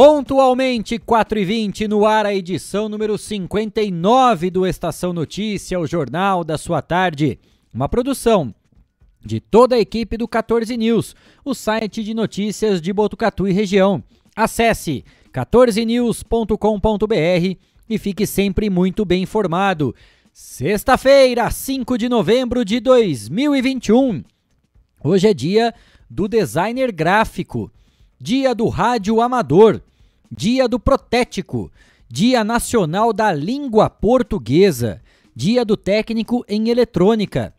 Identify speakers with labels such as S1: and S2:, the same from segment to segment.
S1: Pontualmente, 4 e 20 no ar, a edição número 59 do Estação Notícia, o jornal da sua tarde. Uma produção de toda a equipe do 14 News, o site de notícias de Botucatu e região. Acesse 14news.com.br e fique sempre muito bem informado. Sexta-feira, 5 de novembro de 2021. Hoje é dia do designer gráfico. Dia do Rádio Amador, Dia do Protético, Dia Nacional da Língua Portuguesa, Dia do Técnico em Eletrônica,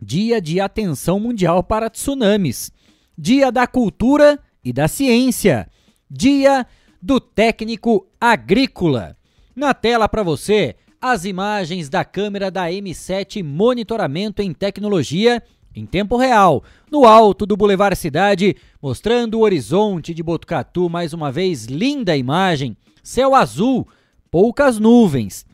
S1: Dia de Atenção Mundial para Tsunamis, Dia da Cultura e da Ciência, Dia do Técnico Agrícola. Na tela para você, as imagens da câmera da M7 Monitoramento em Tecnologia em tempo real, no alto do Boulevard Cidade, mostrando o horizonte de Botucatu, mais uma vez linda imagem, céu azul, poucas nuvens.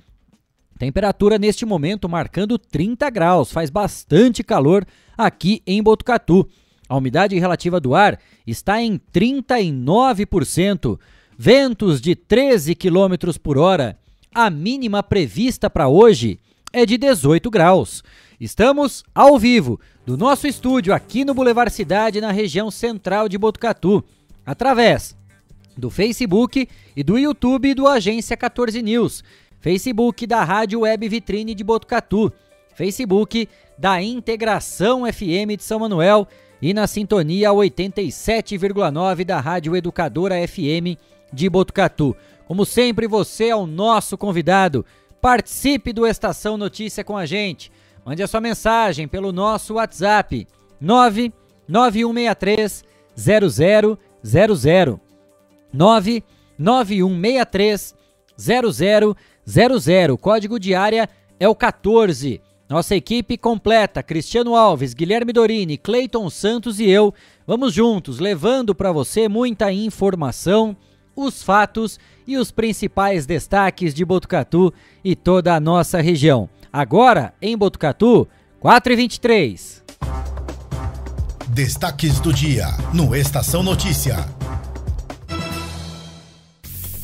S1: Temperatura neste momento marcando 30 graus, faz bastante calor aqui em Botucatu. A umidade relativa do ar está em 39%, ventos de 13 km por hora. A mínima prevista para hoje é de 18 graus. Estamos ao vivo do nosso estúdio aqui no Boulevard Cidade, na região central de Botucatu, através do Facebook e do YouTube do Agência 14 News, Facebook da Rádio Web Vitrine de Botucatu, Facebook da Integração FM de São Manuel e na sintonia 87,9 da Rádio Educadora FM de Botucatu. Como sempre, você é o nosso convidado. Participe do Estação Notícia com a gente. Mande a sua mensagem pelo nosso WhatsApp 99163 0000 99163 0000. Código de área é o 14. Nossa equipe completa, Cristiano Alves, Guilherme Dorini, Cleiton Santos e eu, vamos juntos levando para você muita informação, os fatos e os principais destaques de Botucatu e toda a nossa região. Agora, em Botucatu, 4 e 23
S2: Destaques do dia no Estação Notícia.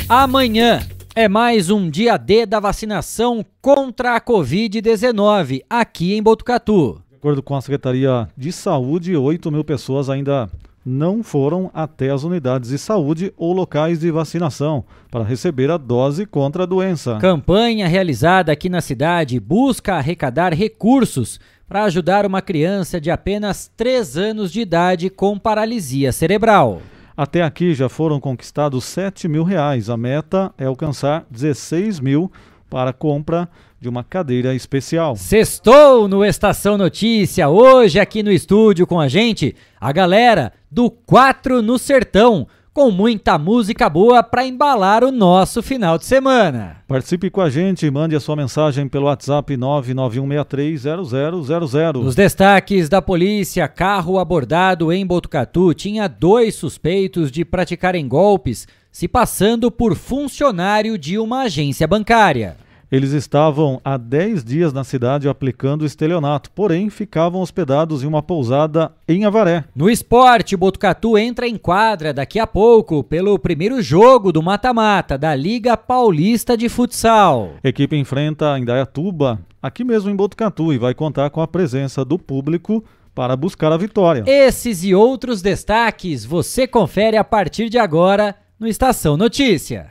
S1: Amanhã é mais um dia D da vacinação contra a Covid-19 aqui em Botucatu.
S3: De acordo com a Secretaria de Saúde, 8 mil pessoas ainda não foram até as unidades de saúde ou locais de vacinação para receber a dose contra a doença.
S1: Campanha realizada aqui na cidade busca arrecadar recursos para ajudar uma criança de apenas 3 anos de idade com paralisia cerebral.
S3: Até aqui já foram conquistados 7 mil reais. A meta é alcançar 16 mil para compra de uma cadeira especial.
S1: Sextou no Estação Notícia, hoje aqui no estúdio com a gente, a galera do Quatro no Sertão, com muita música boa para embalar o nosso final de semana.
S3: Participe com a gente, mande a sua mensagem pelo WhatsApp 991630000.
S1: Os destaques da polícia, carro abordado em Botucatu tinha dois suspeitos de praticarem golpes, se passando por funcionário de uma agência bancária.
S3: Eles estavam há 10 dias na cidade aplicando estelionato, porém ficavam hospedados em uma pousada em Avaré.
S1: No esporte, Botucatu entra em quadra daqui a pouco pelo primeiro jogo do mata-mata da Liga Paulista de Futsal.
S3: Equipe enfrenta a Indaiatuba aqui mesmo em Botucatu e vai contar com a presença do público para buscar a vitória.
S1: Esses e outros destaques você confere a partir de agora no Estação Notícia.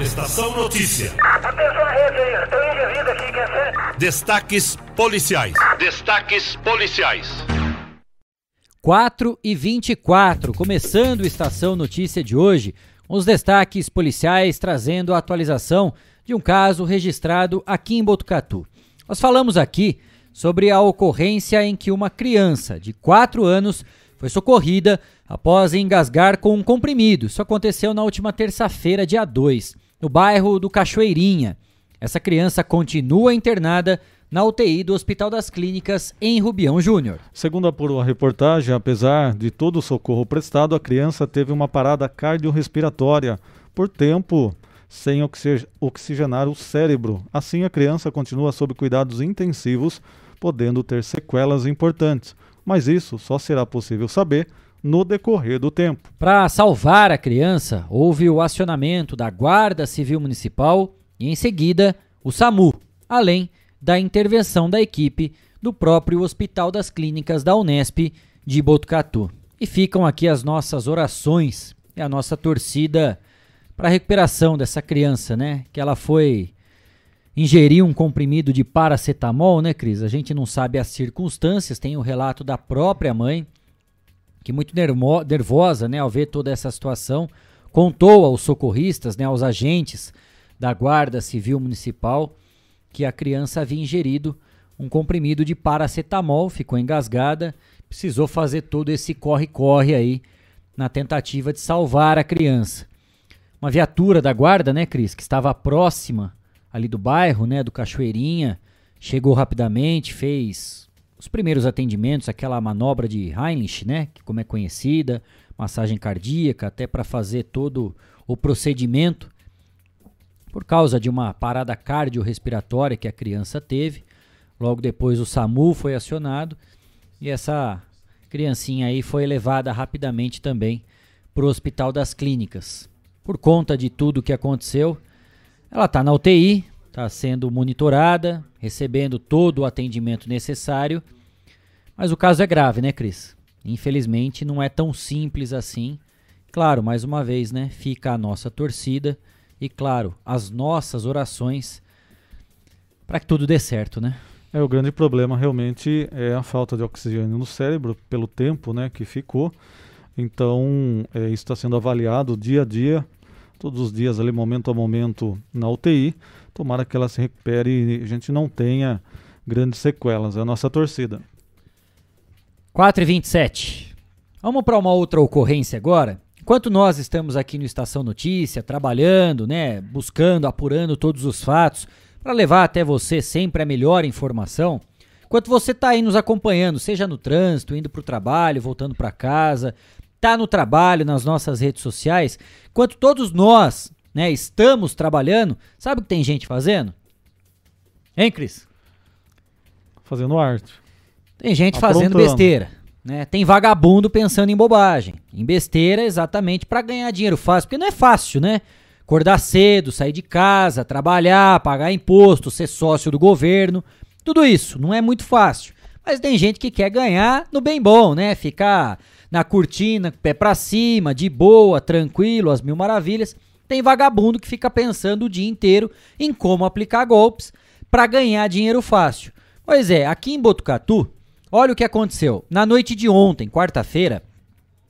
S4: Estação Notícia.
S5: Atenção à rede aí, estou indivíduo aqui, quer ser?
S4: Destaques policiais. Destaques policiais.
S1: 4 e 24, começando o Estação Notícia de hoje, os destaques policiais trazendo a atualização de um caso registrado aqui em Botucatu. Nós falamos aqui sobre a ocorrência em que uma criança de 4 anos foi socorrida após engasgar com um comprimido. Isso aconteceu na última terça-feira, dia 2, no bairro do Cachoeirinha. Essa criança continua internada na UTI do Hospital das Clínicas em Rubião Júnior.
S3: Segundo a reportagem, apesar de todo o socorro prestado, a criança teve uma parada cardiorrespiratória por tempo sem oxigenar o cérebro. Assim, a criança continua sob cuidados intensivos, podendo ter sequelas importantes. Mas isso só será possível saber no decorrer do tempo.
S1: Para salvar a criança, houve o acionamento da Guarda Civil Municipal e, em seguida, o SAMU, além da intervenção da equipe do próprio Hospital das Clínicas da Unesp de Botucatu. E ficam aqui as nossas orações e a nossa torcida para a recuperação dessa criança, né? Que ela foi ingerir um comprimido de paracetamol, né, Cris? A gente não sabe as circunstâncias, tem o relato da própria mãe, que muito nervosa, né, ao ver toda essa situação, contou aos socorristas, né, aos agentes da Guarda Civil Municipal, que a criança havia ingerido um comprimido de paracetamol, ficou engasgada, precisou fazer todo esse corre-corre aí na tentativa de salvar a criança. Uma viatura da guarda, né, Cris, que estava próxima ali do bairro, né, do Cachoeirinha, chegou rapidamente, fez os primeiros atendimentos, aquela manobra de Heinrich, né, que como é conhecida, massagem cardíaca, até para fazer todo o procedimento por causa de uma parada cardiorrespiratória que a criança teve. Logo depois o SAMU foi acionado e essa criancinha aí foi levada rapidamente também para o Hospital das Clínicas. Por conta de tudo que aconteceu, ela está na UTI, está sendo monitorada, recebendo todo o atendimento necessário. Mas o caso é grave, né, Cris? Infelizmente não é tão simples assim. Claro, mais uma vez, né, fica a nossa torcida e, claro, as nossas orações para que tudo dê certo, né?
S3: É, o grande problema realmente é a falta de oxigênio no cérebro pelo tempo né, que ficou. Então, é, isso está sendo avaliado dia a dia, todos os dias ali, momento a momento, na UTI. Tomara que ela se recupere e a gente não tenha grandes sequelas. É a nossa torcida.
S1: 4 e 27 Vamos para uma outra ocorrência agora. Enquanto nós estamos aqui no Estação Notícia, trabalhando, né, buscando, apurando todos os fatos, para levar até você sempre a melhor informação, enquanto você está aí nos acompanhando, seja no trânsito, indo para o trabalho, voltando para casa, tá no trabalho, nas nossas redes sociais, enquanto todos nós né, estamos trabalhando, sabe o que tem gente fazendo? Hein, Cris?
S3: Fazendo arte.
S1: Tem gente fazendo besteira. Né? Tem vagabundo pensando em bobagem, em besteira exatamente para ganhar dinheiro fácil, porque não é fácil, né? Acordar cedo, sair de casa, trabalhar, pagar imposto, ser sócio do governo, tudo isso não é muito fácil. Mas tem gente que quer ganhar no bem bom, né? Ficar na cortina, pé para cima, de boa, tranquilo, as mil maravilhas. Tem vagabundo que fica pensando o dia inteiro em como aplicar golpes para ganhar dinheiro fácil. Pois é, aqui em Botucatu, Olha o que aconteceu. Na noite de ontem, quarta-feira,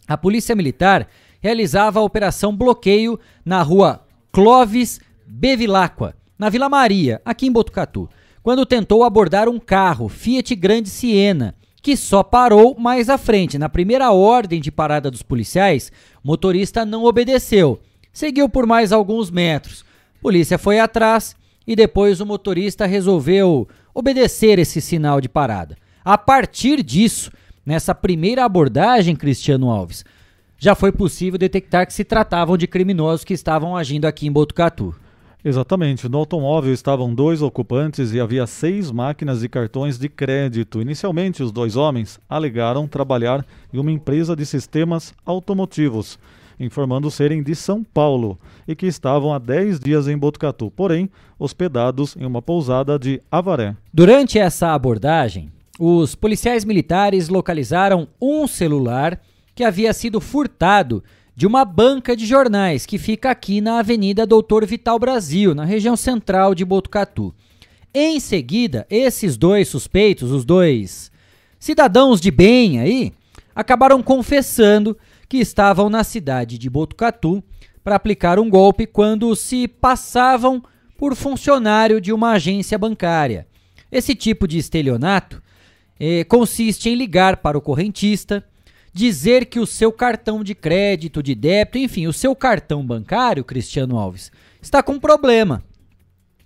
S1: a Polícia Militar realizava a operação bloqueio na rua Clovis Bevilacqua, na Vila Maria, aqui em Botucatu, quando tentou abordar um carro Fiat Grande Siena, que só parou mais à frente. Na primeira ordem de parada dos policiais, o motorista não obedeceu. Seguiu por mais alguns metros. Polícia foi atrás e depois o motorista resolveu obedecer esse sinal de parada. A partir disso, nessa primeira abordagem, Cristiano Alves, já foi possível detectar que se tratavam de criminosos que estavam agindo aqui em Botucatu.
S3: Exatamente. No automóvel estavam dois ocupantes e havia seis máquinas e cartões de crédito. Inicialmente, os dois homens alegaram trabalhar em uma empresa de sistemas automotivos, informando serem de São Paulo e que estavam há 10 dias em Botucatu, porém hospedados em uma pousada de Avaré.
S1: Durante essa abordagem, os policiais militares localizaram um celular que havia sido furtado de uma banca de jornais que fica aqui na Avenida Doutor Vital Brasil, na região central de Botucatu. Em seguida, esses dois suspeitos, os dois cidadãos de bem aí, acabaram confessando que estavam na cidade de Botucatu para aplicar um golpe quando se passavam por funcionário de uma agência bancária. Esse tipo de estelionato eh, consiste em ligar para o correntista, dizer que o seu cartão de crédito, de débito, enfim, o seu cartão bancário, Cristiano Alves, está com problema.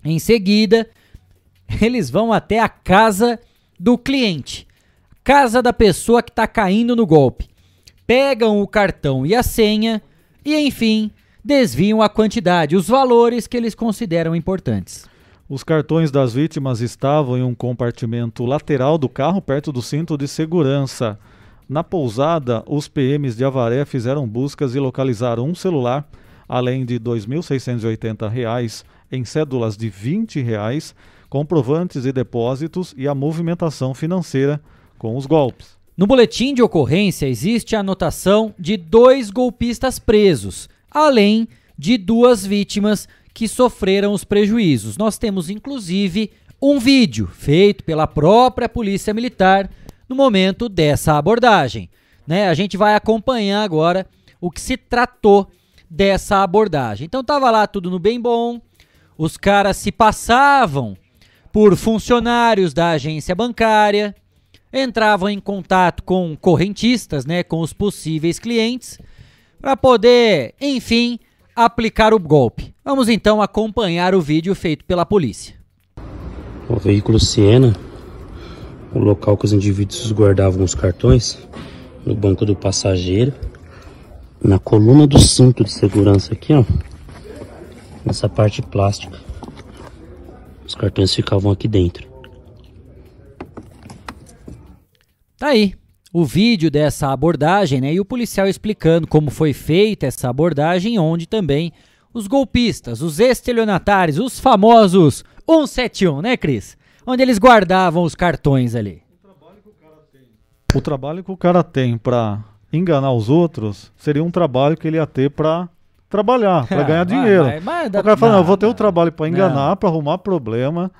S1: Em seguida, eles vão até a casa do cliente, casa da pessoa que está caindo no golpe. Pegam o cartão e a senha e, enfim, desviam a quantidade, os valores que eles consideram importantes.
S3: Os cartões das vítimas estavam em um compartimento lateral do carro, perto do cinto de segurança. Na pousada, os PMs de Avaré fizeram buscas e localizaram um celular, além de R$ 2.680 em cédulas de 20 reais, comprovantes de depósitos e a movimentação financeira com os golpes.
S1: No boletim de ocorrência existe a anotação de dois golpistas presos, além de duas vítimas que sofreram os prejuízos. Nós temos inclusive um vídeo feito pela própria Polícia Militar no momento dessa abordagem. Né? A gente vai acompanhar agora o que se tratou dessa abordagem. Então tava lá tudo no bem bom, os caras se passavam por funcionários da agência bancária, entravam em contato com correntistas, né, com os possíveis clientes, para poder, enfim, aplicar o golpe. Vamos então acompanhar o vídeo feito pela polícia.
S6: O veículo Siena, o local que os indivíduos guardavam os cartões, no banco do passageiro, na coluna do cinto de segurança aqui, ó, nessa parte plástica. Os cartões ficavam aqui dentro.
S1: Tá aí o vídeo dessa abordagem, né? E o policial explicando como foi feita essa abordagem, onde também os golpistas, os estelionatários, os famosos 171, né, Cris? Onde eles guardavam os cartões ali.
S3: O trabalho que o cara tem para enganar os outros seria um trabalho que ele ia ter para trabalhar, para ganhar
S1: Vai,
S3: dinheiro.
S1: vai, mas dá-
S3: o cara fala, não, eu vou ter o trabalho para enganar, para arrumar problema,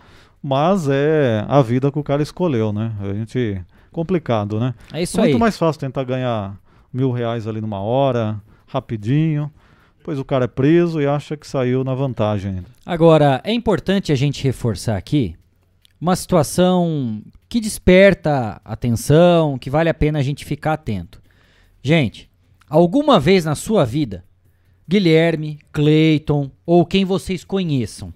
S3: mas é a vida que o cara escolheu, né? A gente complicado, né?
S1: É isso
S3: Muito
S1: aí.
S3: mais fácil tentar ganhar mil reais ali numa hora, rapidinho. Pois o cara é preso e acha que saiu na vantagem ainda.
S1: Agora, é importante a gente reforçar aqui uma situação que desperta atenção, que vale a pena a gente ficar atento. Gente, alguma vez na sua vida, Guilherme, Clayton ou quem vocês conheçam,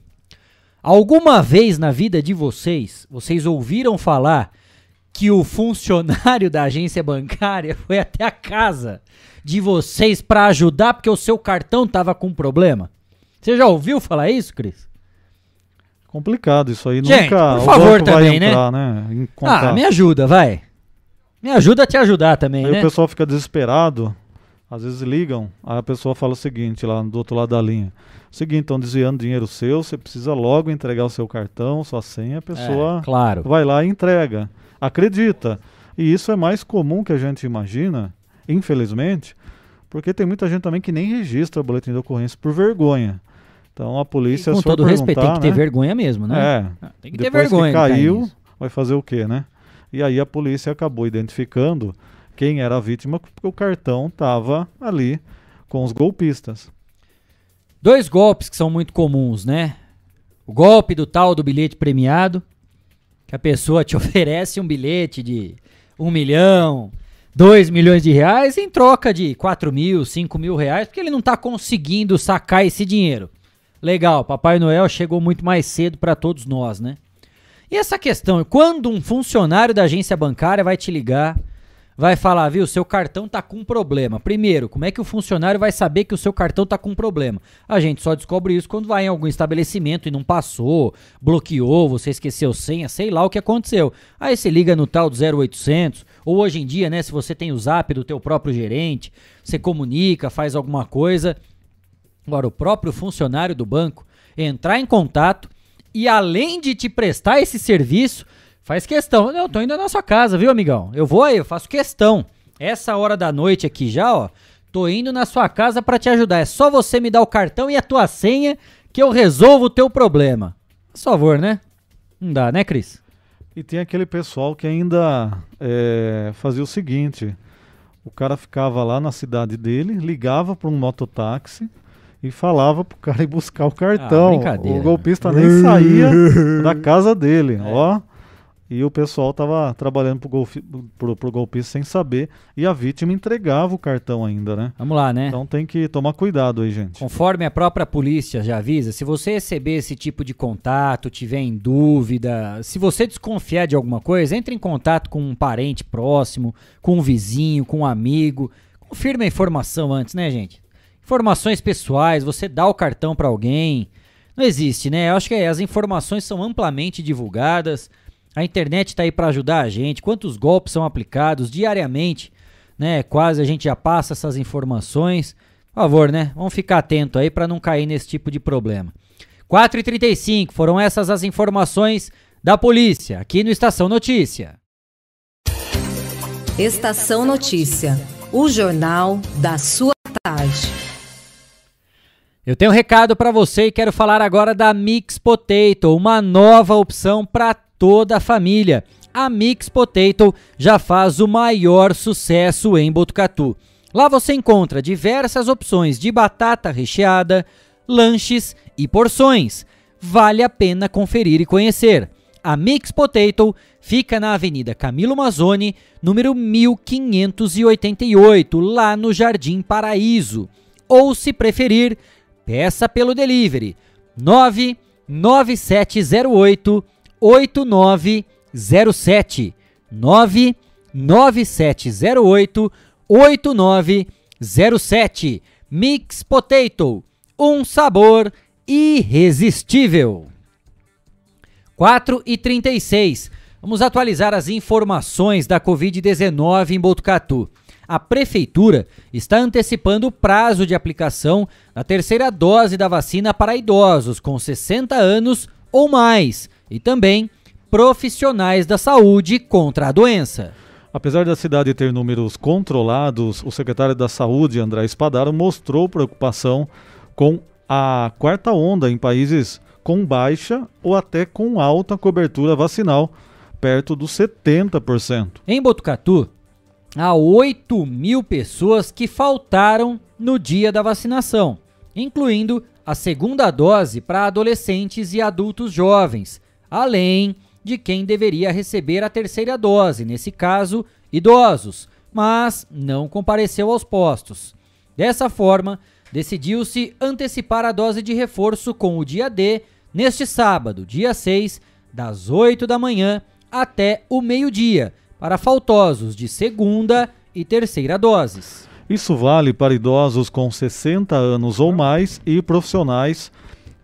S1: alguma vez na vida de vocês, vocês ouviram falar que o funcionário da agência bancária foi até a casa de vocês para ajudar porque o seu cartão estava com problema? Você já ouviu falar isso, Cris?
S3: Complicado isso aí.
S1: Gente,
S3: Nunca
S1: por favor também, né?
S3: entrar, né? em
S1: Ah, me ajuda, vai. Me ajuda a te ajudar também,
S3: Aí
S1: né?
S3: o pessoal fica desesperado. Às vezes ligam, aí a pessoa fala o seguinte lá do outro lado da linha. Seguinte, estão desviando dinheiro seu, você precisa logo entregar o seu cartão, sua senha, a pessoa
S1: É, claro.
S3: vai lá e entrega. Acredita. E isso é mais comum que a gente imagina, infelizmente, porque tem muita gente também que nem registra o boletim de ocorrência por vergonha. Então a
S1: E
S3: polícia
S1: com
S3: se for
S1: todo respeito, tem que ter
S3: né?
S1: vergonha mesmo, né?
S3: É.
S1: Ah, Tem que ter
S3: Depois
S1: vergonha.
S3: que caiu, vai fazer o quê, né? E aí a polícia acabou identificando quem era a vítima, porque o cartão estava ali com os golpistas.
S1: Dois golpes que são muito comuns, né? O golpe do tal do bilhete premiado, que a pessoa te oferece um bilhete de um milhão, dois milhões de reais em troca de quatro mil, cinco mil reais, porque ele não está conseguindo sacar esse dinheiro. Legal, Papai Noel chegou muito mais cedo para todos nós, né? E essa questão, quando um funcionário da agência bancária vai te ligar, vai falar, viu, seu cartão tá com problema. Primeiro, como é que o funcionário vai saber que o seu cartão tá com problema? A gente só descobre isso quando vai em algum estabelecimento e não passou, bloqueou, você esqueceu senha, sei lá o que aconteceu. Aí você liga no tal do 0800, ou hoje em dia, né, se você tem o zap do teu próprio gerente, você comunica, faz alguma coisa. Agora, o próprio funcionário do banco entrar em contato e além de te prestar esse serviço, faz questão. Não, eu tô indo na sua casa, viu, amigão? Eu vou aí, eu faço questão. Essa hora da noite aqui já, ó, tô indo na sua casa pra te ajudar. É só você me dar o cartão e a tua senha que eu resolvo o teu problema. Por favor, né? Não dá, né, Cris?
S3: E tem aquele pessoal que ainda é, fazia o seguinte: o cara ficava lá na cidade dele, ligava para um mototáxi e falava pro cara ir buscar o cartão.
S1: brincadeira.
S3: o golpista nem saía da casa dele.
S1: É.
S3: Ó, e o pessoal tava trabalhando pro, golfi, pro, pro golpista sem saber e a vítima entregava o cartão ainda, né?
S1: Vamos lá, né?
S3: Então tem que tomar cuidado aí, gente.
S1: Conforme a própria polícia já avisa, se você receber esse tipo de contato, tiver em dúvida, se você desconfiar de alguma coisa, entre em contato com um parente próximo, com um vizinho, com um amigo. Confirme a informação antes, né, gente? Informações pessoais, você dá o cartão para alguém. Não existe, né? Eu acho que as informações são amplamente divulgadas. A internet está aí para ajudar a gente. Quantos golpes são aplicados diariamente, né? Quase a gente já passa essas informações. Por favor, né? Vamos ficar atento aí para não cair nesse tipo de problema. 4h35 foram essas as informações da polícia aqui no Estação Notícia.
S7: Estação Notícia, o jornal da sua tarde.
S1: Eu tenho um recado para você e quero falar agora da Mix Potato, uma nova opção para toda a família. A Mix Potato já faz o maior sucesso em Botucatu. Lá você encontra diversas opções de batata recheada, lanches e porções. Vale a pena conferir e conhecer. A Mix Potato fica na Avenida Camilo Mazzoni, número 1588, lá no Jardim Paraíso. Ou, se preferir, peça pelo delivery 99708 8907 99708 8907 Mix Potato, um sabor irresistível. 4 e 36. Vamos atualizar as informações da Covid-19 em Botucatu. A prefeitura está antecipando o prazo de aplicação da terceira dose da vacina para idosos com 60 anos ou mais e também profissionais da saúde contra a doença.
S3: Apesar da cidade ter números controlados, o secretário da Saúde, André Espadaro, mostrou preocupação com a quarta onda em países com baixa ou até com alta cobertura vacinal, perto dos 70%.
S1: Em Botucatu, há 8 mil pessoas que faltaram no dia da vacinação, incluindo a segunda dose para adolescentes e adultos jovens, além de quem deveria receber a terceira dose, nesse caso, idosos, mas não compareceu aos postos. Dessa forma, decidiu-se antecipar a dose de reforço com o dia D neste sábado, dia 6, das 8 da manhã até o meio-dia, para faltosos de segunda e terceira doses.
S3: Isso vale para idosos com 60 anos ou mais e profissionais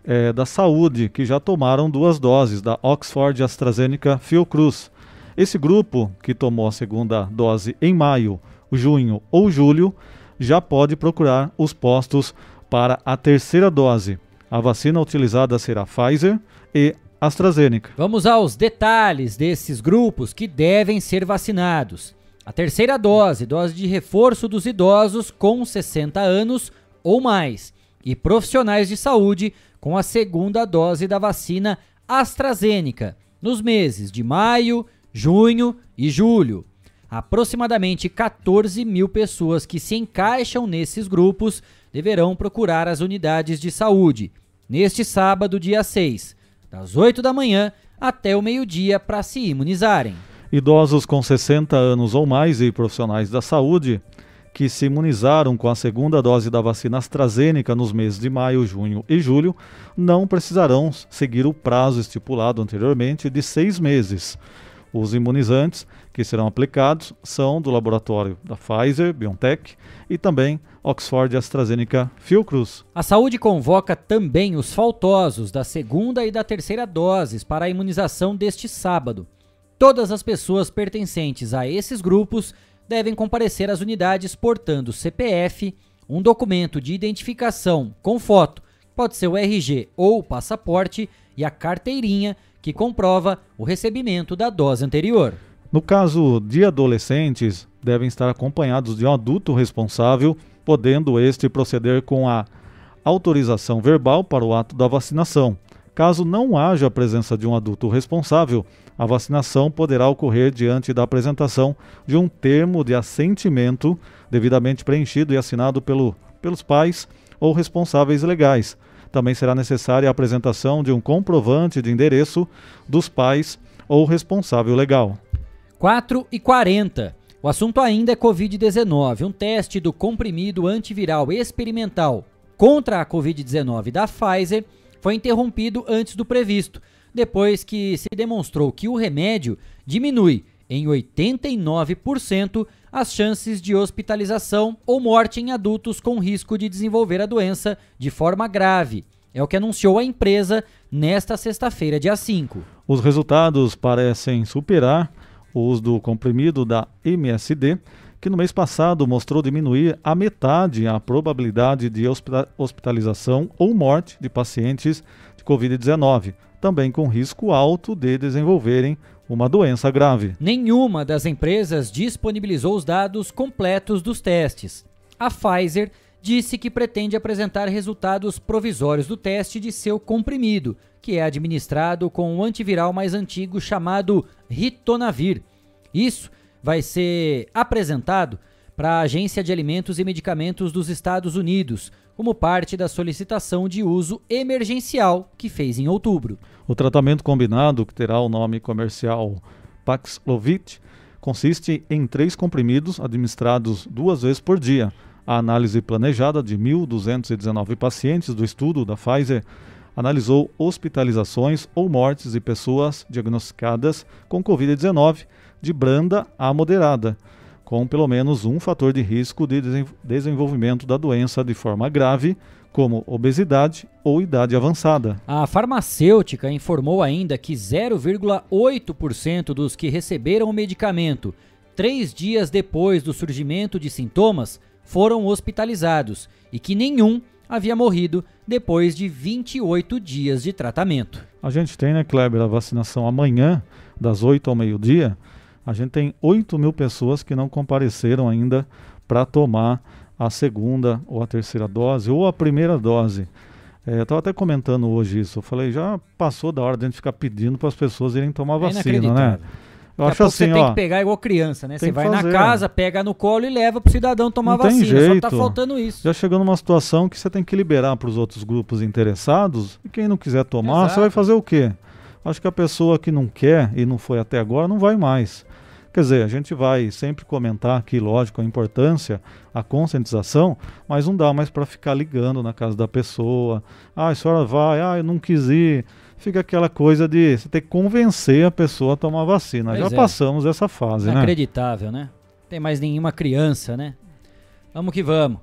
S3: é, da saúde que já tomaram duas doses da Oxford AstraZeneca Fiocruz. Esse grupo, que tomou a segunda dose em maio, junho ou julho, já pode procurar os postos para a terceira dose. A vacina utilizada será Pfizer e AstraZeneca.
S1: Vamos aos detalhes desses grupos que devem ser vacinados. A terceira dose, dose de reforço dos idosos com 60 anos ou mais, e profissionais de saúde com a segunda dose da vacina AstraZeneca, nos meses de maio, junho e julho. Aproximadamente 14 mil pessoas que se encaixam nesses grupos deverão procurar as unidades de saúde neste sábado, dia 6, das 8 da manhã até o meio-dia, para se imunizarem.
S3: Idosos com 60 anos ou mais e profissionais da saúde que se imunizaram com a segunda dose da vacina AstraZeneca nos meses de maio, junho e julho não precisarão seguir o prazo estipulado anteriormente de seis meses. Os imunizantes que serão aplicados são do laboratório da Pfizer, BioNTech e também Oxford AstraZeneca Fiocruz.
S1: A saúde convoca também os faltosos da segunda e da terceira doses para a imunização deste sábado. Todas as pessoas pertencentes a esses grupos devem comparecer às unidades portando CPF, um documento de identificação com foto, pode ser o RG ou o passaporte, e a carteirinha que comprova o recebimento da dose anterior.
S3: No caso de adolescentes, devem estar acompanhados de um adulto responsável, podendo este proceder com a autorização verbal para o ato da vacinação. Caso não haja a presença de um adulto responsável, a vacinação poderá ocorrer diante da apresentação de um termo de assentimento devidamente preenchido e assinado pelo, pelos pais ou responsáveis legais. Também será necessária a apresentação de um comprovante de endereço dos pais ou responsável legal.
S1: 4 e 40. O assunto ainda é Covid-19. Um teste do comprimido antiviral experimental contra a Covid-19 da Pfizer foi interrompido antes do previsto, depois que se demonstrou que o remédio diminui em 89% as chances de hospitalização ou morte em adultos com risco de desenvolver a doença de forma grave. É o que anunciou a empresa nesta sexta-feira, dia 5.
S3: Os resultados parecem superar os do comprimido da MSD, que no mês passado mostrou diminuir a metade a probabilidade de hospitalização ou morte de pacientes de Covid-19, também com risco alto de desenvolverem uma doença grave.
S1: Nenhuma das empresas disponibilizou os dados completos dos testes. A Pfizer disse que pretende apresentar resultados provisórios do teste de seu comprimido, que é administrado com um antiviral mais antigo chamado Ritonavir. Isso vai ser apresentado para a Agência de Alimentos e Medicamentos dos Estados Unidos, como parte da solicitação de uso emergencial que fez em outubro.
S3: O tratamento combinado, que terá o nome comercial Paxlovid, consiste em três comprimidos administrados duas vezes por dia. A análise planejada de 1.219 pacientes do estudo da Pfizer analisou hospitalizações ou mortes de pessoas diagnosticadas com Covid-19 de branda a moderada, com pelo menos um fator de risco de desenvolvimento da doença de forma grave, como obesidade ou idade avançada.
S1: A farmacêutica informou ainda que 0,8% dos que receberam o medicamento três dias depois do surgimento de sintomas foram hospitalizados e que nenhum havia morrido depois de 28 dias de tratamento.
S3: A gente tem, né, Kleber, a vacinação amanhã, das 8 ao meio-dia. A gente tem 8 mil pessoas que não compareceram ainda para tomar a segunda ou a terceira dose ou a primeira dose. É, eu estava até comentando hoje isso. Eu falei, já passou da hora de a gente ficar pedindo para as pessoas irem tomar é vacina, né?
S1: Eu acho assim, você ó, tem que pegar igual criança, né? Você vai na casa, pega no colo e leva pro cidadão tomar não vacina. Jeito. Só tá faltando isso.
S3: Já chegou numa situação que você tem que liberar para os outros grupos interessados e quem não quiser tomar, Exato. você vai fazer o quê? Acho que a pessoa que não quer e não foi até agora não vai mais. Quer dizer, a gente vai sempre comentar aqui, lógico, a importância, a conscientização, mas não dá mais para ficar ligando na casa da pessoa. Ah, a senhora vai, ah, eu não quis ir fica aquela coisa de você ter que convencer a pessoa a tomar vacina. Pois Já é. passamos essa fase,
S1: né? Inacreditável, né? Tem mais nenhuma criança, né? Vamos que vamos.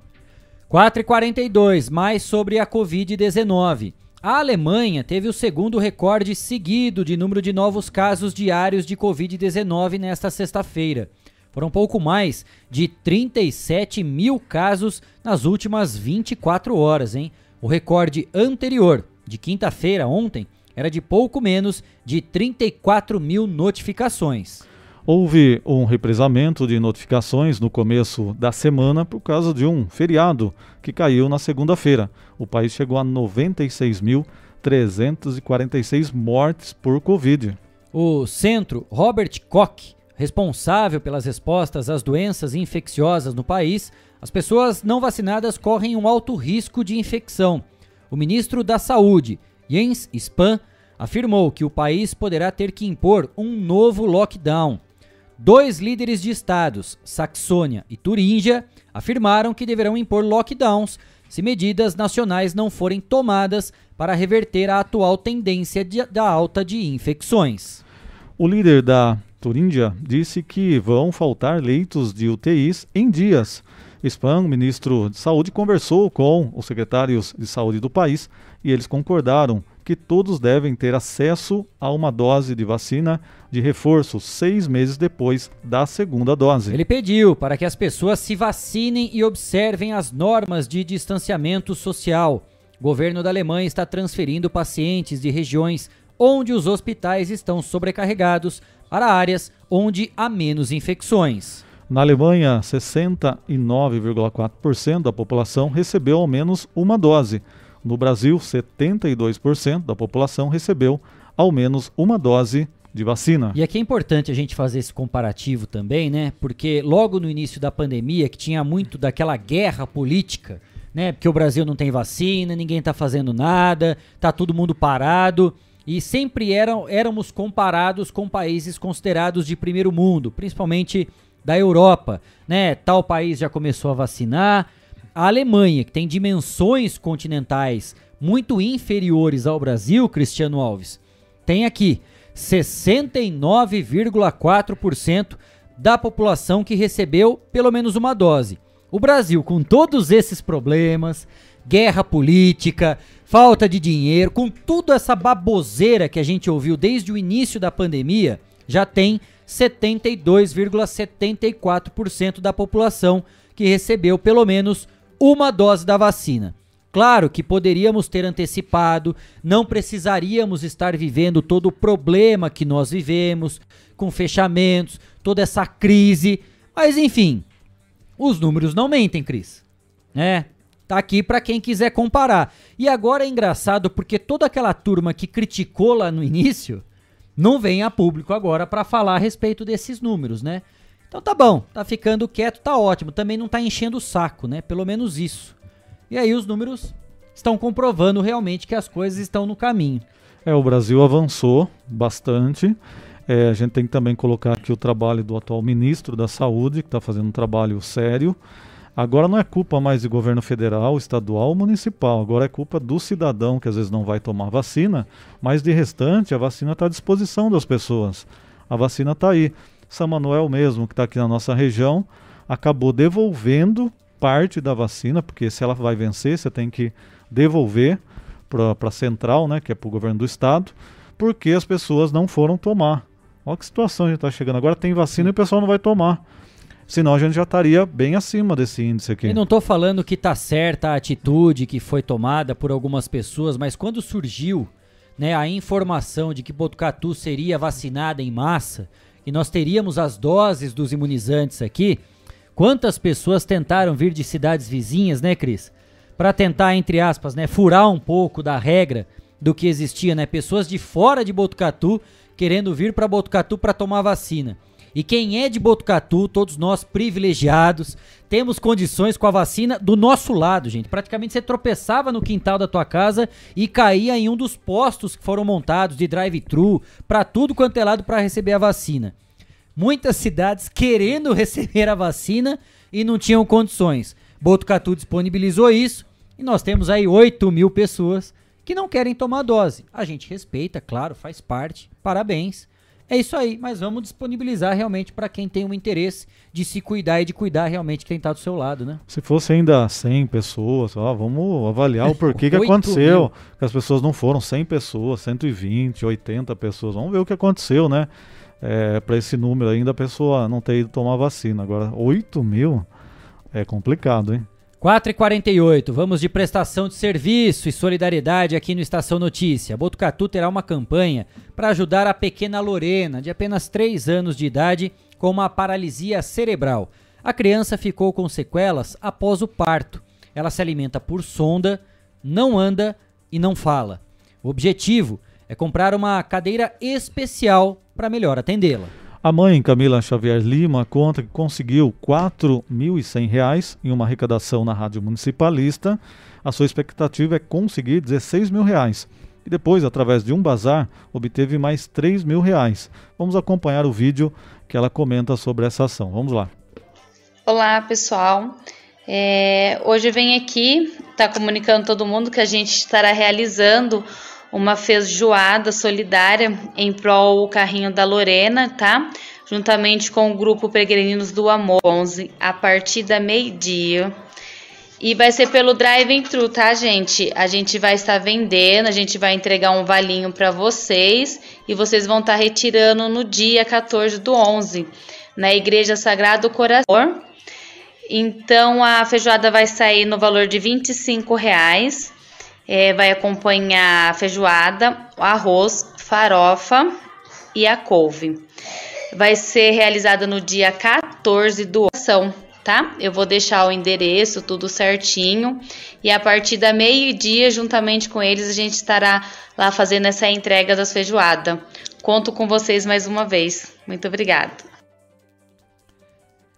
S1: 4h42, mais sobre a Covid-19. A Alemanha teve o segundo recorde seguido de número de novos casos diários de Covid-19 nesta sexta-feira. Foram pouco mais de 37 mil casos nas últimas 24 horas, hein? O recorde anterior, de quinta-feira, ontem, era de pouco menos de 34 mil notificações.
S3: Houve um represamento de notificações no começo da semana por causa de um feriado que caiu na segunda-feira. O país chegou a 96.346 mortes por Covid.
S1: O centro Robert Koch, responsável pelas respostas às doenças infecciosas no país, as pessoas não vacinadas correm um alto risco de infecção. O ministro da Saúde, Jens Spahn afirmou que o país poderá ter que impor um novo lockdown. Dois líderes de estados, Saxônia e Turíngia, afirmaram que deverão impor lockdowns se medidas nacionais não forem tomadas para reverter a atual tendência de, da alta de infecções.
S3: O líder da Turíndia disse que vão faltar leitos de UTIs em dias. Spahn, ministro de Saúde, conversou com os secretários de saúde do país e eles concordaram que todos devem ter acesso a uma dose de vacina de reforço seis meses depois da segunda dose.
S1: Ele pediu para que as pessoas se vacinem e observem as normas de distanciamento social. O governo da Alemanha está transferindo pacientes de regiões onde os hospitais estão sobrecarregados para áreas onde há menos infecções.
S3: Na Alemanha, 69,4% da população recebeu ao menos uma dose. No Brasil, 72% da população recebeu ao menos uma dose de vacina.
S1: E aqui é importante a gente fazer esse comparativo também, né? Porque logo no início da pandemia, que tinha muito daquela guerra política, né? Porque o Brasil não tem vacina, ninguém está fazendo nada, tá todo mundo parado. e sempre eram, éramos comparados com países considerados de primeiro mundo, principalmente da Europa, né? Tal país já começou a vacinar. A Alemanha, que tem dimensões continentais muito inferiores ao Brasil, Cristiano Alves, tem aqui 69,4% da população que recebeu pelo menos uma dose. O Brasil, com todos esses problemas, guerra política, falta de dinheiro, com tudo essa baboseira que a gente ouviu desde o início da pandemia, já tem 72,74% da população que recebeu pelo menos uma dose da vacina. Claro que poderíamos ter antecipado, não precisaríamos estar vivendo todo o problema que nós vivemos, com fechamentos, toda essa crise, mas enfim, os números não mentem, Cris. É, tá aqui para quem quiser comparar. E agora é engraçado porque toda aquela turma que criticou lá no início não vem a público agora para falar a respeito desses números, né? Então tá bom, tá ficando quieto, tá ótimo. Também não tá enchendo o saco, né? Pelo menos isso. E aí os números estão comprovando realmente que as coisas estão no caminho.
S3: É, o Brasil avançou bastante. É, a gente tem que também colocar aqui o trabalho do atual ministro da Saúde, que está fazendo um trabalho sério. Agora não é culpa mais de governo federal, estadual ou municipal, agora é culpa do cidadão que às vezes não vai tomar vacina, mas de restante a vacina está à disposição das pessoas. A vacina está aí. São Manuel mesmo, que está aqui na nossa região, acabou devolvendo parte da vacina, porque se ela vai vencer, você tem que devolver para a central, né, que é para o governo do estado, porque as pessoas não foram tomar. Olha que situação a gente está chegando. Agora tem vacina e o pessoal não vai tomar. Senão a gente já estaria bem acima desse índice aqui.
S1: Eu não estou falando que está certa a atitude que foi tomada por algumas pessoas, mas quando surgiu né, a informação de que Botucatu seria vacinada em massa, e nós teríamos as doses dos imunizantes aqui, quantas pessoas tentaram vir de cidades vizinhas, né, Cris? Para tentar, entre aspas, né, furar um pouco da regra do que existia, né? Pessoas de fora de Botucatu querendo vir para Botucatu para tomar vacina. E quem é de Botucatu, todos nós privilegiados, temos condições com a vacina do nosso lado, gente. Praticamente você tropeçava no quintal da tua casa e caía em um dos postos que foram montados de drive-thru para tudo quanto é lado para receber a vacina. Muitas cidades querendo receber a vacina e não tinham condições. Botucatu disponibilizou isso e nós temos aí 8 mil pessoas que não querem tomar dose. A gente respeita, claro, faz parte. Parabéns. É isso aí, mas vamos disponibilizar realmente para quem tem um interesse de se cuidar e de cuidar realmente quem está do seu lado, né?
S3: Se fosse ainda 100 pessoas, ó, vamos avaliar o porquê que aconteceu. Mil. Que as pessoas não foram 100 pessoas, 120, 80 pessoas. Vamos ver o que aconteceu, né? É, para esse número ainda a pessoa não ter ido tomar vacina. Agora, 8 mil é complicado, hein?
S1: 4 e 48 vamos de prestação de serviço e solidariedade aqui no Estação Notícia. Botucatu terá uma campanha para ajudar a pequena Lorena, de apenas 3 anos de idade, com uma paralisia cerebral. A criança ficou com sequelas após o parto. Ela se alimenta por sonda, não anda e não fala. O objetivo é comprar uma cadeira especial para melhor atendê-la.
S3: A mãe, Camila Xavier Lima, conta que conseguiu R$ 4.100 em uma arrecadação na Rádio Municipalista. A sua expectativa é conseguir 16 mil reais. E depois, através de um bazar, obteve mais 3 mil reais. Vamos acompanhar o vídeo que ela comenta sobre essa ação. Vamos lá.
S8: Olá, pessoal. É, hoje vem aqui, está comunicando todo mundo que a gente estará realizando uma feijoada solidária em prol do carrinho da Lorena, tá? Juntamente com o grupo Peregrinos do Amor 11, a partir da meio-dia. E vai ser pelo drive-thru, tá, gente? A gente vai estar vendendo, a gente vai entregar um valinho para vocês e vocês vão estar retirando no dia 14 do 11, na Igreja Sagrado Coração. Então a feijoada vai sair no valor de 25 reais é, vai acompanhar feijoada, arroz, farofa e a couve. Vai ser realizada no dia 14 do ação, tá? Eu vou deixar o endereço, tudo certinho. E a partir da meio-dia, juntamente com eles, a gente estará lá fazendo essa entrega das feijoadas. Conto com vocês mais uma vez. Muito obrigada.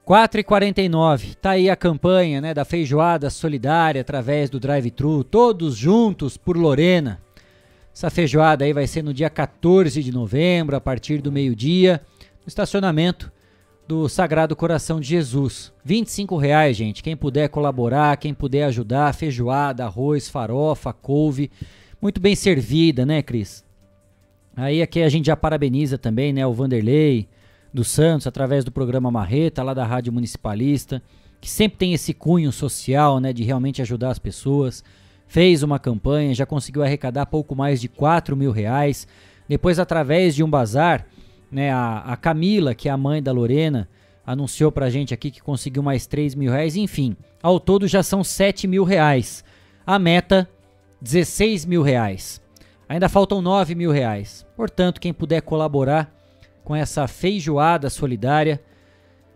S1: 4 e 49 tá aí a campanha né, da feijoada solidária através do drive-thru, todos juntos por Lorena. Essa feijoada aí vai ser no dia 14 de novembro, a partir do meio-dia, no estacionamento do Sagrado Coração de Jesus. 25 reais, gente. Quem puder colaborar, quem puder ajudar, feijoada, arroz, farofa, couve, muito bem servida, né, Cris? Aí aqui a gente já parabeniza também, né, o Vanderlei dos Santos através do programa Marreta, lá da Rádio Municipalista, que sempre tem esse cunho social, né, de realmente ajudar as pessoas fez uma campanha, já conseguiu arrecadar pouco mais de 4 mil reais. Depois, através de um bazar, né, a, a Camila, que é a mãe da Lorena, anunciou pra gente aqui que conseguiu mais 3 mil reais. Enfim, ao todo já são 7 mil reais. A meta, 16 mil reais. Ainda faltam 9 mil reais. Portanto, quem puder colaborar com essa feijoada solidária,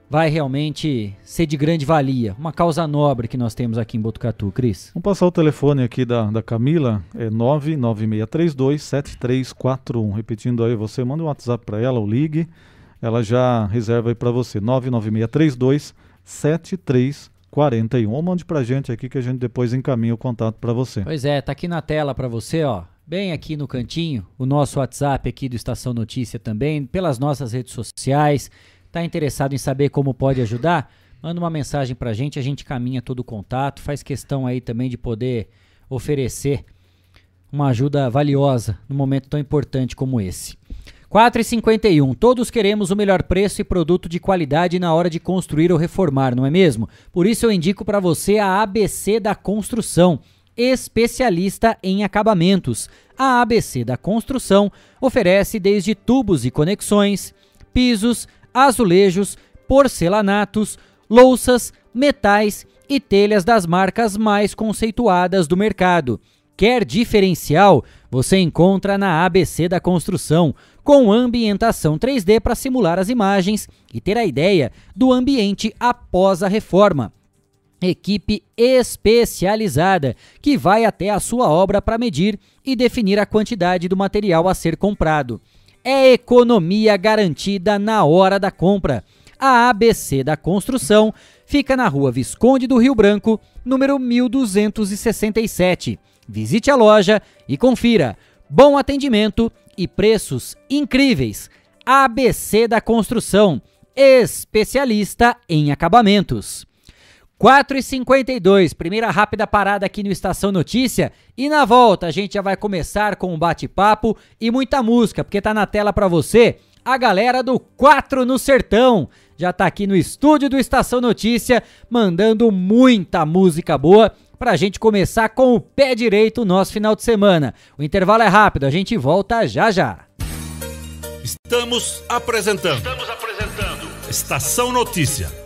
S1: vai realmente ser de grande valia. Uma causa nobre que nós temos aqui em Botucatu, Cris.
S3: Vamos passar o telefone aqui da, da Camila, é 996327341. Repetindo aí, você manda um WhatsApp para ela ou ligue, ela já reserva aí para você, 996327341. Ou mande pra gente aqui que a gente depois encaminha o contato para você.
S1: Pois é, tá aqui na tela para você, ó. Bem aqui no cantinho, o nosso WhatsApp aqui do Estação Notícia também, pelas nossas redes sociais. Está interessado em saber como pode ajudar? Manda uma mensagem para a gente, a gente caminha todo o contato, faz questão aí também de poder oferecer uma ajuda valiosa num momento tão importante como esse. 4,51. Todos queremos o melhor preço e produto de qualidade na hora de construir ou reformar, não é mesmo? Por isso eu indico para você a ABC da Construção, especialista em acabamentos. A ABC da Construção oferece desde tubos e conexões, pisos, azulejos, porcelanatos, louças, metais e telhas das marcas mais conceituadas do mercado. Quer diferencial? Você encontra na ABC da Construção, com ambientação 3D para simular as imagens e ter a ideia do ambiente após a reforma. Equipe especializada que vai até a sua obra para medir e definir a quantidade do material a ser comprado é economia garantida na hora da compra. A ABC da Construção fica na rua Visconde do Rio Branco, número 1267. Visite a loja e confira. Bom atendimento e preços incríveis. ABC da Construção, especialista em acabamentos. 4h52, primeira rápida parada aqui no Estação Notícia. E na volta a gente já vai começar com um bate-papo e muita música, porque tá na tela para você a galera do 4 no Sertão. Já tá aqui no estúdio do Estação Notícia, mandando muita música boa pra gente começar com o pé direito o nosso final de semana. O intervalo é rápido, a gente volta já já.
S4: Estamos apresentando. Estamos apresentando. Estação Notícia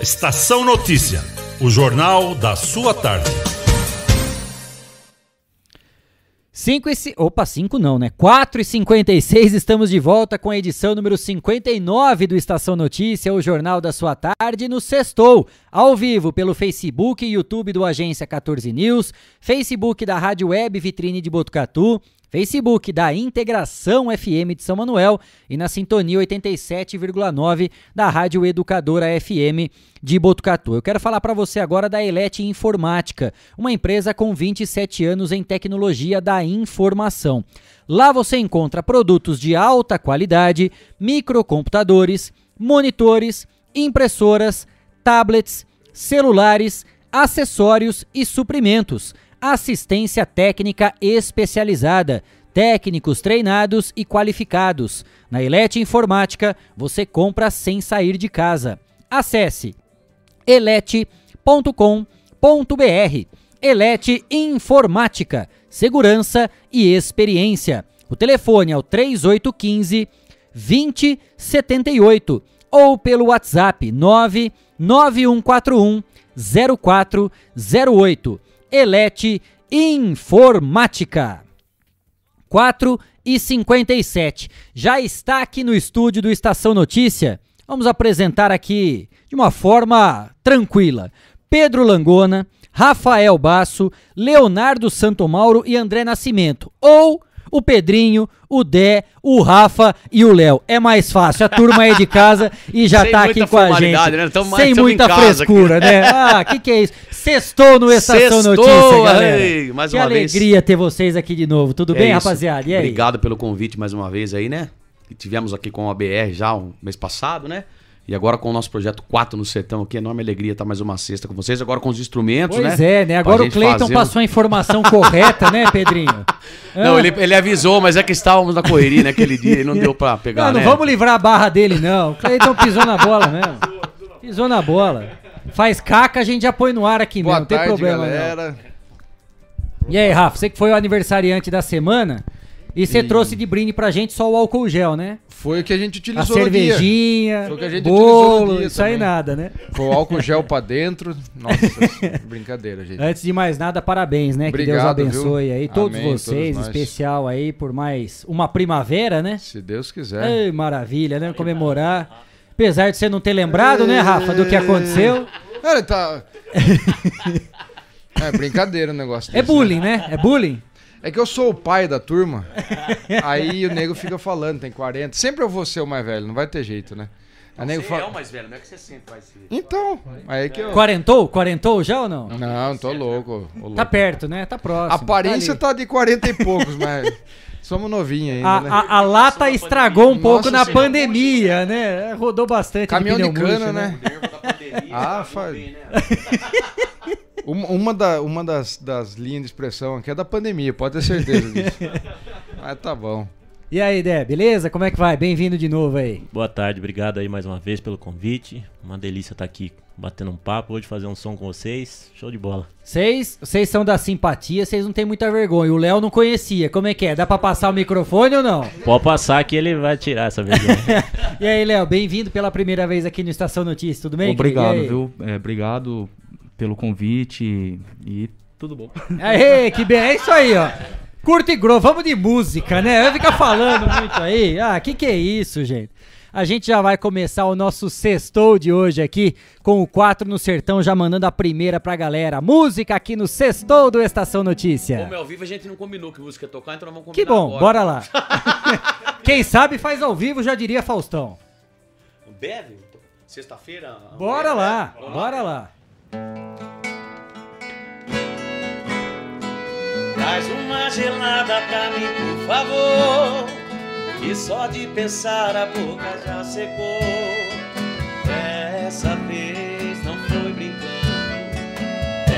S4: Estação Notícia, o jornal da sua tarde.
S1: 5 e... Opa, 5 não, né? 4 e 56 estamos de volta com a edição número 59 do Estação Notícia, o jornal da sua tarde, no Sextou, ao vivo pelo Facebook e YouTube do Agência 14 News, Facebook da Rádio Web Vitrine de Botucatu, Facebook da Integração FM de São Manuel e na sintonia 87,9 da Rádio Educadora FM de Botucatu. Eu quero falar para você agora da Elete Informática, uma empresa com 27 anos em tecnologia da informação. Lá você encontra produtos de alta qualidade, microcomputadores, monitores, impressoras, tablets, celulares, acessórios e suprimentos assistência técnica especializada, técnicos treinados e qualificados. Na Elete Informática, você compra sem sair de casa. Acesse elete.com.br. Elete Informática, segurança e experiência. O telefone é o 3815 2078 ou pelo WhatsApp 99141 0408. Elete Informática. 4 e 57. Já está aqui no estúdio do Estação Notícia. Vamos apresentar aqui de uma forma tranquila. Pedro Langona, Rafael Basso, Leonardo Santomauro e André Nascimento. Ou o Pedrinho, o Dé, o Rafa e o Léo. É mais fácil. A turma é de casa e já
S9: Sem
S1: tá aqui com a gente.
S9: né? Tamo
S1: Sem
S9: tamo
S1: muita frescura,
S9: aqui.
S1: né? Ah, que que é isso? Sextou no Estação
S9: Sextou,
S1: Notícia, galera.
S9: ei, mais
S1: que
S9: uma vez.
S1: alegria ter vocês aqui de novo. Tudo
S9: É
S1: bem,
S9: isso.
S1: rapaziada? E aí?
S9: Obrigado pelo convite mais uma vez aí, né? Tivemos aqui com a BR já um mês passado, né? E agora com o nosso projeto 4 no Sertão aqui, enorme alegria estar mais uma sexta com vocês, agora com os instrumentos,
S1: Pois
S9: né?
S1: é, né? Agora o Cleiton
S9: fazer
S1: passou a informação correta, né, Pedrinho?
S9: Não,
S1: Ah.
S9: ele, ele avisou, mas é que estávamos na correria naquele dia e não deu pra pegar,
S1: Não, não
S9: né?
S1: vamos livrar a barra dele, não. O Cleiton pisou na bola mesmo. Pisou na bola. Faz caca, a gente já põe no ar aqui
S10: Boa
S1: mesmo, não tem
S10: tarde,
S1: problema. não.
S10: galera.
S1: E aí, Rafa, você que foi o aniversariante da semana e você trouxe de brinde pra gente só o álcool gel, né?
S10: Foi o que a gente
S1: A
S10: utilizou dia.
S1: cervejinha,
S10: Foi o que a gente
S1: bolo, isso aí
S10: também.
S1: nada, né?
S10: Foi o álcool gel pra dentro. Nossa, brincadeira, gente.
S1: Antes de mais nada, parabéns, né? que Deus
S10: Obrigado,
S1: abençoe
S10: viu?
S1: aí todos
S10: Amém,
S1: vocês,
S10: todos
S1: especial aí por mais uma primavera, né?
S10: Se Deus quiser.
S1: Ei, maravilha, né? Comemorar. Apesar de você não ter lembrado, né, Rafa, do que aconteceu.
S10: Cara, tá. É brincadeira o negócio
S1: É
S10: desse,
S1: bullying, né? É bullying?
S10: É que eu sou o pai da turma, aí o nego fica falando, tem 40. Sempre eu vou ser o mais velho, não vai ter jeito, né? Aí o nego
S9: Você
S10: fala-
S9: é o mais velho, não é que você sempre vai ser.
S10: Então, aí que eu.
S1: Quarentou? Quarentou já ou não?
S10: Não, tô louco. ô louco.
S1: Tá perto, né? Tá próximo.
S10: A aparência
S1: tá
S10: tá de 40 e poucos, mas somos novinhos ainda,
S1: ali.
S10: né?
S1: a, a, a lata estragou um pouco
S10: Nossa
S1: na
S10: Senhora.
S1: pandemia, né? Rodou bastante.
S10: Caminhão de
S1: pneu murcho,
S10: cana, né? Ah, faz. Uma, uma, da, uma das, das linhas de expressão aqui é da pandemia, pode ter certeza disso. Mas tá bom.
S1: E aí, Dé, beleza? Como é que vai? Bem-vindo de novo aí.
S11: Boa tarde, obrigado aí mais uma vez pelo convite. Uma delícia estar aqui batendo um papo, hoje fazer um som com vocês. Show de bola.
S1: Vocês vocês são da simpatia, vocês não tem muita vergonha. O Léo não conhecia. Como é que é? Dá pra passar o microfone ou não?
S11: Pode passar que ele vai tirar essa vergonha.
S1: e aí, Léo, bem-vindo pela primeira vez aqui no Estação Notícias, tudo bem?
S12: Obrigado, viu? É, obrigado pelo convite e tudo bom.
S1: Aê, que bem, é isso aí, ó. Curto e grosso, vamos de música, né? Vai ficar falando muito aí. Ah, que que é isso, gente? A gente já vai começar o nosso sextou de hoje aqui com o 4 no Sertão, já mandando a primeira pra galera. Música aqui no sextou do Estação Notícia.
S9: Como é ao vivo, a gente não combinou que música ia tocar, então nós vamos combinar
S1: Que bom,
S9: agora.
S1: bora lá. Quem sabe faz ao vivo, já diria Faustão.
S9: Bebe? Sexta-feira?
S1: Bora
S9: É,
S1: lá,
S9: vamos
S1: bora lá.
S13: Traz uma gelada pra mim, por favor. Que só de pensar a boca já secou. Dessa vez não foi brincando.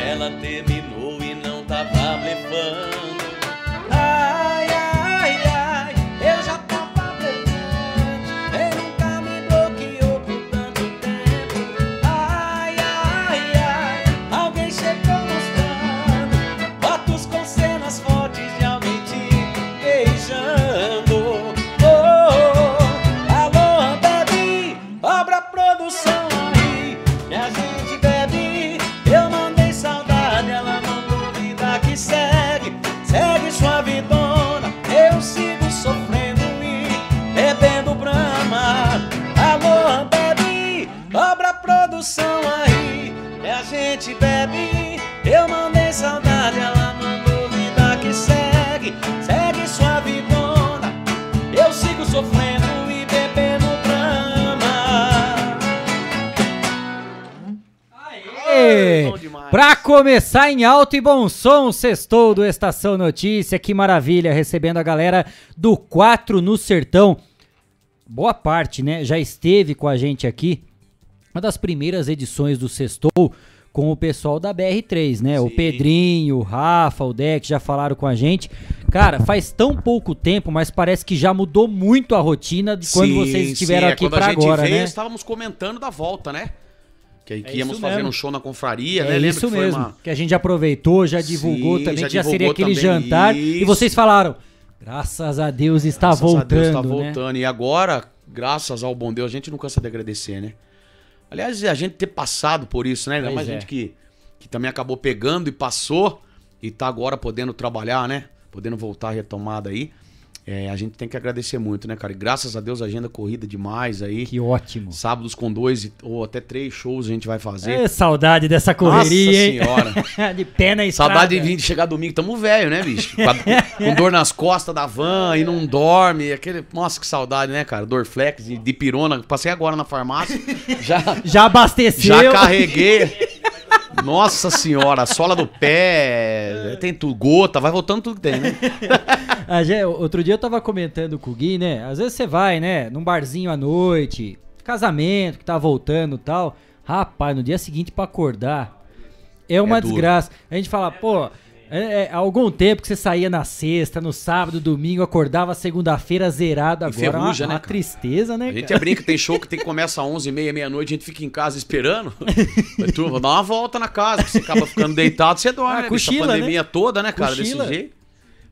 S13: Ela terminou e não tava blefando.
S1: Ê, Pra começar em alto e bom som, sextou do Estação Notícia, que maravilha, recebendo a galera do 4 no Sertão. Boa parte, né? Já esteve com a gente aqui, uma das primeiras edições do Sextou com o pessoal da BR3, né? O Pedrinho, o Rafa, o Deck já falaram com a gente. Cara, faz tão pouco tempo, mas parece que já mudou muito a rotina de quando
S9: Sim,
S1: vocês estiveram
S9: sim, é,
S1: aqui
S9: quando
S1: pra
S9: a gente
S1: agora,
S9: veio,
S1: né?
S9: Estávamos comentando da volta, né? Que, aí que
S1: É
S9: íamos fazer um show na confraria,
S1: É
S9: né? Lembra
S1: isso
S9: que
S1: mesmo,
S9: uma-
S1: que a gente aproveitou, já divulgou
S9: Sim,
S1: também,
S9: já
S1: que já seria
S9: divulgou
S1: aquele jantar. E
S9: isso.
S1: vocês falaram, graças a Deus está
S9: Graças a
S1: voltando,
S9: Deus tá
S1: né?
S9: voltando. E agora, graças ao bom Deus, a gente não cansa de agradecer, né? Aliás, a gente ter passado por isso, né? Ainda mais
S1: é.
S9: gente que, que também acabou pegando e passou e tá agora podendo trabalhar, né? Podendo voltar retomada aí. É, a gente tem que agradecer muito, né, cara? E graças a Deus a agenda corrida demais aí.
S1: Que ótimo.
S9: Sábados com dois ou até três shows a gente vai fazer.
S1: É, saudade dessa correria,
S9: Nossa senhora.
S1: de pé na estrada.
S9: Saudade de vir de chegar domingo, tamo velho, né, bicho? Com, com dor nas costas da van e não dorme. Aquele... Nossa, que saudade, né, cara? Dorflex de pirona. Passei agora na farmácia. Já,
S1: Já abasteceu.
S9: já carreguei. Nossa senhora, a sola do pé, tem tudo, gota, vai voltando tudo que tem, né?
S1: Gente- outro dia eu tava comentando com o Gui, né? Às vezes você vai, né? Num barzinho à noite, casamento que tá voltando e tal. Rapaz, no dia seguinte pra acordar é uma
S9: É
S1: desgraça. A gente fala, pô, é, é, há algum tempo que você saía na sexta, no sábado, domingo, acordava segunda-feira zerado agora.
S9: Enferruja,
S1: uma,
S9: né,
S1: uma tristeza, né?
S9: A gente
S1: cara?
S9: brinca, tem show que tem que começa às 11h30, meia-noite, a gente fica em casa esperando. Mas tu, vou dar uma volta na casa, você acaba ficando deitado, você dorme,
S1: Ah,
S9: né?
S1: cochila,
S9: a pandemia
S1: né?
S9: toda, né, cara?
S1: Cochila.
S9: Desse jeito.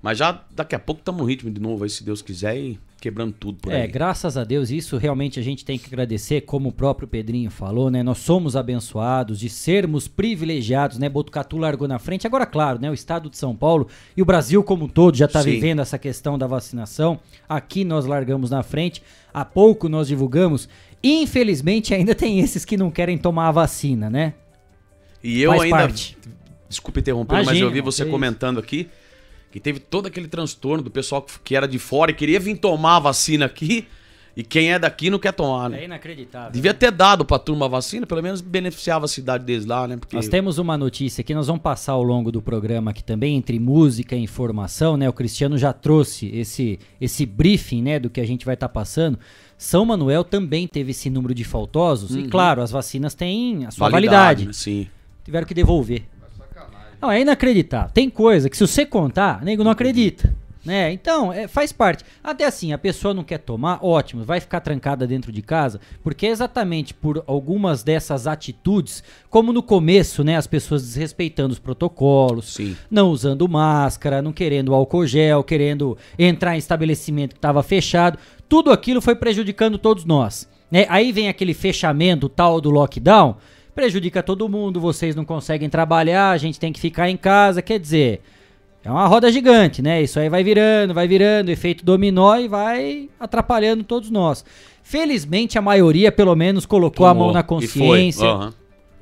S9: Mas já daqui a pouco estamos no ritmo de novo aí, se Deus quiser, e quebrando tudo por
S1: É,
S9: aí.
S1: graças a Deus, isso realmente a gente tem que agradecer, como o próprio Pedrinho falou, né? Nós somos abençoados de sermos privilegiados, né? Botucatu largou na frente. Agora, claro, né? O estado de São Paulo e o Brasil como um todo já está vivendo essa questão da vacinação. Aqui nós largamos na frente. Há pouco nós divulgamos. Infelizmente, ainda tem esses que não querem tomar a vacina, né?
S9: E eu
S1: Faz
S9: ainda.
S1: parte.
S9: Desculpa interromper, mas
S1: Imagina,
S9: eu vi você comentando aqui que teve todo aquele transtorno do pessoal que- era de fora e queria vir tomar a vacina aqui. E quem é daqui não quer tomar, né?
S1: É inacreditável.
S9: Devia ter dado pra turma a vacina, pelo menos beneficiava a cidade deles lá, né? Porque
S1: Nós temos uma notícia que nós vamos passar ao longo do programa aqui também, entre música e informação, né? O Cristiano já trouxe esse, esse briefing, né, do que a gente vai estar passando. São Manuel também teve esse número de faltosos, e
S9: Uhum.
S1: claro, as vacinas têm a sua
S9: Validade,
S1: validade.
S9: né? Sim.
S1: Tiveram que devolver. Não, é inacreditável. Tem coisa que se você contar, nego não acredita. Né? Então, é, faz parte. Até assim, a pessoa não quer tomar, ótimo, vai ficar trancada dentro de casa, porque é exatamente por algumas dessas atitudes, como no começo, né, as pessoas desrespeitando os protocolos, não usando máscara, não querendo álcool gel, querendo entrar em estabelecimento que estava fechado, tudo aquilo foi prejudicando todos nós. Né? Aí vem aquele fechamento tal do lockdown, prejudica todo mundo, vocês não conseguem trabalhar, a gente tem que ficar em casa, quer dizer, é uma roda gigante, né? Isso aí vai virando, vai virando, efeito dominó e vai atrapalhando todos nós. Felizmente a maioria, pelo menos, colocou a
S9: Tomou,
S1: mão na consciência.
S9: aham.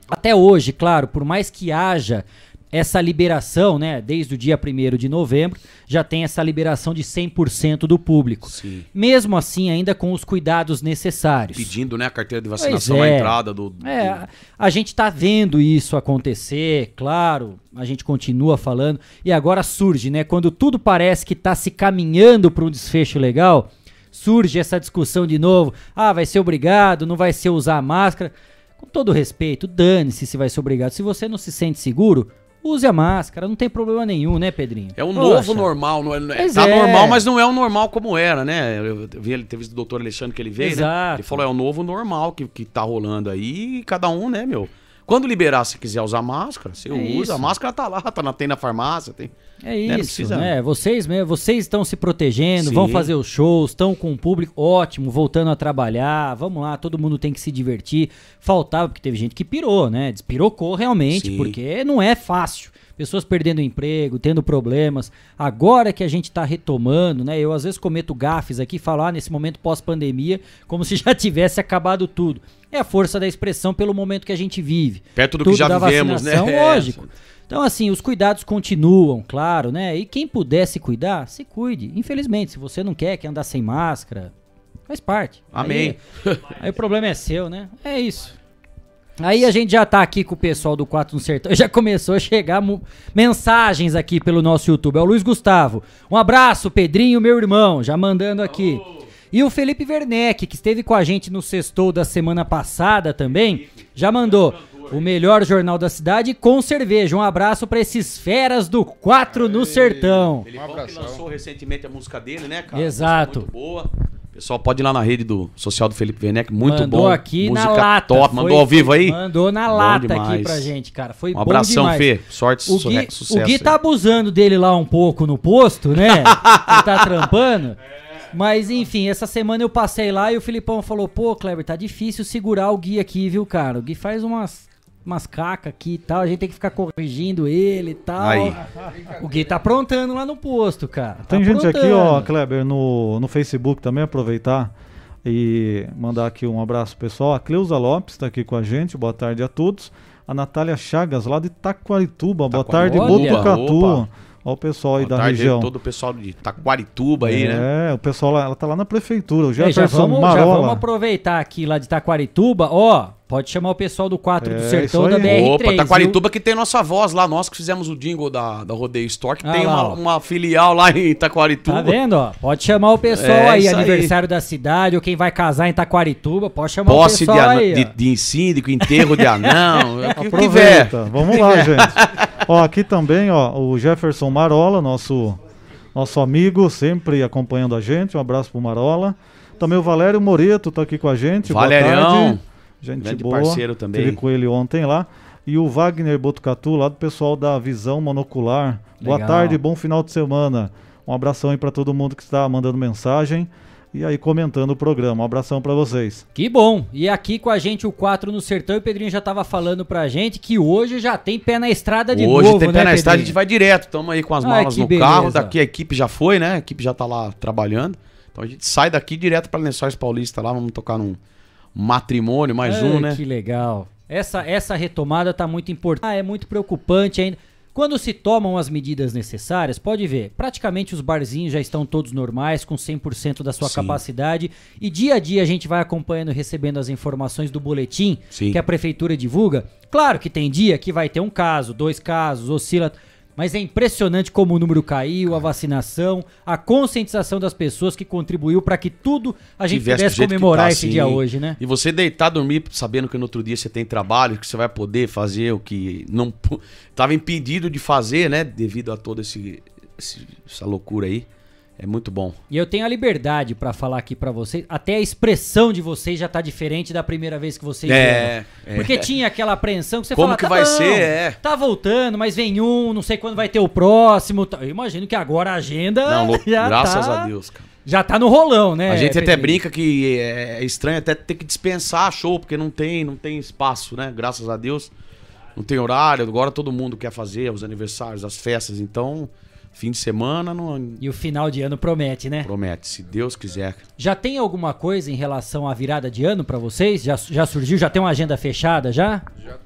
S1: Até hoje, claro, por mais que haja essa liberação, né, desde o dia 1 de novembro, já tem essa liberação de 100% do público. Mesmo assim, ainda com os cuidados necessários.
S9: Pedindo, né, a carteira de vacinação, a
S1: é.
S9: entrada do. do-
S1: É, a- a gente tá vendo isso acontecer, claro, a gente continua falando, e agora surge, né, quando tudo parece que tá se caminhando para um desfecho legal, surge essa discussão de novo, ah, vai ser obrigado, não vai ser usar máscara. Com todo respeito, dane-se se vai ser obrigado. Se você não se sente seguro, use a máscara, não tem problema nenhum, né, Pedrinho?
S9: É um
S1: Poxa.
S9: novo normal, não é, é-
S1: Pois
S9: tá
S1: é.
S9: normal, mas não é o normal como era, né? Eu vi ele teve o doutor Alexandre que ele veio, né?
S1: Exato.
S9: Ele falou, é o novo normal que, que tá rolando aí, e cada um, né, meu? Quando liberar, se quiser usar máscara, você
S1: É
S9: usa,
S1: isso.
S9: a máscara tá lá, tá na, tem na farmácia, tem.
S1: É
S9: né,
S1: isso, né?
S9: precisa-
S1: Vocês mesmo, vocês estão se protegendo,
S9: Sim.
S1: vão fazer os shows, estão com o público ótimo, voltando a trabalhar. Vamos lá, todo mundo tem que se divertir. Faltava porque teve gente que pirou, né? Despirocou realmente,
S9: Sim.
S1: porque não é fácil. Pessoas perdendo emprego, tendo problemas. Agora que a gente tá retomando, né? Eu às vezes cometo gafes aqui, falar nesse momento pós-pandemia, como se já tivesse acabado tudo. É a força da expressão pelo momento que a gente vive.
S9: Perto do que
S1: Tudo
S9: já
S1: da
S9: vivemos, né? É.
S1: Lógico. Então, assim, os cuidados continuam, claro, né? E quem puder se cuidar, se cuide. Infelizmente, se você não quer, quer andar sem máscara, faz parte.
S9: Amém.
S1: Aí, aí o problema é seu, né? É isso. Aí a gente já tá aqui com o pessoal do 4 no Sertão. Já começou a chegar mensagens aqui pelo nosso YouTube. É o Luiz Gustavo. Um abraço, Pedrinho, meu irmão. Já mandando aqui. E o Felipe Werneck, que esteve com a gente no sextou da semana passada também, já mandou o melhor jornal da cidade com cerveja. Um abraço pra esses feras do 4 no Sertão.
S9: Ele que lançou recentemente a música dele, né, cara?
S1: Exato.
S9: Muito boa. Pessoal, pode ir lá na rede do social do Felipe Werneck, muito
S1: mandou
S9: bom.
S1: aqui na
S9: Música
S1: lata.
S9: top. Mandou
S1: Foi-
S9: ao vivo aí?
S1: Mandou na
S9: Bom
S1: lata aqui
S9: demais.
S1: pra gente, cara. Foi
S9: Um
S1: bom
S9: abração,
S1: demais.
S9: Fê. Sorte,
S1: o Gui,
S9: sucesso
S1: O Gui
S9: aí.
S1: tá abusando dele lá um pouco no posto, né? Ele tá trampando. Mas enfim, essa semana eu passei lá e o Filipão falou: pô, Kleber, tá difícil segurar o Gui aqui, viu, cara? O Gui faz umas, umas cacas aqui e tal, a gente tem que ficar corrigindo ele e tal.
S3: Aí.
S1: O Gui tá aprontando lá no posto, cara. Tá
S3: Tem gente aqui, ó. Kleber, no, no Facebook também, aproveitar e mandar aqui um abraço pro pessoal. A Cleusa Lopes está aqui com a gente, boa tarde a todos. A Natália Chagas, lá de Taquarituba, boa tarde, Botucatu.
S9: opa.
S3: Ó o pessoal aí
S9: Boa
S3: da
S9: tarde,
S3: região.
S9: todo o pessoal de Taquarituba aí, né?
S3: É, o pessoal lá, ela tá lá na prefeitura, o
S1: É, já, vamos, já vamos aproveitar aqui lá de Taquarituba, ó. Pode chamar o pessoal do 4 do
S3: É,
S1: Sertão
S3: isso
S1: da. BR3.
S9: Opa,
S1: viu?
S9: Taquarituba que tem nossa voz lá, nós que fizemos o jingle da, da Rodeio Store, que
S1: Ah
S9: tem
S1: lá,
S9: uma, uma filial lá em Taquarituba.
S1: Tá vendo, ó? Pode chamar o pessoal
S9: É,
S1: aí,
S9: isso aí.
S1: aniversário da cidade, ou quem vai casar em Taquarituba, pode chamar
S9: Posse
S1: o
S9: de,
S1: pessoal
S9: ana-
S1: aí.
S9: de, de síndico, enterro de anão, é o que tiver.
S3: Aproveita. Vamos lá, gente. Ó, aqui também, ó, o Jefferson Marola, nosso nosso amigo, sempre acompanhando a gente. Um abraço pro Marola. Também o Valério Moreto tá aqui com a gente. Boa
S9: Valerião,
S3: tarde. Gente
S9: grande
S3: boa.
S9: parceiro também.
S3: Tive com ele ontem lá. E o Wagner Botucatu, lá do pessoal da Visão Monocular. Boa
S1: Legal.
S3: tarde, bom final de semana. Um abração aí para todo mundo que está mandando mensagem e aí comentando o programa. Um abração para vocês.
S1: Que bom. E aqui com a gente o 4 no Sertão, e o Pedrinho já tava falando pra gente que hoje já tem pé na estrada de
S9: Hoje
S1: novo,
S9: tem pé
S1: né,
S9: na estrada, a gente vai direto. Estamos aí com as malas no
S1: beleza.
S9: carro. Daqui a equipe já foi, né? A equipe já tá lá trabalhando. Então a gente sai daqui direto para Lençóis Paulista lá. Vamos tocar num matrimônio, mais
S1: Ai,
S9: um, né?
S1: Que legal. Essa, essa retomada tá muito importante. Ah, é muito preocupante ainda. Quando se tomam as medidas necessárias, pode ver, praticamente os barzinhos já estão todos normais, com 100% da sua
S9: Sim.
S1: capacidade. E dia a dia a gente vai acompanhando e recebendo as informações do boletim
S9: Sim.
S1: que a prefeitura divulga. Claro que tem dia que vai ter um caso, dois casos, oscila. Mas é impressionante como o número caiu, a vacinação, a conscientização das pessoas que contribuiu para que tudo a gente
S9: Tivesse
S1: pudesse comemorar
S9: tá,
S1: esse
S9: assim.
S1: dia hoje, né?
S9: E você deitar, dormir, sabendo que no outro dia você tem trabalho, que você vai poder fazer o que não pu- tava impedido de fazer, né? Devido a toda esse, esse- essa loucura aí. É muito bom.
S1: E eu tenho a liberdade para falar aqui para vocês, até a expressão de vocês já tá diferente da primeira vez que vocês
S9: É,
S1: vieram.
S9: é.
S1: Porque tinha aquela apreensão que você
S9: Como
S1: fala,
S9: que
S1: tá
S9: vai
S1: bom,
S9: ser, é.
S1: Tá voltando, mas vem um, não sei quando vai ter o próximo. tá- Eu imagino que agora a agenda
S9: Não, graças
S1: tá-
S9: a Deus, cara.
S1: Já tá no rolão, né?
S9: a gente até brinca que é estranho até ter que dispensar show, porque não tem, não tem espaço, né? Graças a Deus. Não tem horário, agora todo mundo quer fazer os aniversários, as festas, então fim de semana não
S1: E o final de ano promete, né?
S9: promete, se Deus quiser.
S1: Já tem alguma coisa em relação à virada de ano pra vocês? Já, já surgiu? Já tem uma agenda fechada já?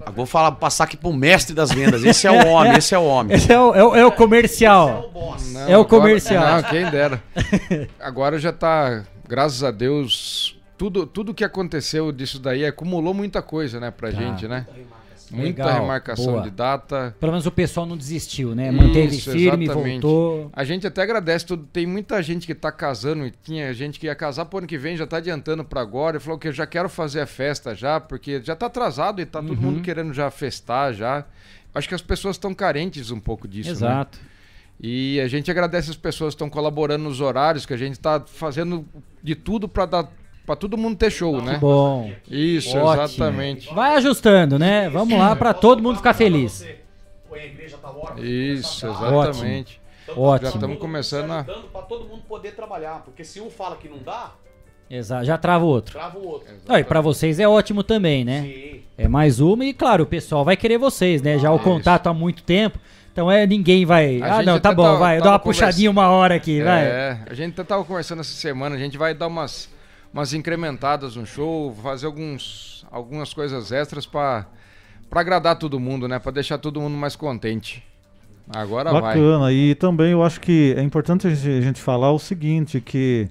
S9: Eu vou falar, passar aqui pro mestre das vendas. Esse é o homem, esse é o homem.
S1: Esse é o, é o- é o comercial.
S10: Não,
S1: é o
S10: agora-
S1: comercial.
S10: Não, quem dera. Agora já tá, graças a Deus, tudo, tudo que aconteceu disso daí acumulou muita coisa, né, pra
S1: Tá.
S10: gente, né? Muita
S1: Legal,
S10: remarcação
S1: boa.
S10: de data.
S1: Pelo menos o pessoal não desistiu, né? Manteve
S10: Isso,
S1: firme,
S10: exatamente.
S1: voltou.
S10: A gente até agradece tudo. Tem muita gente que tá casando e tinha gente que ia casar pro ano que vem, já tá adiantando pra agora. E falou que eu já quero fazer a festa já, porque já tá atrasado e tá todo
S1: Uhum.
S10: mundo querendo já festar já. Acho que as pessoas estão carentes um pouco disso, né?
S1: Exato.
S10: E a gente agradece as pessoas que estão colaborando nos horários, que a gente tá fazendo de tudo pra dar para todo mundo ter show, né?
S1: Que bom.
S10: Isso,
S1: Ótimo.
S10: exatamente.
S1: Vai ajustando, né? Vamos lá pra todo mundo ficar feliz.
S10: Isso, exatamente.
S1: Ótimo.
S10: Já estamos começando a
S9: pra todo mundo poder trabalhar, porque se um fala que não dá,
S1: Exato, já trava o outro.
S9: trava o outro.
S1: Não, e pra vocês é ótimo também, né? É mais uma e claro, o pessoal vai querer vocês, né? Já o contato há muito tempo. Então é ninguém vai.
S10: A
S1: ah, não, tá bom,
S10: tava-
S1: vai. Eu dou uma puxadinha uma hora aqui, vai.
S10: É, a gente tava conversando essa semana, a gente vai dar umas, umas incrementadas no show, fazer alguns, algumas coisas extras pra pra agradar todo mundo, né? Pra deixar todo mundo mais contente. Agora vai.
S3: Bacana. E também eu acho que é importante a gente, a gente falar o seguinte, que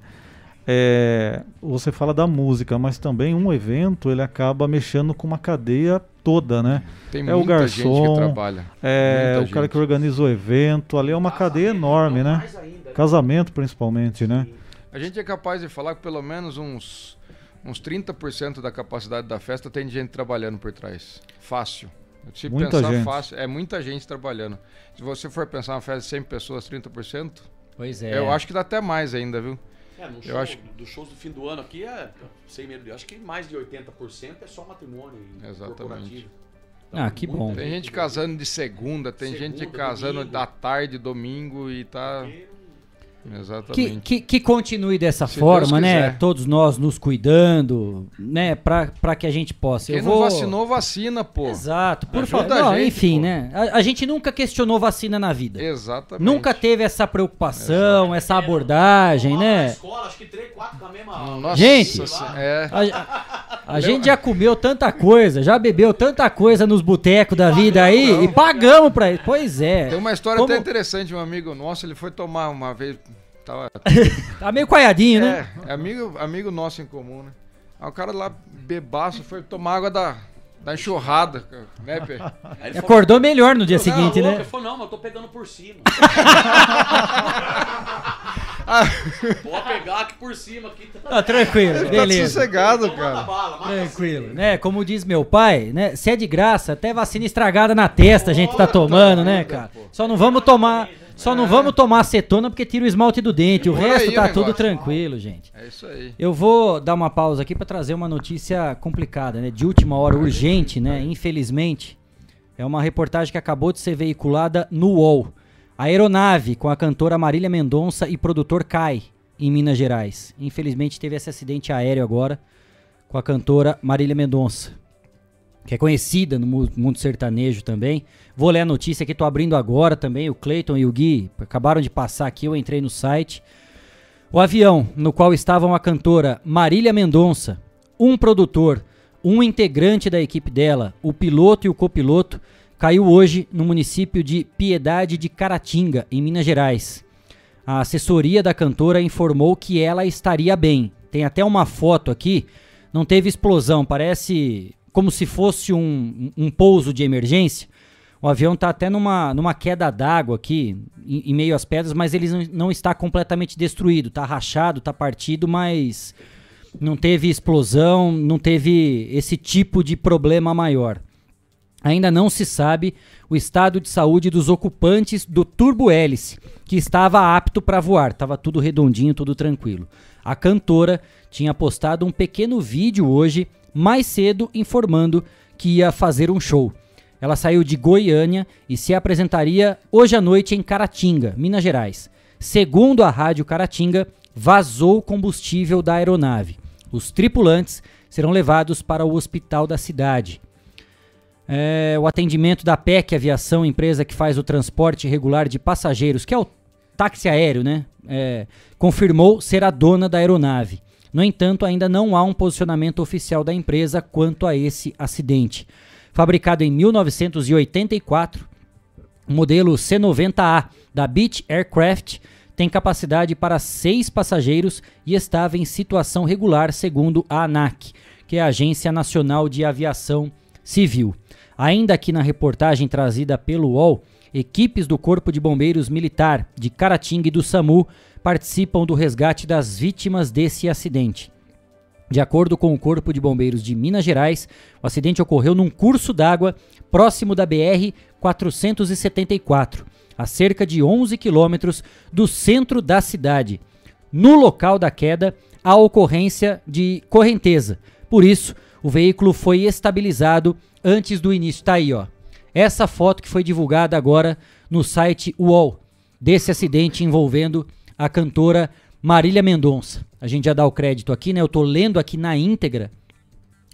S3: é, você fala da música, mas também um evento ele acaba mexendo com uma cadeia toda, né?
S10: Tem
S3: é o
S10: muita
S3: garçom,
S10: gente que trabalha.
S3: é
S10: Muita
S3: o cara
S10: gente.
S3: que organiza o evento, ali é uma cadeia enorme, né? Casamento principalmente, né?
S10: A gente é capaz de falar que pelo menos uns, uns 30% da capacidade da festa tem gente trabalhando por trás. Fácil. Se
S3: Muita
S10: pensar
S3: gente.
S10: fácil, é muita gente trabalhando. Se você for pensar uma festa de 100 pessoas, 30%,
S1: Pois é.
S10: eu acho que dá até mais ainda, viu?
S9: É, no
S10: Eu
S9: show,
S10: acho-
S9: dos shows do fim do ano aqui, é, sem medo de acho que mais de 80% é só matrimônio e
S10: Exatamente.
S9: corporativo.
S1: Ah, que bom.
S10: Tem gente casando de segunda, tem gente
S9: Segunda,
S10: casando
S9: domingo.
S10: da tarde, domingo e tá.
S1: Que,
S10: Exatamente.
S1: que, que continue dessa
S10: Se
S1: forma, né? Todos nós nos cuidando, né? Pra, pra que a gente possa.
S10: Quem
S1: eu
S10: não
S1: vou...
S10: vacinou, vacina, pô.
S1: Exato, por favor. Não,
S10: gente,
S1: enfim,
S10: pô.
S1: né? A, a gente nunca questionou vacina na vida.
S10: Exatamente.
S1: Nunca teve essa preocupação, essa abordagem, né?
S9: escola, acho que 3, 4 com a mesma.
S10: Nossa
S1: Gente,
S10: é.
S1: A, a gente já comeu tanta coisa, já bebeu tanta coisa nos botecos da vida aí e pagamos pra isso. Pois é.
S10: Tem uma história
S1: Como-
S10: até interessante, um amigo nosso, ele foi tomar uma vez. Tava...
S1: Tá meio coiadinho, né?
S10: É, é amigo, amigo nosso em comum, né? Aí o cara lá, bebaço, foi tomar água da, da enxurrada, né, Pê?
S9: Aí
S1: E acordou melhor no dia seguinte, né?
S9: Ele falou, não, mas eu tô pegando por cima. Pode pegar aqui por cima. Aqui.
S1: Ah, tranquilo,
S10: Ele tá
S1: beleza.
S10: sossegado, cara.
S1: Tranquilo, né? Como diz meu pai, né? Se é de graça, até vacina estragada na testa a gente tá tomando, né, cara? Só não vamos tomar, só não vamos tomar acetona porque tira o esmalte do dente. O
S10: Por
S1: resto
S10: aí o
S1: tá
S10: negócio.
S1: tudo tranquilo, gente.
S10: É isso aí.
S1: Eu vou dar uma pausa aqui pra trazer uma notícia complicada, né? De última hora, urgente, né? Infelizmente. É uma reportagem que acabou de ser veiculada no UOL. A aeronave com a cantora Marília Mendonça e produtor cai em Minas Gerais. Infelizmente teve esse acidente aéreo agora com a cantora Marília Mendonça, que é conhecida no mu- mundo sertanejo também. Vou ler a notícia aqui, tô abrindo agora também. O Cleiton e o Gui acabaram de passar aqui, eu entrei no site. O avião no qual estavam a cantora Marília Mendonça, um produtor, um integrante da equipe dela, o piloto e o copiloto, caiu hoje no município de Piedade de Caratinga, em Minas Gerais. A assessoria da cantora informou que ela estaria bem. Tem até uma foto aqui. Não teve explosão, parece como se fosse um, um pouso de emergência. O avião está até numa, numa queda d'água aqui, em, em meio às pedras, mas ele não, não está completamente destruído. Está rachado, está partido, mas não teve explosão, não teve esse tipo de problema maior. Ainda não se sabe o estado de saúde dos ocupantes do turbo hélice, que estava apto para voar, estava tudo redondinho, tudo tranquilo. A cantora tinha postado um pequeno vídeo hoje, mais cedo, informando que ia fazer um show. Ela saiu de Goiânia e se apresentaria hoje à noite em Caratinga, Minas Gerais. Segundo a rádio Caratinga, vazou combustível da aeronave. Os tripulantes serão levados para o hospital da cidade. É, o atendimento da PEC Aviação, empresa que faz o transporte regular de passageiros, que é o táxi aéreo, né? É, confirmou ser a dona da aeronave. No entanto, ainda não há um posicionamento oficial da empresa quanto a esse acidente. Fabricado em 1984, o modelo C90A da Beach Aircraft tem capacidade para seis passageiros e estava em situação regular, segundo a ANAC, que é a Agência Nacional de Aviação Civil. Ainda aqui na reportagem trazida pelo UOL, equipes do Corpo de Bombeiros Militar de Caratinga e do SAMU participam do resgate das vítimas desse acidente. De acordo com o Corpo de Bombeiros de Minas Gerais, o acidente ocorreu num curso d'água próximo da BR 474, a cerca de 11 quilômetros do centro da cidade. No local da queda, há ocorrência de correnteza. Por isso, o veículo foi estabilizado antes do início. Tá aí, ó. Essa foto que foi divulgada agora no site UOL desse acidente envolvendo a cantora Marília Mendonça. A gente já dá o crédito aqui, né? Eu tô lendo aqui na íntegra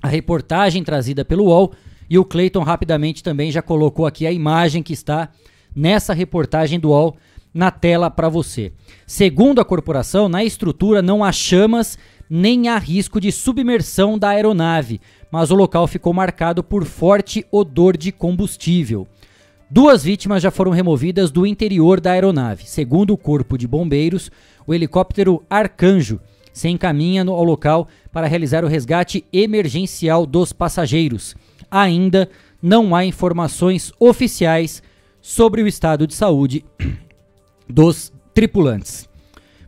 S1: a reportagem trazida pelo UOL e o Clayton rapidamente também já colocou aqui a imagem que está nessa reportagem do UOL na tela para você. Segundo a corporação, na estrutura não há chamas nem há risco de submersão da aeronave, mas o local ficou marcado por forte odor de combustível. Duas vítimas já foram removidas do interior da aeronave. Segundo o Corpo de Bombeiros, o helicóptero Arcanjo se encaminha ao local para realizar o resgate emergencial dos passageiros. Ainda não há informações oficiais sobre o estado de saúde dos tripulantes.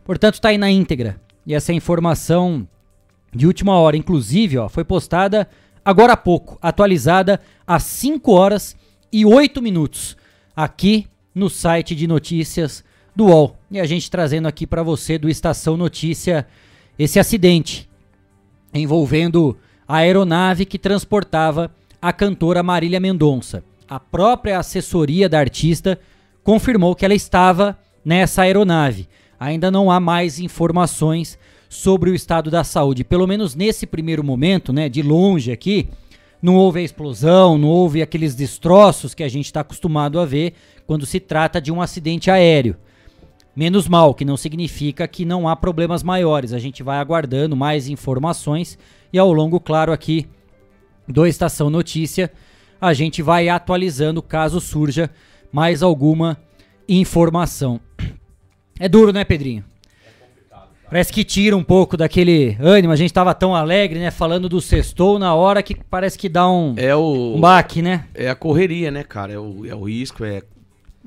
S1: Portanto, está aí na íntegra. E essa informação de última hora, inclusive, ó, foi postada agora há pouco, atualizada às 5 horas e 8 minutos, aqui no site de notícias do UOL. E a gente trazendo aqui para você do Estação Notícia esse acidente envolvendo a aeronave que transportava a cantora Marília Mendonça. A própria assessoria da artista confirmou que ela estava nessa aeronave. Ainda não há mais informações sobre o estado da saúde. Pelo menos nesse primeiro momento, né, de longe aqui, não houve a explosão, não houve aqueles destroços que a gente está acostumado a ver quando se trata de um acidente aéreo. Menos mal, que não significa que não há problemas maiores. A gente vai aguardando mais informações e ao longo, claro, aqui do Estação Notícia, a gente vai atualizando caso surja mais alguma informação. É duro, né, Pedrinho? Parece que tira um pouco daquele ânimo. A gente tava tão alegre, né? Falando do sextou na hora que parece que dá um,
S9: É o.
S1: um baque, né?
S9: É a correria, né, cara? É o, é o risco, é.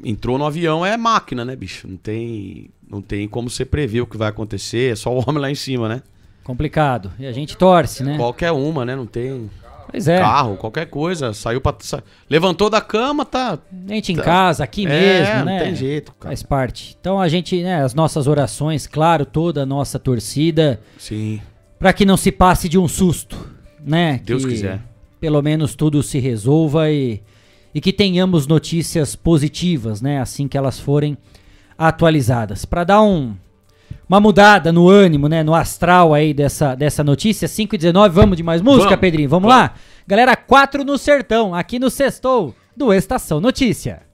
S9: Entrou no avião, é máquina, né, bicho? Não tem, não tem como você prever o que vai acontecer, é só o homem lá em cima, né?
S1: Complicado. E a gente torce, né?
S9: Qualquer uma, né? Não tem.
S1: Pois é.
S9: Carro, qualquer coisa. Saiu pra. sa- Levantou da cama, tá.
S1: Gente em
S9: tá-
S1: casa, aqui
S9: É,
S1: mesmo, né?
S9: Não tem jeito, cara.
S1: Faz parte. Então a gente, né, as nossas orações, claro, toda a nossa torcida.
S9: Sim.
S1: Para que não se passe de um susto, né?
S9: Deus
S1: que
S9: quiser.
S1: Pelo menos tudo se resolva e, e que tenhamos notícias positivas, né? Assim que elas forem atualizadas. Para dar um, uma mudada no ânimo, né? No astral aí dessa, dessa notícia. 5 e 19, vamos de mais música,
S9: Vamos,
S1: Pedrinho? Vamos, lá? Galera, 4 no Sertão, aqui no Sextou do Estação Notícia.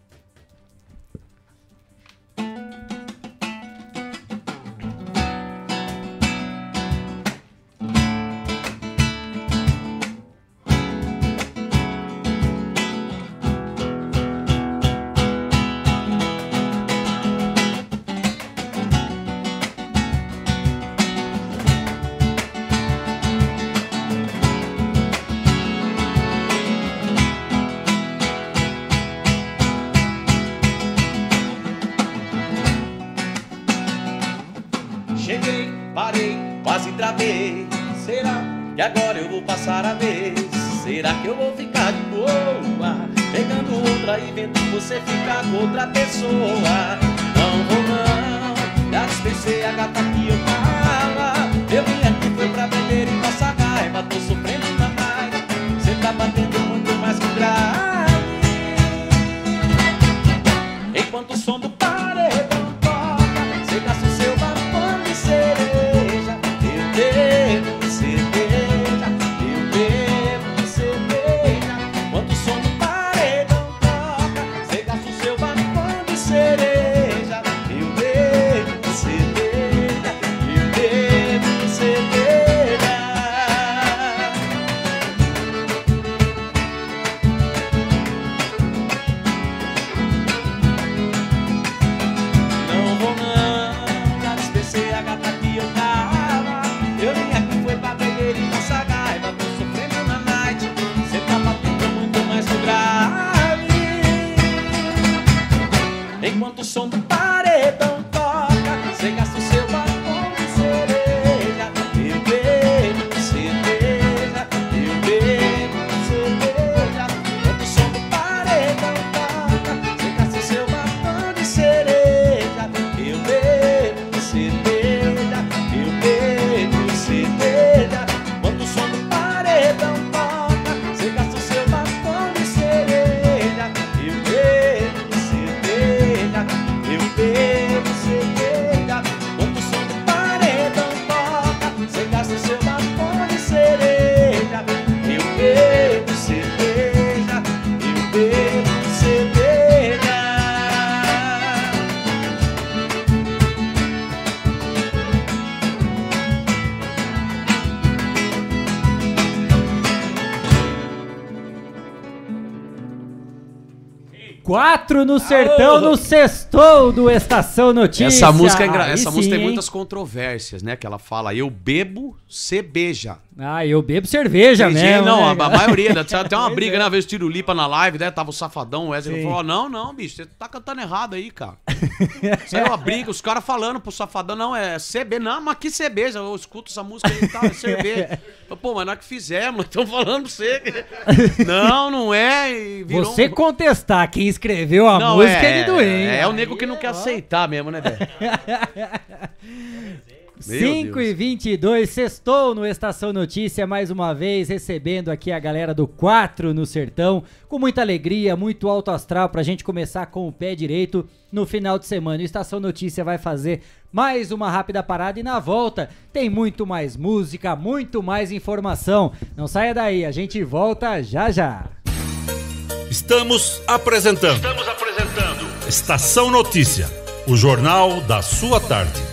S13: No
S1: sertão, no sextou do Estação Notícia.
S9: Essa música, é Essa música tem muitas controvérsias, né? Que ela fala, eu bebo, cê beija.
S1: Ah, eu bebo cerveja
S9: Tem
S1: mesmo.
S9: gente- não,
S1: né,
S9: a, a maioria, né? Tem uma briga, né? Uma vez tiro lipa na live, né? Tava o safadão, o Wesley
S1: Sim.
S9: falou: não, não, bicho, você tá cantando errado aí, cara. Saiu uma briga, os caras falando pro safadão, não, é CB, não, mas que CB? Eu escuto essa música aí e tal, é. Eu, Pô, mas nós que fizemos, estão falando pra você. Não, não é.
S1: Você
S9: um-
S1: contestar quem escreveu a
S9: Não,
S1: música
S9: é,
S1: é de doente.
S9: É, é o nego que não quer aceitar mesmo, né, velho? Meu
S1: 5 e 22, sextou no Estação Notícia, mais uma vez, recebendo aqui a galera do 4 no Sertão, com muita alegria, muito alto astral, pra gente começar com o pé direito no final de semana. O Estação Notícia vai fazer mais uma rápida parada e na volta tem muito mais música, muito mais informação. Não saia daí, a gente volta já já.
S4: Estamos apresentando. Estamos apresentando. Estação Notícia, o jornal da sua tarde.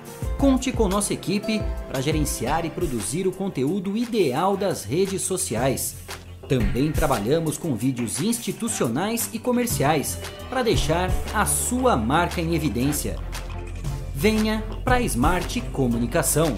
S14: Conte com nossa equipe para gerenciar e produzir o conteúdo ideal das redes sociais. Também trabalhamos com vídeos institucionais e comerciais para deixar a sua marca em evidência. Venha para a Smart Comunicação.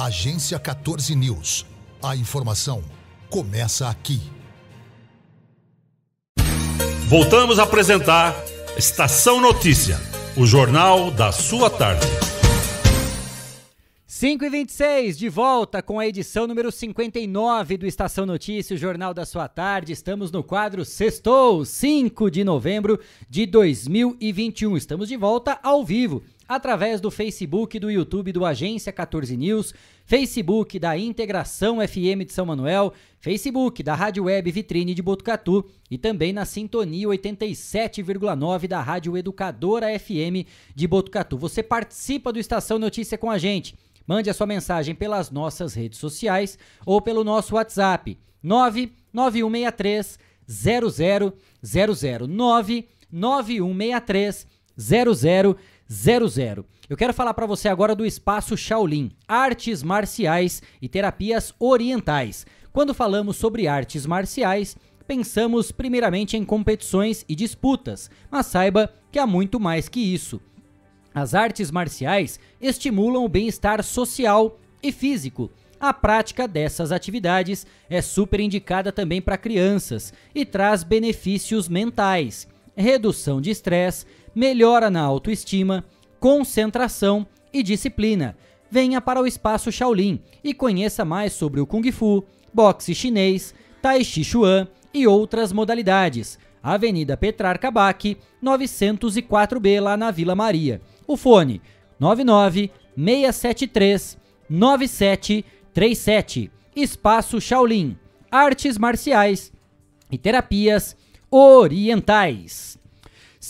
S15: Agência 14 News. A informação começa aqui.
S4: Voltamos a apresentar Estação Notícia, o jornal da sua tarde.
S1: 5 e 26 de volta com a edição número 59 do Estação Notícia, o Jornal da Sua Tarde. Estamos no quadro Sextou, 5 de novembro de 2021. Estamos de volta ao vivo, através do Facebook, do YouTube do Agência 14 News, Facebook da Integração FM de São Manuel, Facebook da Rádio Web Vitrine de Botucatu e também na Sintonia 87,9 da Rádio Educadora FM de Botucatu. Você participa do Estação Notícia com a gente. Mande a sua mensagem pelas nossas redes sociais ou pelo nosso WhatsApp 99163 0000 99163 0000. Eu quero falar para você agora do Espaço Shaolin, artes marciais e terapias orientais. Quando falamos sobre artes marciais, pensamos primeiramente em competições e disputas, mas saiba que há muito mais que isso. As artes marciais estimulam o bem-estar social e físico. A prática dessas atividades é super indicada também para crianças e traz benefícios mentais, redução de estresse, melhora na autoestima, concentração e disciplina. Venha para o Espaço Shaolin e conheça mais sobre o Kung Fu, boxe chinês, Tai Chi Chuan e outras modalidades. Avenida Petrarca Bac, 904B, lá na Vila Maria. O fone 99 673 9737. Espaço Shaolin. Artes marciais e terapias orientais.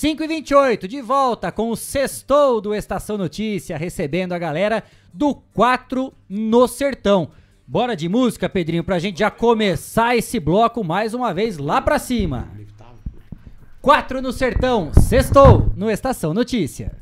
S1: 5 e 28 de volta com o sextou do Estação Notícia, recebendo a galera do 4 no Sertão. Bora de música, Pedrinho, pra gente já começar esse bloco mais uma vez lá pra cima. 4 no Sertão, sextou no Estação Notícia.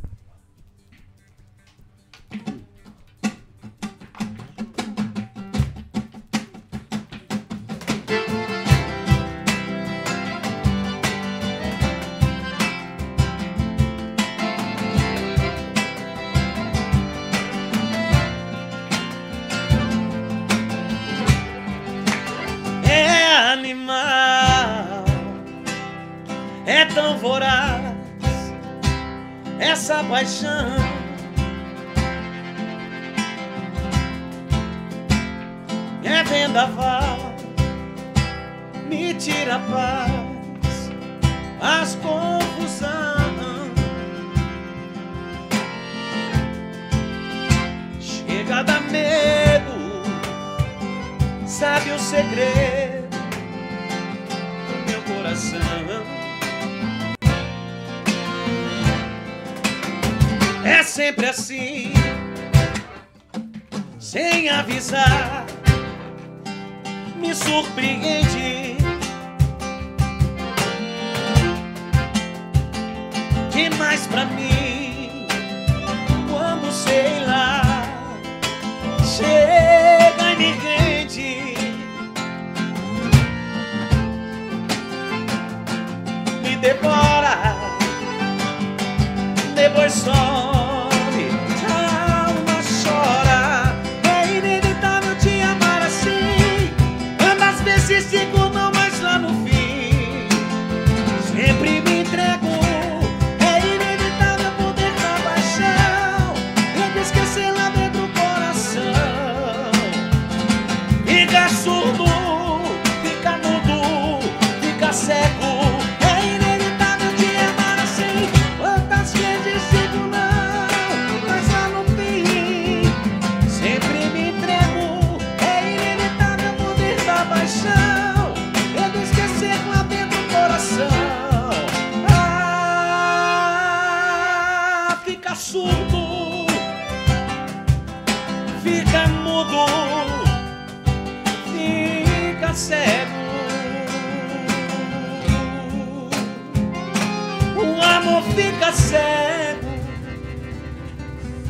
S13: Essa paixão. É vendaval, me tira a paz, as confusão. Chega a dar medo, sabe o segredo do meu coração. É sempre assim, sem avisar, me surpreende. demais pra mim. Quando sei lá, chega e me rende. Me devora, depois some, fica cego.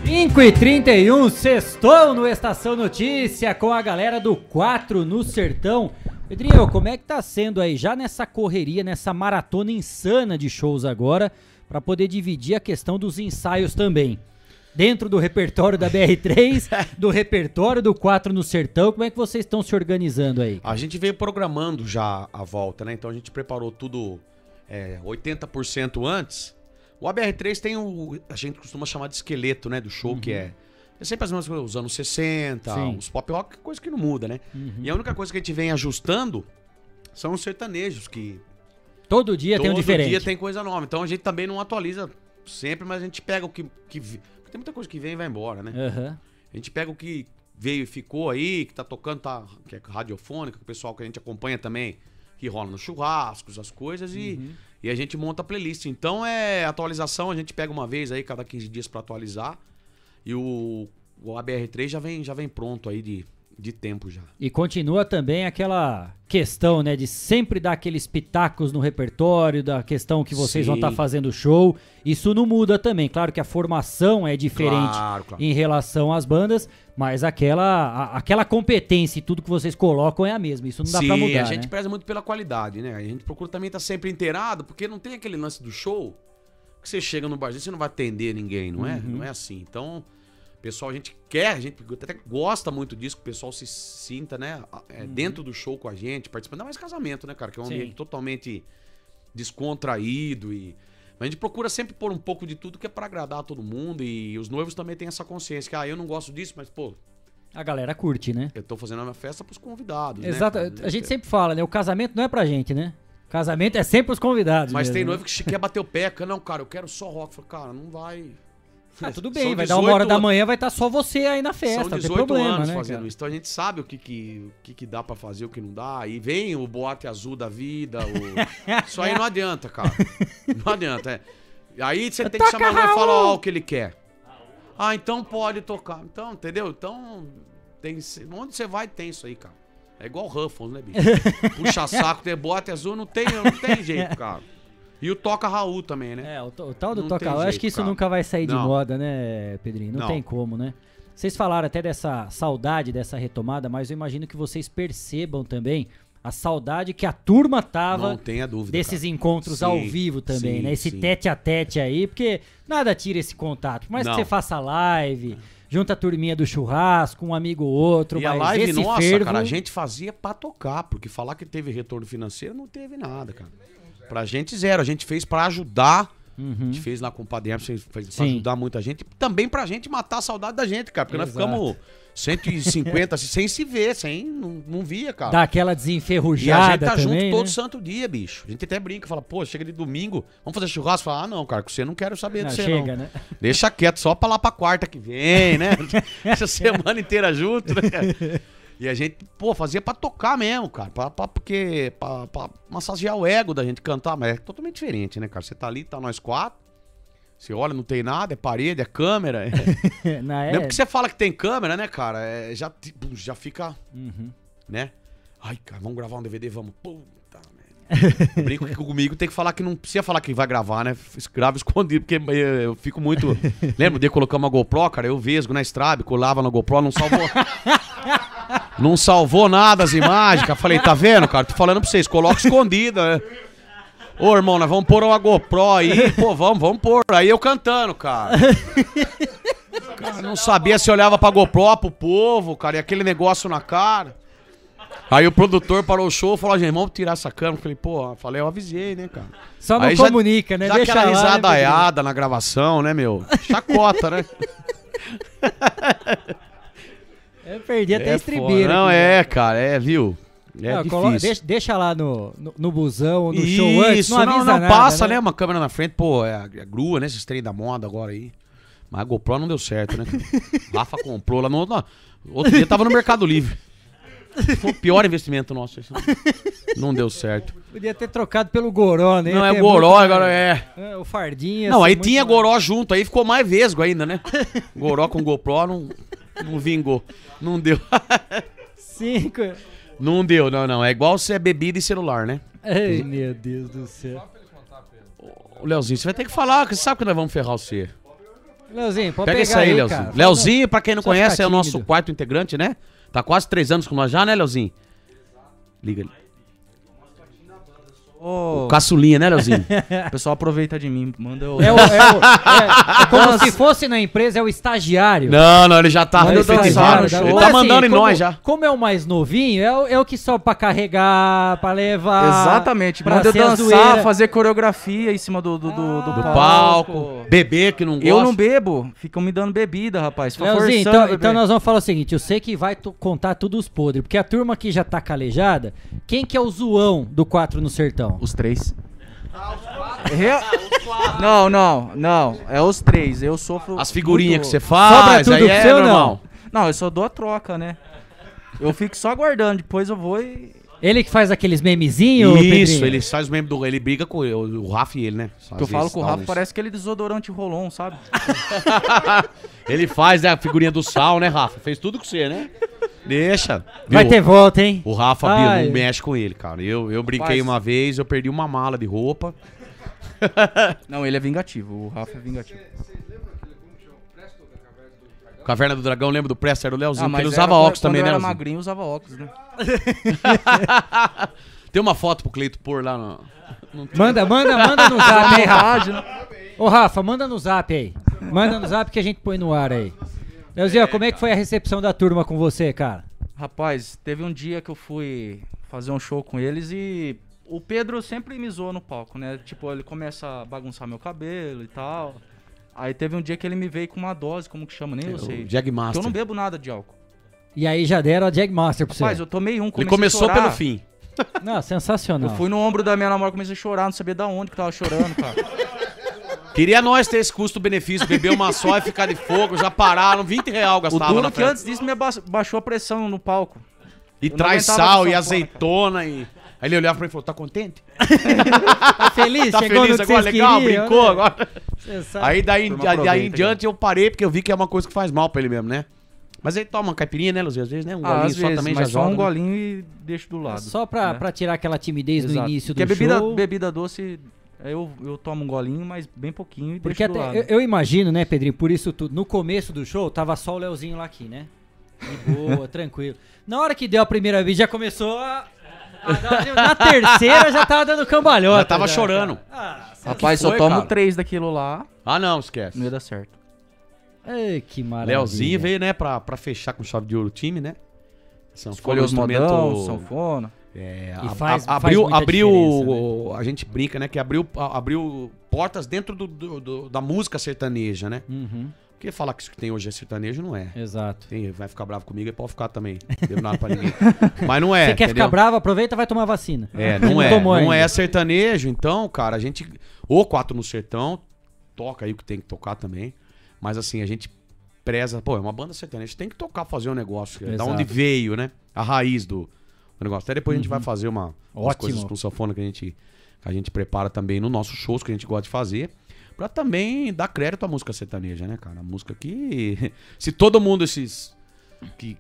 S1: 5 e 31 sextou no Estação Notícia com a galera do 4 no Sertão. Pedrinho, como é que tá sendo aí, já nessa correria, nessa maratona insana de shows agora, pra poder dividir a questão dos ensaios também? Dentro do repertório da BR3, do repertório do 4 no Sertão, como é que vocês estão se organizando aí?
S9: A gente veio programando já a volta, né? Então a gente preparou tudo é, 80% antes. O ABR3 tem o. A gente costuma chamar de esqueleto, né? Do show, que é. É sempre as mesmas coisas, os anos 60,
S1: Sim.
S9: os pop rock, coisa que não muda, né?
S1: Uhum.
S9: E a única coisa que a gente vem ajustando são os sertanejos, que.
S1: Todo dia tem um
S9: todo
S1: diferente.
S9: dia tem coisa nova. Então a gente também não atualiza sempre, mas a gente pega o que. que porque tem muita coisa que vem e vai embora, né?
S1: Aham.
S9: A gente pega o que veio e ficou aí, que tá tocando, tá, que é radiofônica, que o pessoal que a gente acompanha também, que rola nos churrascos, as coisas, e,
S1: Uhum.
S9: e a gente monta a playlist. Então é atualização, a gente pega uma vez aí, cada 15 dias pra atualizar. E o, o ABR3 já vem, já vem pronto aí de, de tempo já.
S1: E continua também aquela questão, né, de sempre dar aqueles pitacos no repertório, da questão que vocês vão
S9: Sim.
S1: estar fazendo show. Isso não muda também. Claro que a formação é diferente
S9: Claro, claro.
S1: em relação às bandas, mas aquela, a- aquela competência e tudo que vocês colocam é a mesma. Isso não dá
S9: Sim,
S1: pra mudar,
S9: a gente
S1: né?
S9: preza muito pela qualidade, né? A gente procura também estar sempre inteirado, porque não tem aquele lance do show que você chega no barzinho você não vai atender ninguém, não é?
S1: Uhum.
S9: Não é assim. Então, pessoal, a gente quer, a gente até gosta muito disso, que o pessoal se sinta, né, é, dentro do show com a gente, participando. Ainda mais casamento, né, cara? Que é um
S1: Sim.
S9: ambiente totalmente descontraído e. Mas a gente procura sempre pôr um pouco de tudo que é pra agradar todo mundo e os noivos também têm essa consciência que, ah, eu não gosto disso, mas, pô,
S1: A galera curte, né?
S9: eu tô fazendo a minha festa pros convidados, né?
S1: Exato. A gente sempre fala, né? O casamento não é pra gente, né? Casamento é sempre os convidados.
S9: Mas
S1: mesmo,
S9: tem
S1: né?
S9: noivo que quer bater o pé, não, cara, eu quero só rock. Falei, cara, não vai.
S1: Ah, tudo bem,
S9: São
S1: vai dar uma hora
S9: 18
S1: da manhã, vai estar só você aí na festa,
S9: São
S1: não tem
S9: 18
S1: problema,
S9: anos
S1: né?
S9: fazendo
S1: cara?
S9: isso. Então a gente sabe o que, que, o que, que dá pra fazer, o que não dá. E vem o boate azul da vida. O... Isso aí não adianta, cara. Não adianta. É. Aí você tem que chamar e falar ó, o que ele quer. Ah, então pode tocar. Então, entendeu? Então, tem, onde você vai tem isso aí, cara. É igual Ruffles, né, bicho? Puxa saco, ter boate azul, não tem, não tem jeito, cara. E o Toca Raul também, né?
S1: É, o, o tal do
S9: Não
S1: toca
S9: tem
S1: eu acho que isso
S9: cara.
S1: nunca vai sair de
S9: Não.
S1: moda, né, Pedrinho? Não,
S9: Não.
S1: tem como, né? Vocês falaram até dessa saudade, dessa retomada, mas eu imagino que vocês percebam também a saudade que a turma tava
S9: Não tenha dúvida,
S1: desses
S9: cara.
S1: encontros
S9: Sim,
S1: ao vivo também,
S9: sim,
S1: né? Esse
S9: sim.
S1: tete a tete aí, porque nada tira esse contato. Por mais que você faça live, junta a turminha do churrasco, um amigo ou outro,
S9: E a
S1: mas
S9: live,
S1: esse
S9: nossa,
S1: fervo...
S9: cara, a gente fazia pra tocar, porque falar que teve retorno financeiro não teve nada, cara. Pra gente, zero. A gente fez pra ajudar. A gente fez lá com o Padre fez, fez pra
S1: Uhum.
S9: Ajudar muita gente. Também pra gente matar a saudade da gente, cara. Porque nós
S1: Exato.
S9: ficamos 150 assim, sem se ver, sem. Não, não via, cara.
S1: Dá aquela
S9: E a
S1: desenferrujada
S9: gente tá
S1: também,
S9: junto todo
S1: né?
S9: santo dia, bicho. A gente até brinca, fala, pô, chega de domingo, vamos fazer churrasco? Fala, ah, não, cara, com você não quero saber
S1: Não,
S9: de você,
S1: chega,
S9: não.
S1: né?
S9: Deixa quieto, só pra lá pra quarta que vem, né? Essa semana inteira junto, né? E a gente, pô, fazia pra tocar mesmo, cara. Pra, pra- porque, pra, pra massagear o ego da gente cantar, mas é totalmente diferente, né, cara? Você tá ali, tá nós quatro. Você olha, não tem nada, é parede, é câmera. É...
S1: Na é...
S9: Mesmo que você fala que tem câmera, né, cara? é, já, tipo, já fica,
S1: Uhum.
S9: né? Ai, cara, vamos gravar um DVD, vamos. Eu brinco que comigo tem que falar que não precisa falar que vai gravar, né? Grava escondido, porque eh, eu fico muito. Lembra dia colocamos uma GoPro, cara? Eu vesgo na estrada, colava na GoPro, não salvou. não salvou nada as imagens. cara. Falei, tá vendo, cara? Tô falando pra vocês, coloca escondida, né? Ô, irmão, nós vamos pôr uma GoPro aí. Pô, vamos, vamos pôr. Aí eu cantando, cara. Cara, não sabia se olhava pra GoPro, pro povo, cara, e aquele negócio na cara. Aí o produtor parou o show e falou, gente, vamos tirar essa câmera. Eu falei, pô, falei, eu avisei, né, cara?
S1: Só não
S9: Aí
S1: comunica, né?
S9: Dá
S1: Deixa
S9: aquela
S1: lá, né,
S9: risadaiada na gravação, né, meu? Chacota, né?
S1: Eu perdi até
S9: É
S1: a estribeira.
S9: Não,
S1: aqui,
S9: é,
S1: né?
S9: cara, é, viu? É
S1: Não,
S9: difícil.
S1: colo- deixa, deixa lá no, no, no busão, no show antes,
S9: Isso,
S1: não
S9: não, não,
S1: nada,
S9: passa,
S1: né?
S9: né? Uma câmera na frente, pô, é a, é grua, né? Esses trem da moda agora aí. Mas a GoPro não deu certo, né? Rafa comprou lá no. no- outro dia tava no Mercado Livre. Foi o pior investimento nosso. Não deu certo.
S1: Podia ter trocado pelo Goró, né?
S9: Não, é Goró,
S1: muito
S9: agora
S1: mais-
S9: é.
S1: O Fardinha.
S9: Não,
S1: ser
S9: aí tinha
S1: mais-
S9: Goró junto, aí ficou mais vesgo ainda, né? Goró com GoPro não, não vingou. Não deu.
S1: Cinco.
S9: Não deu, não, não. É igual se é bebida e celular, né?
S1: Ai, meu Deus do céu.
S9: Ô, Leozinho, você vai ter que falar, você sabe que nós vamos ferrar você.
S1: Leozinho, pode
S9: Pega
S1: pegar
S9: isso aí,
S1: aí,
S9: Leozinho.
S1: cara.
S9: Leozinho, pra quem não
S1: Só
S9: conhece, é o nosso quarto integrante, né? Tá quase três anos com nós já, né, Leozinho? Liga ali.
S12: Ô,
S9: O caçulinha, né, Leozinho?
S12: O pessoal aproveita de mim, manda eu.
S1: É, o, é, o- é- é como se fosse na empresa, é o estagiário.
S9: Não, não, ele já tá efetivado.
S1: no show.
S9: Ele
S1: Mas
S9: tá
S1: assim,
S9: mandando em
S1: como-
S9: nós já.
S1: Como é o mais novinho, é o, é o que sobe pra carregar, pra levar.
S12: Exatamente,
S1: pra
S12: manda dançar,
S1: zoeira.
S12: fazer coreografia em cima do, do, do, do
S9: Do
S12: palco.
S9: palco. Bebê que não gosta.
S12: Eu não bebo, ficam me dando bebida, rapaz. Fica
S1: Leozinho, então,
S12: beber.
S1: então nós vamos falar o seguinte: eu sei que vai contar tudo os podres, porque a turma aqui já tá calejada. Quem que é o zoão do 4 no sertão?
S12: Os três. Rea- Não, não, não. É os três. Eu sofro.
S9: As figurinhas
S12: muito-
S9: que você faz,
S1: Sobra tudo
S9: aí é
S1: ou não?
S9: normal.
S12: Não, eu só dou a troca, né? Eu fico só aguardando, depois eu vou e.
S1: Ele que faz aqueles memezinhos?
S9: Isso,
S1: Pedrinho?
S9: ele faz os membros do. Ele briga com o Rafa e ele, né? Às
S12: eu falo
S9: vezes
S12: com o Rafa, parece aquele desodorante Rolon, sabe?
S9: Ele faz né, a figurinha do sal, né, Rafa? Fez tudo com você, né? Deixa.
S1: Vai
S9: Viu?
S1: ter volta, hein?
S9: O Rafa,
S1: Ai.
S9: Mexe com ele, cara. Eu, eu brinquei
S12: Rapaz.
S9: uma vez, eu perdi uma mala de roupa.
S12: Não, ele é vingativo. O Rafa é vingativo.
S9: Caverna do Dragão, lembra do Presto? Era o Leozinho,
S12: Ah,
S9: que
S12: mas
S9: ele
S12: era
S9: usava
S12: quando-
S9: óculos também, né,
S12: eu era
S9: Leozinho?
S12: magrinho, usava óculos, né?
S9: Tem uma foto pro Cleito pôr lá no...
S1: Manda, manda, manda no zap aí, Rafa. Ô, Rafa, manda no zap aí. Manda no zap que a gente põe no ar aí. Leozinho, como é que foi a recepção da turma com você, cara?
S12: Rapaz, teve um dia que eu fui fazer um show com eles e o Pedro sempre me zoou no palco, né? Tipo, ele começa a bagunçar meu cabelo e tal. Aí teve um dia que ele me veio com uma dose, como que chama, nem
S9: É,
S12: eu sei.
S9: Jag Master.
S12: Que eu não bebo nada de álcool.
S1: E aí já deram a Jagmaster pra você.
S12: Rapaz, eu tomei um,
S9: Ele começou pelo fim.
S1: Não, sensacional.
S12: Eu fui no ombro da minha namorada, comecei a chorar, não sabia da onde que tava chorando, cara.
S9: Queria nós ter esse custo-benefício, beber uma só e ficar de fogo, já pararam, 20 real
S12: o
S9: gastava
S12: duro
S9: na
S12: que
S9: festa.
S12: antes disso me baixou a pressão no palco.
S9: E
S12: Eu não
S9: traz
S12: aguentava
S9: sal e
S12: sanfona,
S9: azeitona e... Aí ele olhava pra mim e falou, tá contente?
S1: Tá feliz?
S9: tá
S1: Chegou
S9: feliz
S1: no que
S9: agora?
S1: vocês
S9: Legal,
S1: queriam,
S9: brincou
S1: né?
S9: agora?
S1: Você sabe.
S9: Aí daí,
S12: Turma
S9: daí, em diante eu parei, porque eu vi que é uma coisa que faz mal pra ele mesmo, né? Mas ele toma uma caipirinha, né, Luzia? Às vezes, né? Um
S12: Ah,
S9: golinho
S12: às
S9: só
S12: vezes,
S9: também
S12: mas
S9: já
S12: só
S9: joga.
S12: um
S9: né?
S12: golinho e deixo do lado.
S1: Só pra,
S12: né?
S1: pra tirar aquela timidez no
S12: Exato.
S1: início do
S12: Porque bebida,
S1: show.
S12: bebida doce, eu, eu tomo um golinho, mas bem pouquinho e
S1: Porque
S12: deixo do
S1: até,
S12: lado.
S1: eu, eu imagino, né, Pedrinho, por isso tudo. No começo do show, tava só o Leozinho lá aqui, né? De boa, tranquilo. Na hora que deu a primeira vez, já começou a. na terceira já tava dando cambalhota.
S9: Já tava chorando.
S1: Ah,
S12: Rapaz, só
S9: foi,
S12: tomo
S9: cara?
S12: três daquilo lá,
S9: Ah, não, esquece.
S12: não ia dar certo.
S1: Ai, que maravilha.
S9: Leozinho veio, né, pra, pra fechar com chave de ouro o time, né? Sanfona,
S12: Escolheu os modão, sanfona.
S9: É,
S1: E
S9: a-
S1: faz-
S9: a- abriu, abriu
S1: né?
S9: a gente brinca, né, que abriu, abriu portas dentro do, do- do- da música sertaneja, né?
S1: Uhum,
S9: Porque falar que isso que tem hoje é sertanejo não é.
S1: exato.
S9: Tem, vai ficar bravo comigo e pode ficar também. Devo nada pra ninguém. Mas não é.
S1: Você quer
S9: entendeu?
S1: ficar bravo, aproveita e vai tomar vacina.
S9: É, não é. Não
S1: ainda.
S9: é sertanejo, então, cara, a gente. O Quatro no Sertão toca aí o que tem que tocar também. Mas assim, a gente preza. Pô, é uma banda sertaneja, tem que tocar, fazer um negócio. Da
S1: Exato.
S9: onde veio, né? A raiz do, do negócio. Até depois a gente vai fazer uma, umas
S1: Uhum.
S9: Coisas com sanfona que a gente, que a gente prepara também nos nossos shows que a gente gosta de fazer. Pra também dar crédito à música sertaneja, né, cara? A música que. Se todo mundo esses. que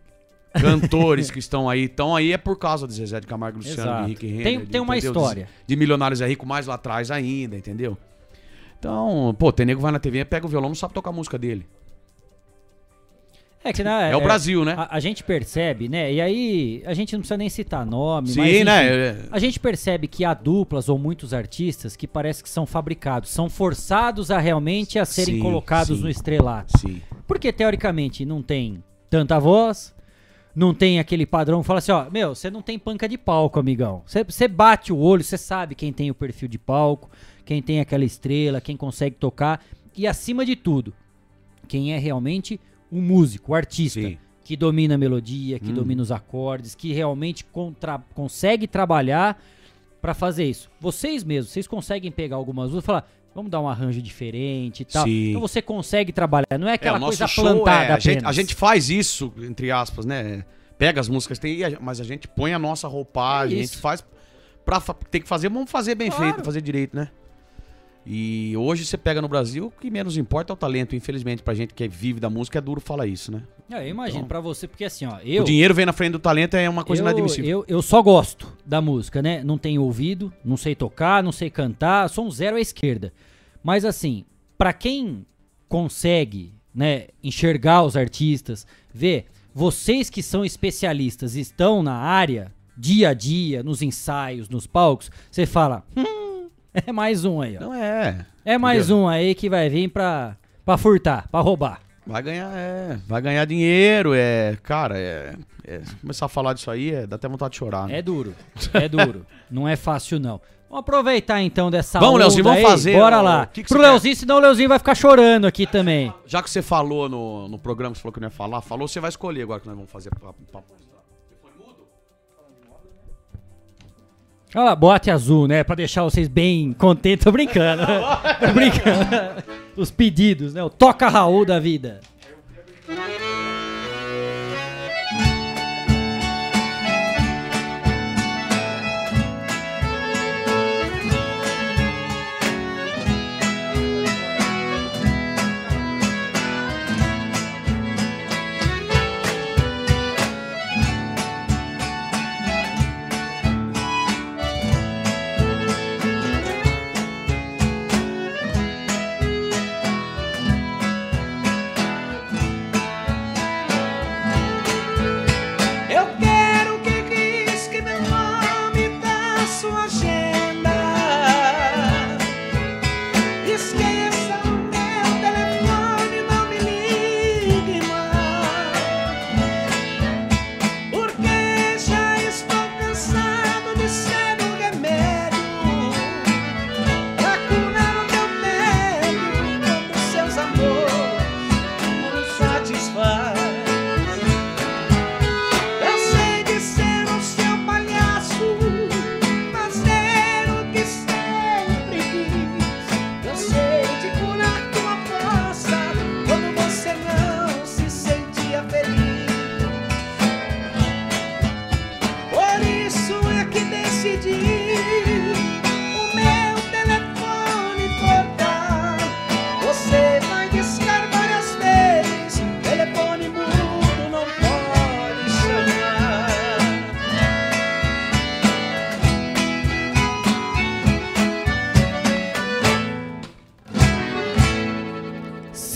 S9: cantores que estão aí. Estão aí é por causa de Zezé de Camargo Luciano,
S1: Exato.
S9: de Henrique Renner.
S1: Tem-
S9: de-
S1: tem uma
S9: entendeu?
S1: história.
S9: De, de Milionários é Rico mais lá atrás ainda, entendeu? Então, pô, tem nego vai na TV, pega o violão, não sabe tocar a música dele.
S1: É que né,
S9: É o Brasil, né?
S1: A, a gente percebe, né? E aí a gente não precisa nem citar nome,
S9: Sim,
S1: mas,
S9: né, é-
S1: A gente percebe que há duplas ou muitos artistas que parece que são fabricados, são forçados a realmente a serem
S9: Sim,
S1: colocados
S9: sim.
S1: no estrelato.
S9: Sim.
S1: Porque teoricamente não tem tanta voz, não tem aquele padrão fala assim, ó, meu, você não tem panca de palco, amigão. Você bate o olho, você sabe quem tem o perfil de palco, quem tem aquela estrela, quem consegue tocar e acima de tudo, quem é realmente um músico, o artista, que domina a melodia, que
S9: Hum.
S1: domina os acordes, que realmente contra- consegue trabalhar pra fazer isso. Vocês mesmos, vocês conseguem pegar algumas músicas e falar, vamos dar um arranjo diferente e tal.
S9: Sim.
S1: Então você consegue trabalhar, não é aquela
S9: é, o nosso
S1: coisa plantada
S9: é, a gente, a gente faz isso, entre aspas, né? Pega as músicas, tem, e a- mas a gente põe a nossa roupagem,
S1: É
S9: a
S1: isso.
S9: gente faz pra tem que fazer, vamos fazer bem feito, fazer direito, né? E hoje você pega no Brasil, o que menos importa é o talento, infelizmente, pra gente que vive da música, é duro falar isso, né?
S1: É, eu imagino
S9: Então,
S1: pra você, porque assim, ó, eu...
S9: o dinheiro vem na frente do talento é uma coisa
S1: eu,
S9: inadmissível.
S1: Eu, eu só gosto da música, né? Não tenho ouvido, não sei tocar, não sei cantar, sou um zero à esquerda. Mas assim, pra quem consegue, né, enxergar os artistas, ver, vocês que são especialistas estão na área, dia a dia, nos ensaios, nos palcos, você fala, hum, é mais um aí, ó.
S9: Não é.
S1: É mais
S9: Entendeu?
S1: um aí que vai vir pra, pra furtar, pra roubar.
S9: Vai ganhar, é, vai ganhar dinheiro, é, cara, é, é, começar a falar disso aí, é, dá até vontade de chorar. né?
S1: É duro, é duro. não é fácil, não. Vamos aproveitar então dessa
S9: Vamos, Leozinho, vamos
S1: aí.
S9: fazer,
S1: Bora
S9: ó,
S1: lá.
S9: que que
S1: Pro
S9: você quer?
S1: Leozinho, senão o Leozinho vai ficar chorando aqui também.
S9: Já que você falou no, no programa, você falou que não ia falar, falou, você vai escolher agora que nós vamos fazer papo. papo.
S1: Olha lá, bote azul, né? Pra deixar vocês bem contentes. Tô brincando. Tô brincando. Os pedidos, né? O toca Raul da vida.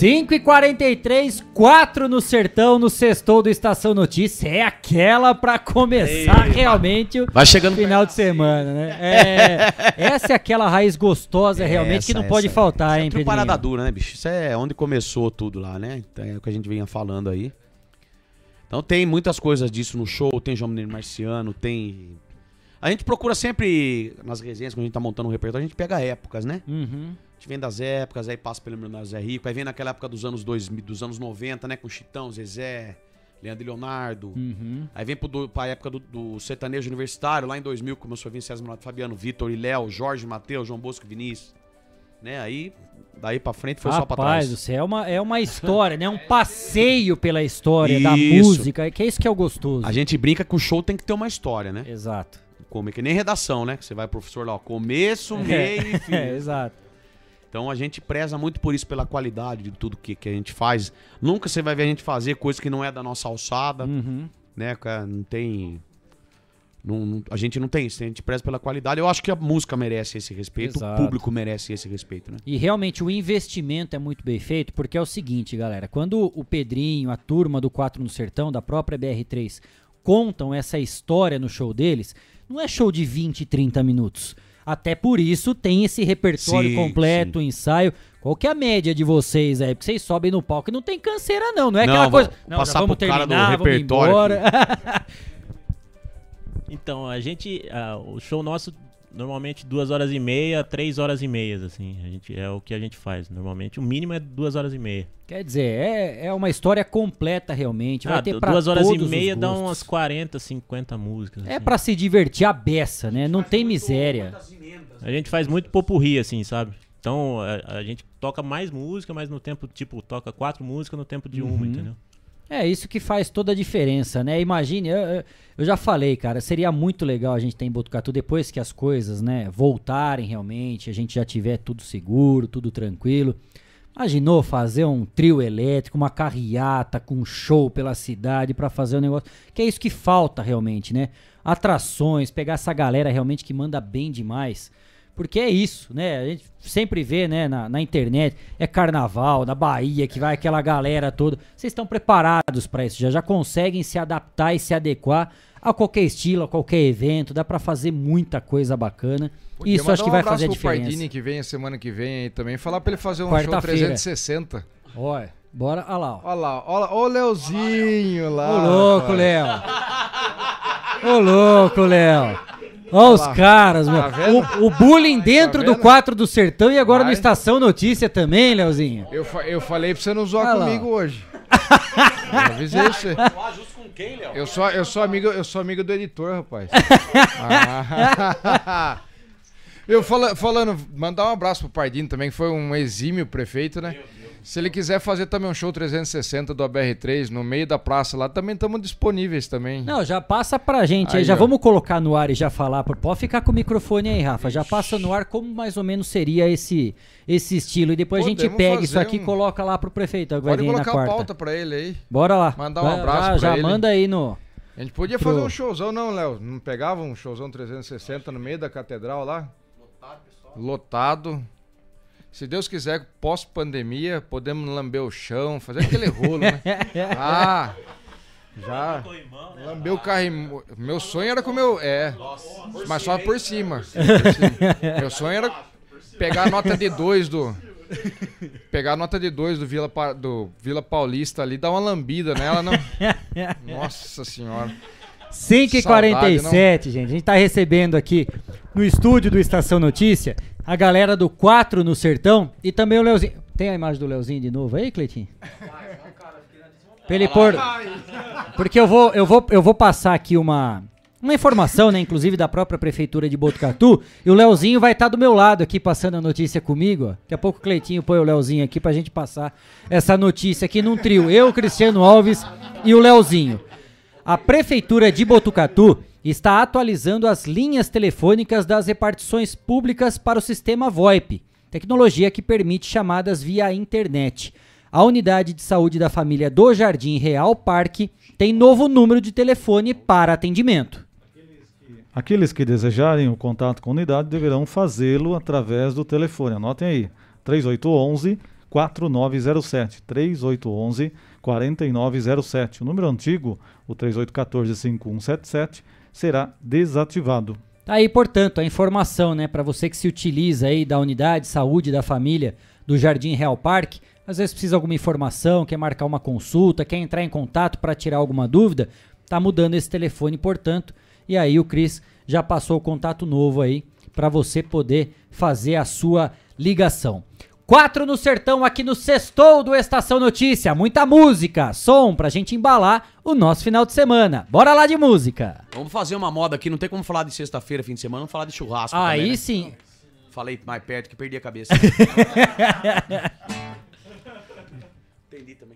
S1: 5 e 43 4 no Sertão, no sextou do Estação Notícia. É aquela pra começar
S9: Eita.
S1: realmente o
S9: Vai chegando
S1: final de semana, né? É, essa é aquela raiz gostosa realmente que não
S9: Essa,
S1: pode
S9: essa,
S1: faltar,
S9: essa
S1: hein,
S9: é
S1: Pedrinho?
S9: parada dura, né, bicho? Isso é onde começou tudo lá, né? Então é o que a gente vinha falando aí. Então tem muitas coisas disso no show, tem João Mineiro Marciano, tem... A gente procura sempre, nas resenhas, quando a gente tá montando um repertório, a gente pega épocas, né?
S1: Uhum.
S9: Gente vem das épocas, aí passa pelo Milionário Zé Rico, aí vem naquela época dos anos 2000, dos anos 90, né? Com Chitão, Zezé, Leandro e Leonardo.
S1: Uhum.
S9: Aí vem pro, do, pra época do, do sertanejo universitário, lá em 2000, começou a vir César Menotti, Fabiano, Vitor e Léo, Jorge, Matheus, João Bosco e Vinícius. Né? Aí, daí pra frente foi só pra
S1: Rapaz
S9: trás.
S1: céu, é uma, é uma história, né? Um passeio pela história da
S9: Isso.
S1: música, que é isso que é o gostoso.
S9: A gente brinca que o show tem que ter uma história, né?
S1: Exato.
S9: Como, que nem redação, né? Que você vai professor lá, ó, começo, meio e fim.
S1: É, exato.
S9: Então a gente preza muito por isso, pela qualidade de tudo que, que a gente faz. Nunca você vai ver a gente fazer coisa que não é da nossa alçada.
S1: Uhum.
S9: né, cara? Não tem. não- não- a gente não tem isso, a gente preza pela qualidade. Eu acho que a música merece esse respeito,
S1: Exato.
S9: o público merece esse respeito, né?
S1: E realmente o investimento é muito bem feito, porque é o seguinte, galera, quando o Pedrinho, a turma do 4 no Sertão, da própria BR3, contam essa história no show deles, não é show de 20, 30 minutos. Até por isso tem esse repertório
S9: Sim,
S1: completo, ensaio. Qual que é a média de vocês aí? Porque vocês sobem no palco e não tem canseira não, não é
S9: Não,
S1: aquela coisa... Não,
S9: passar
S1: vamos
S9: pro cara do
S1: terminar, vamos
S9: repertório.
S11: Então, a gente. ah, o show nosso, normalmente duas horas e meia, três horas e meias, assim. A gente, é o que a gente faz. Normalmente, o mínimo é duas horas e meia.
S1: Quer dizer, é, é uma história completa realmente. Vai
S11: Ah,
S1: ter pra
S11: duas horas e meia
S1: gostos.
S11: umas 40, 50 músicas.
S1: É
S11: assim.
S1: pra se divertir a beça, né? Não tem miséria.
S11: A gente faz muito popurri, assim, sabe? Então, a, a gente toca mais música, mas no tempo, tipo, toca quatro músicas no tempo de uma,
S1: Uhum.
S11: entendeu?
S1: É isso que faz toda a diferença, né? Imagine, eu, eu- já falei, cara, seria muito legal a gente ter em Botucatu depois que as coisas, né, voltarem realmente, a gente já tiver tudo seguro, tudo tranquilo. Imaginou fazer um trio elétrico, uma carreata com show pela cidade pra fazer o negócio? Que é isso que falta realmente, né? Atrações, pegar essa galera realmente que manda bem demais. Porque é isso, né? A gente sempre vê, né, na, na internet, é carnaval, na Bahia, que vai aquela galera toda. Vocês estão preparados pra isso, já já conseguem se adaptar e se adequar a qualquer estilo, a qualquer evento, dá pra fazer muita coisa bacana.
S10: Podia
S1: isso acho que
S10: um
S1: vai fazer a
S10: pro
S1: diferença.
S10: Pardini que vem a semana que vem aí também. Falar pra ele fazer um show
S1: Quarta-feira.
S10: 360.
S1: Olha, bora, olha lá, ó.
S10: Olha lá, olha lá, o Leozinho lá.
S1: Ô louco. Léo. Ô louco, Léo. Ó
S10: Olha
S1: os
S10: lá.
S1: caros, meu.
S10: Tá
S1: o, o bullying dentro do
S10: vendo?
S1: quadro do sertão e agora no
S10: Vai.
S1: Estação Notícia também, Leozinho.
S10: Eu, fa- eu falei pra você não zoar
S1: Olha lá,
S10: comigo
S1: ó.
S10: hoje. Eu avisei você. Eu sou, eu sou amigo, eu sou amigo do editor, rapaz. Ah. Eu fala- falando, mandar um abraço pro Pardino também, que foi um exímio prefeito, né? Se ele quiser fazer também um show 360 do ABR3 no meio da praça lá, também estamos disponíveis também.
S1: Não, já passa pra gente aí,
S10: Aí,
S1: já
S10: ó.
S1: vamos colocar no ar e já falar. Pode ficar com o microfone aí, Rafa. Já passa no ar como mais ou menos seria esse, esse estilo. E depois a gente
S10: Podemos
S1: pega isso aqui e
S10: um-
S1: coloca lá pro prefeito.
S10: Pode colocar a pauta pra ele aí.
S1: Bora lá.
S10: Mandar um
S1: Vai-
S10: abraço
S1: já,
S10: pra
S1: já
S10: ele.
S1: manda aí no.
S10: A gente podia
S1: Pro-
S10: fazer um showzão, não, Léo? Não pegava um showzão 360 no meio da catedral lá? Lotado. Se Deus quiser, pós-pandemia, podemos lamber o chão, fazer aquele rolo, né? Ah! Já. Lamber o carro. Meu sonho era comer. o- É. Mas só por cima. Por cima. Meu sonho era pegar a nota de dois do. Pegar a nota de dois do Vila, Pa- do Vila Paulista ali, dar uma lambida nela, não. Nossa senhora.
S1: 5 e
S10: Saudade,
S1: 47 gente. A gente tá recebendo aqui no estúdio do Estação Notícia a galera do 4 no Sertão e também o Leozinho. Tem a imagem do Leozinho de novo aí, Cleitinho? Pôr. Porque eu vou, eu vou, eu vou passar aqui uma, uma informação, né? Inclusive da própria prefeitura de Botucatu. E o Leozinho vai estar do meu lado aqui passando a notícia comigo. Daqui a pouco o Cleitinho põe o Leozinho aqui pra gente passar essa notícia aqui num trio. Eu, Cristiano Alves e o Leozinho. A Prefeitura de Botucatu está atualizando as linhas telefônicas das repartições públicas para o sistema VoIP, tecnologia que permite chamadas via internet. A unidade de saúde da família do Jardim Real Parque tem novo número de telefone para atendimento.
S3: Aqueles que desejarem o contato com a unidade deverão fazê-lo através do telefone. Anotem aí: 3811 4907. 3811 4907. O número antigo, o 3814 5177, será desativado.
S1: Tá aí, portanto, a informação, né, para você que se utiliza aí da unidade de saúde da família do Jardim Real Parque, às vezes precisa de alguma informação, quer marcar uma consulta, quer entrar em contato para tirar alguma dúvida, tá mudando esse telefone, portanto, e aí o Cris já passou o contato novo aí para você poder fazer a sua ligação. Quatro no sertão aqui no Sextou do Estação Notícia. Muita música, som pra gente embalar o nosso final de semana. Bora lá de música.
S9: Vamos fazer uma moda aqui, não tem como falar de sexta-feira, fim de semana, não falar de churrasco.
S1: Aí
S9: também, né?
S1: sim.
S9: Falei mais perto que perdi a cabeça. Entendi também.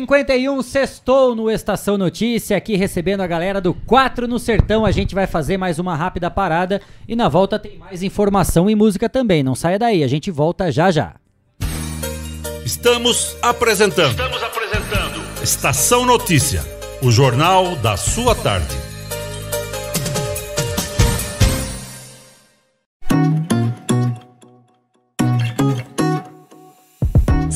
S1: 51 sextou no Estação Notícia, aqui recebendo a galera do 4 no Sertão. A gente vai fazer mais uma rápida parada e na volta tem mais informação e música também. Não saia daí, a gente volta já já.
S4: Estamos apresentando. Estamos apresentando. Estação Notícia, o jornal da sua tarde.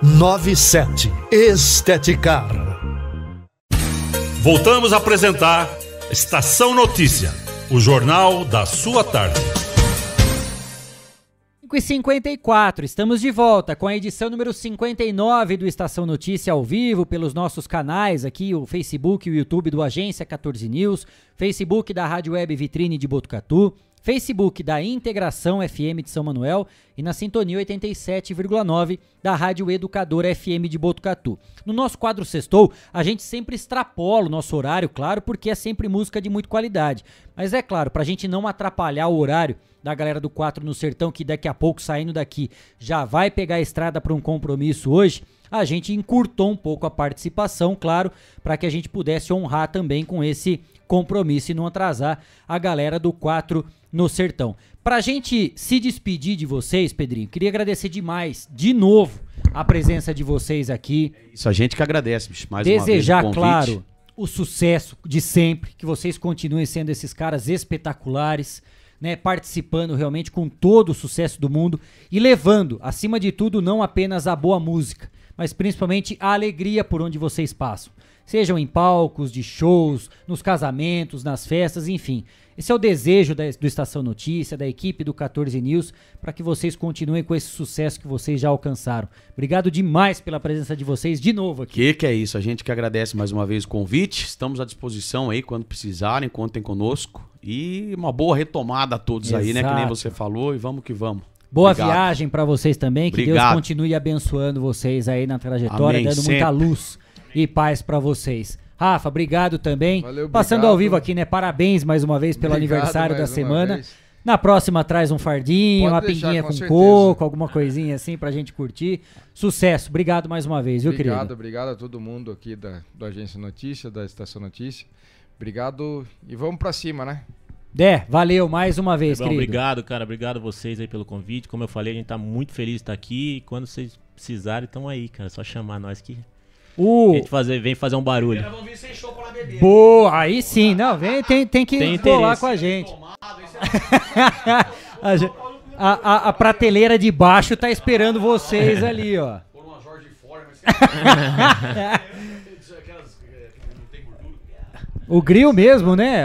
S2: 3497. Esteticar.
S4: Voltamos a apresentar Estação Notícia, o jornal da sua tarde.
S1: 5 e 54 estamos de volta com a edição número 59 do Estação Notícia ao vivo pelos nossos canais aqui, o Facebook e o YouTube do Agência 14 News, Facebook da Rádio Web Vitrine de Botucatu, Facebook da Integração FM de São Manuel e na sintonia 87,9 da Rádio Educadora FM de Botucatu. No nosso quadro Sextou, a gente sempre extrapola o nosso horário, claro, porque é sempre música de muita qualidade. Mas é claro, pra gente não atrapalhar o horário da galera do 4 no Sertão, que daqui a pouco, saindo daqui, já vai pegar a estrada para um compromisso hoje, a gente encurtou um pouco a participação, claro, para que a gente pudesse honrar também com esse compromisso e não atrasar a galera do 4 no Sertão. Pra gente se despedir de vocês, Pedrinho, queria agradecer demais, de novo, a presença de vocês aqui.
S9: Isso a gente que agradece, bicho. Mais
S1: Desejar,
S9: uma vez o convite.
S1: claro, o sucesso de sempre, que vocês continuem sendo esses caras espetaculares, né, participando realmente com todo o sucesso do mundo e levando, acima de tudo, não apenas a boa música, mas principalmente a alegria por onde vocês passam. Sejam em palcos, de shows, nos casamentos, nas festas, enfim. Esse é o desejo da, do Estação Notícia, da equipe do 14 News, para que vocês continuem com esse sucesso que vocês já alcançaram. Obrigado demais pela presença de vocês de novo aqui.
S9: Que que é isso? A gente que agradece mais uma vez o convite. Estamos à disposição aí quando precisarem, contem conosco. E uma boa retomada a todos aí, né? Que nem
S1: Exato.
S9: você falou. E vamos que vamos.
S1: Boa
S9: Obrigado.
S1: viagem pra vocês também, que Deus
S9: Obrigado.
S1: continue abençoando vocês aí na trajetória,
S9: Amém,
S1: dando muita
S9: sempre.
S1: luz e paz pra vocês. Rafa, obrigado também.
S10: Valeu,
S1: Passando
S10: obrigado.
S1: ao vivo aqui, né? Parabéns mais uma vez pelo
S10: Obrigado
S1: aniversário da semana.
S10: vez.
S1: Na próxima traz um fardinho,
S10: Pode
S1: uma
S10: deixar,
S1: pinguinha
S10: com
S1: com, coco, alguma coisinha assim pra gente curtir. Sucesso. Obrigado mais uma vez, viu,
S10: Obrigado,
S1: querido?
S10: obrigado a todo mundo aqui da, do Agência Notícia, da Estação Notícia. Obrigado e vamos pra cima, né?
S1: Dé, valeu mais uma vez,
S11: Bom,
S1: querido.
S11: obrigado, cara. Obrigado a vocês aí pelo convite. Como eu falei, a gente tá muito feliz de estar aqui. E quando vocês precisarem, estão aí, cara. É só chamar nós que
S1: Uh.
S11: a gente fazer, vem fazer um barulho.
S1: Boa, aí sim. Não, vem, tem, tem que
S11: Tem
S1: colar com a gente. a, a, a- a prateleira de baixo tá esperando vocês ali, ó. O grill mesmo, né?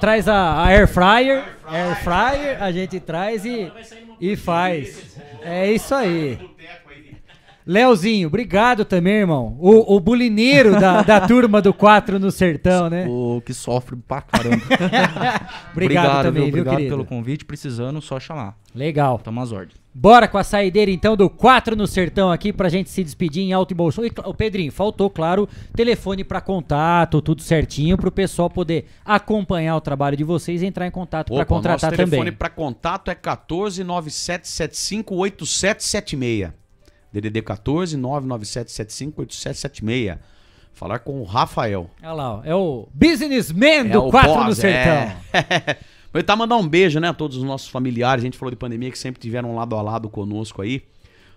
S1: Traz a, a air fryer, air fryer, a gente traz e, e faz. É isso aí. Leozinho, obrigado também, irmão. O, o bulineiro da, da turma do 4 no sertão, né?
S12: O que sofre pra caramba.
S1: Obrigado também, viu,
S12: Obrigado
S1: querido?
S12: pelo convite. Precisando, só chamar.
S1: Legal.
S12: Tamo às ordens.
S1: Bora com a saideira então do 4 no Sertão aqui pra gente se despedir em alto e bom som. E, ô, Pedrinho, faltou, claro, telefone pra contato, tudo certinho pro pessoal poder acompanhar o trabalho de vocês e entrar em contato
S9: o
S1: contratar
S9: nosso telefone
S1: também.
S9: para contato é 14 9775 8776. DDD 14 99775 8776. Falar com o Rafael.
S1: Olha lá, ó, é o businessman do
S9: o
S1: 4 no
S9: boss,
S1: Sertão.
S9: É. Aproveitar e mandar um beijo, né, a todos os nossos familiares. A gente falou de pandemia que sempre tiveram lado a lado conosco aí.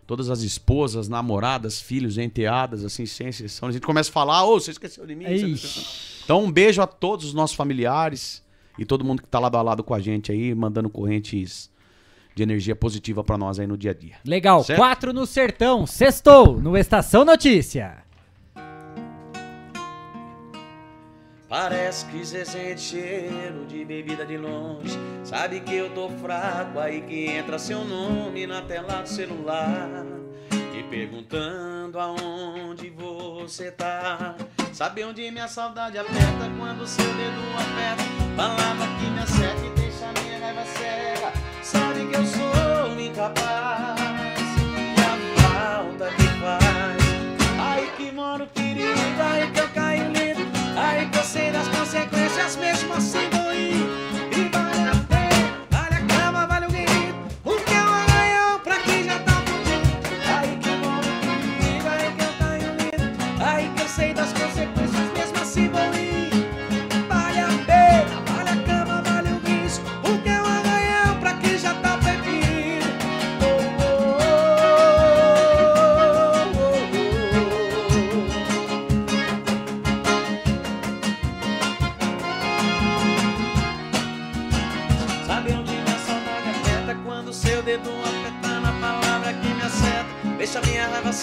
S9: Todas as esposas, namoradas, filhos, enteadas, assim, sem exceção. A gente começa a falar, ô, você esqueceu de mim? esqueceu. Então, um beijo a todos os nossos familiares e todo mundo que tá lado a lado com a gente aí, mandando correntes de energia positiva pra nós aí no dia a dia.
S1: Legal,
S9: Certo?
S1: 4 no Sertão, sextou, no Estação Notícia.
S13: Parece que cê sente cheiro de bebida de longe. Sabe que eu tô fraco, aí que entra seu nome na tela do celular. E perguntando aonde você tá. Sabe onde minha saudade aperta quando seu dedo aperta? Palavra que me acerta e deixa minha raiva cega. Sabe que eu sou incapaz. E a falta que faz. Aí que mora o perigo, aí que eu caio lindo. Aí que eu sei das consequências, mesmo assim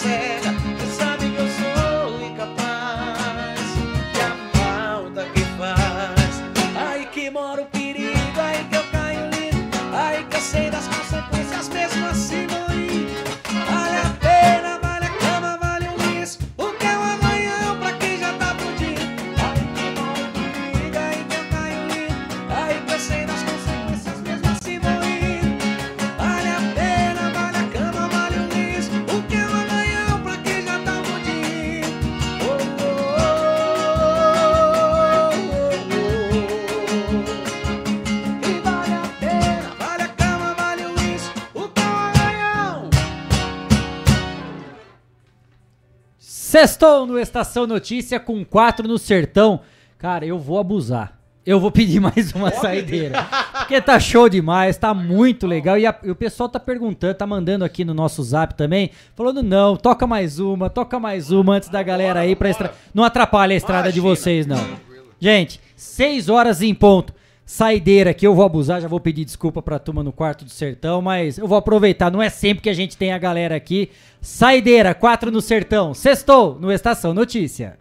S13: minha
S1: Sextou no Estação Notícia com quatro no Sertão. Cara, eu vou abusar. Eu vou pedir mais uma saideira. Porque tá show demais, tá muito legal. E, a- e o pessoal tá perguntando, tá mandando aqui no nosso zap também, falando: não, toca mais uma, toca mais uma antes da galera aí pra estra... Não atrapalha a estrada de vocês, não. Gente, seis horas em ponto. Saideira aqui, eu vou abusar, já vou pedir desculpa pra turma no quarto do sertão, mas eu vou aproveitar, não é sempre que a gente tem a galera aqui. Saideira, quatro no sertão. Sextou no Estação Notícia.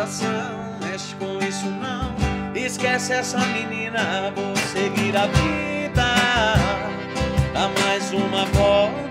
S13: Coração, mexe com isso não. Esquece essa menina, vou seguir a vida. Dá mais uma volta.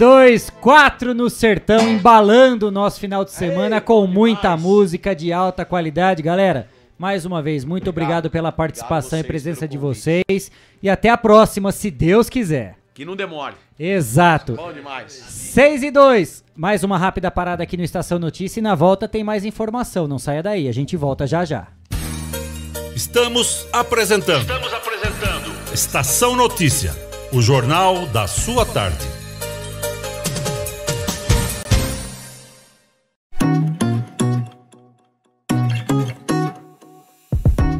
S1: 2, 4 no sertão, embalando o nosso final de semana com muita música de alta qualidade. Galera, mais uma vez, muito obrigado, pela participação e presença de vocês. E até a próxima, se Deus quiser.
S9: Que não demore.
S1: Exato.
S9: Bom demais.
S1: 6 e 2, mais uma rápida parada aqui no Estação Notícia e na volta tem mais informação. Não saia daí, a gente volta já já.
S4: Estamos apresentando. Estamos apresentando. Estação Notícia, o jornal da sua tarde.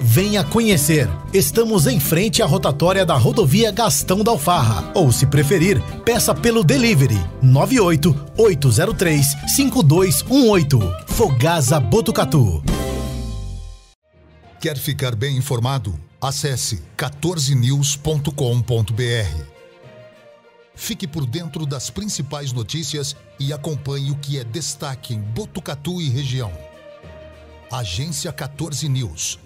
S16: Venha conhecer. Estamos em frente à rotatória da rodovia Gastão da Alfarra. Ou, se preferir, peça pelo delivery 98 803 5218. Fogasa Botucatu.
S15: Quer ficar bem informado? Acesse 14news.com.br. Fique por dentro das principais notícias e acompanhe o que é destaque em Botucatu e região. Agência 14 News.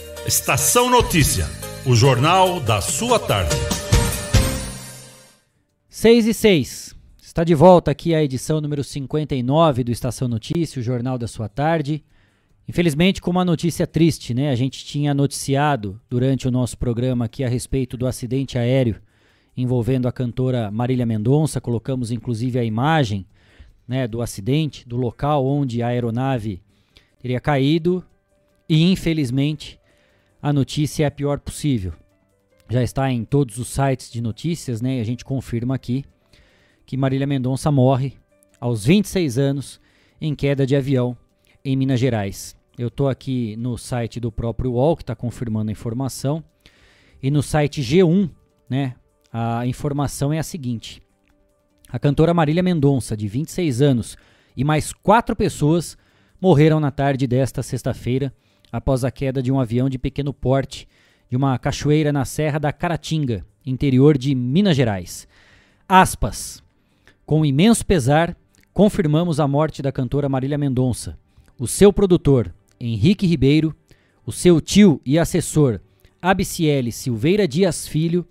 S4: Estação Notícia, o jornal da sua tarde.
S1: 6 e 6. Está de volta aqui a edição número 59 do Estação Notícia, o jornal da sua tarde. Infelizmente, com uma notícia triste, né? A gente tinha noticiado durante o nosso programa aqui a respeito do acidente aéreo envolvendo a cantora Marília Mendonça. Colocamos inclusive a imagem né, do acidente, do local onde a aeronave teria caído. E infelizmente, a notícia é a pior possível. Já está em todos os sites de notícias, né? E a gente confirma aqui que Marília Mendonça morre aos 26 anos em queda de avião em Minas Gerais. Eu estou aqui no site do próprio UOL, que está confirmando a informação. E no site G1, né, a informação é a seguinte: a cantora Marília Mendonça, de 26 anos, e mais quatro pessoas morreram na tarde desta sexta-feira após a queda de um avião de pequeno porte de uma cachoeira na Serra da Caratinga, interior de Minas Gerais. Aspas. Com imenso pesar, confirmamos a morte da cantora Marília Mendonça. O seu produtor, Henrique Ribeiro, o seu tio e assessor, Abiciele Silveira Dias Filho,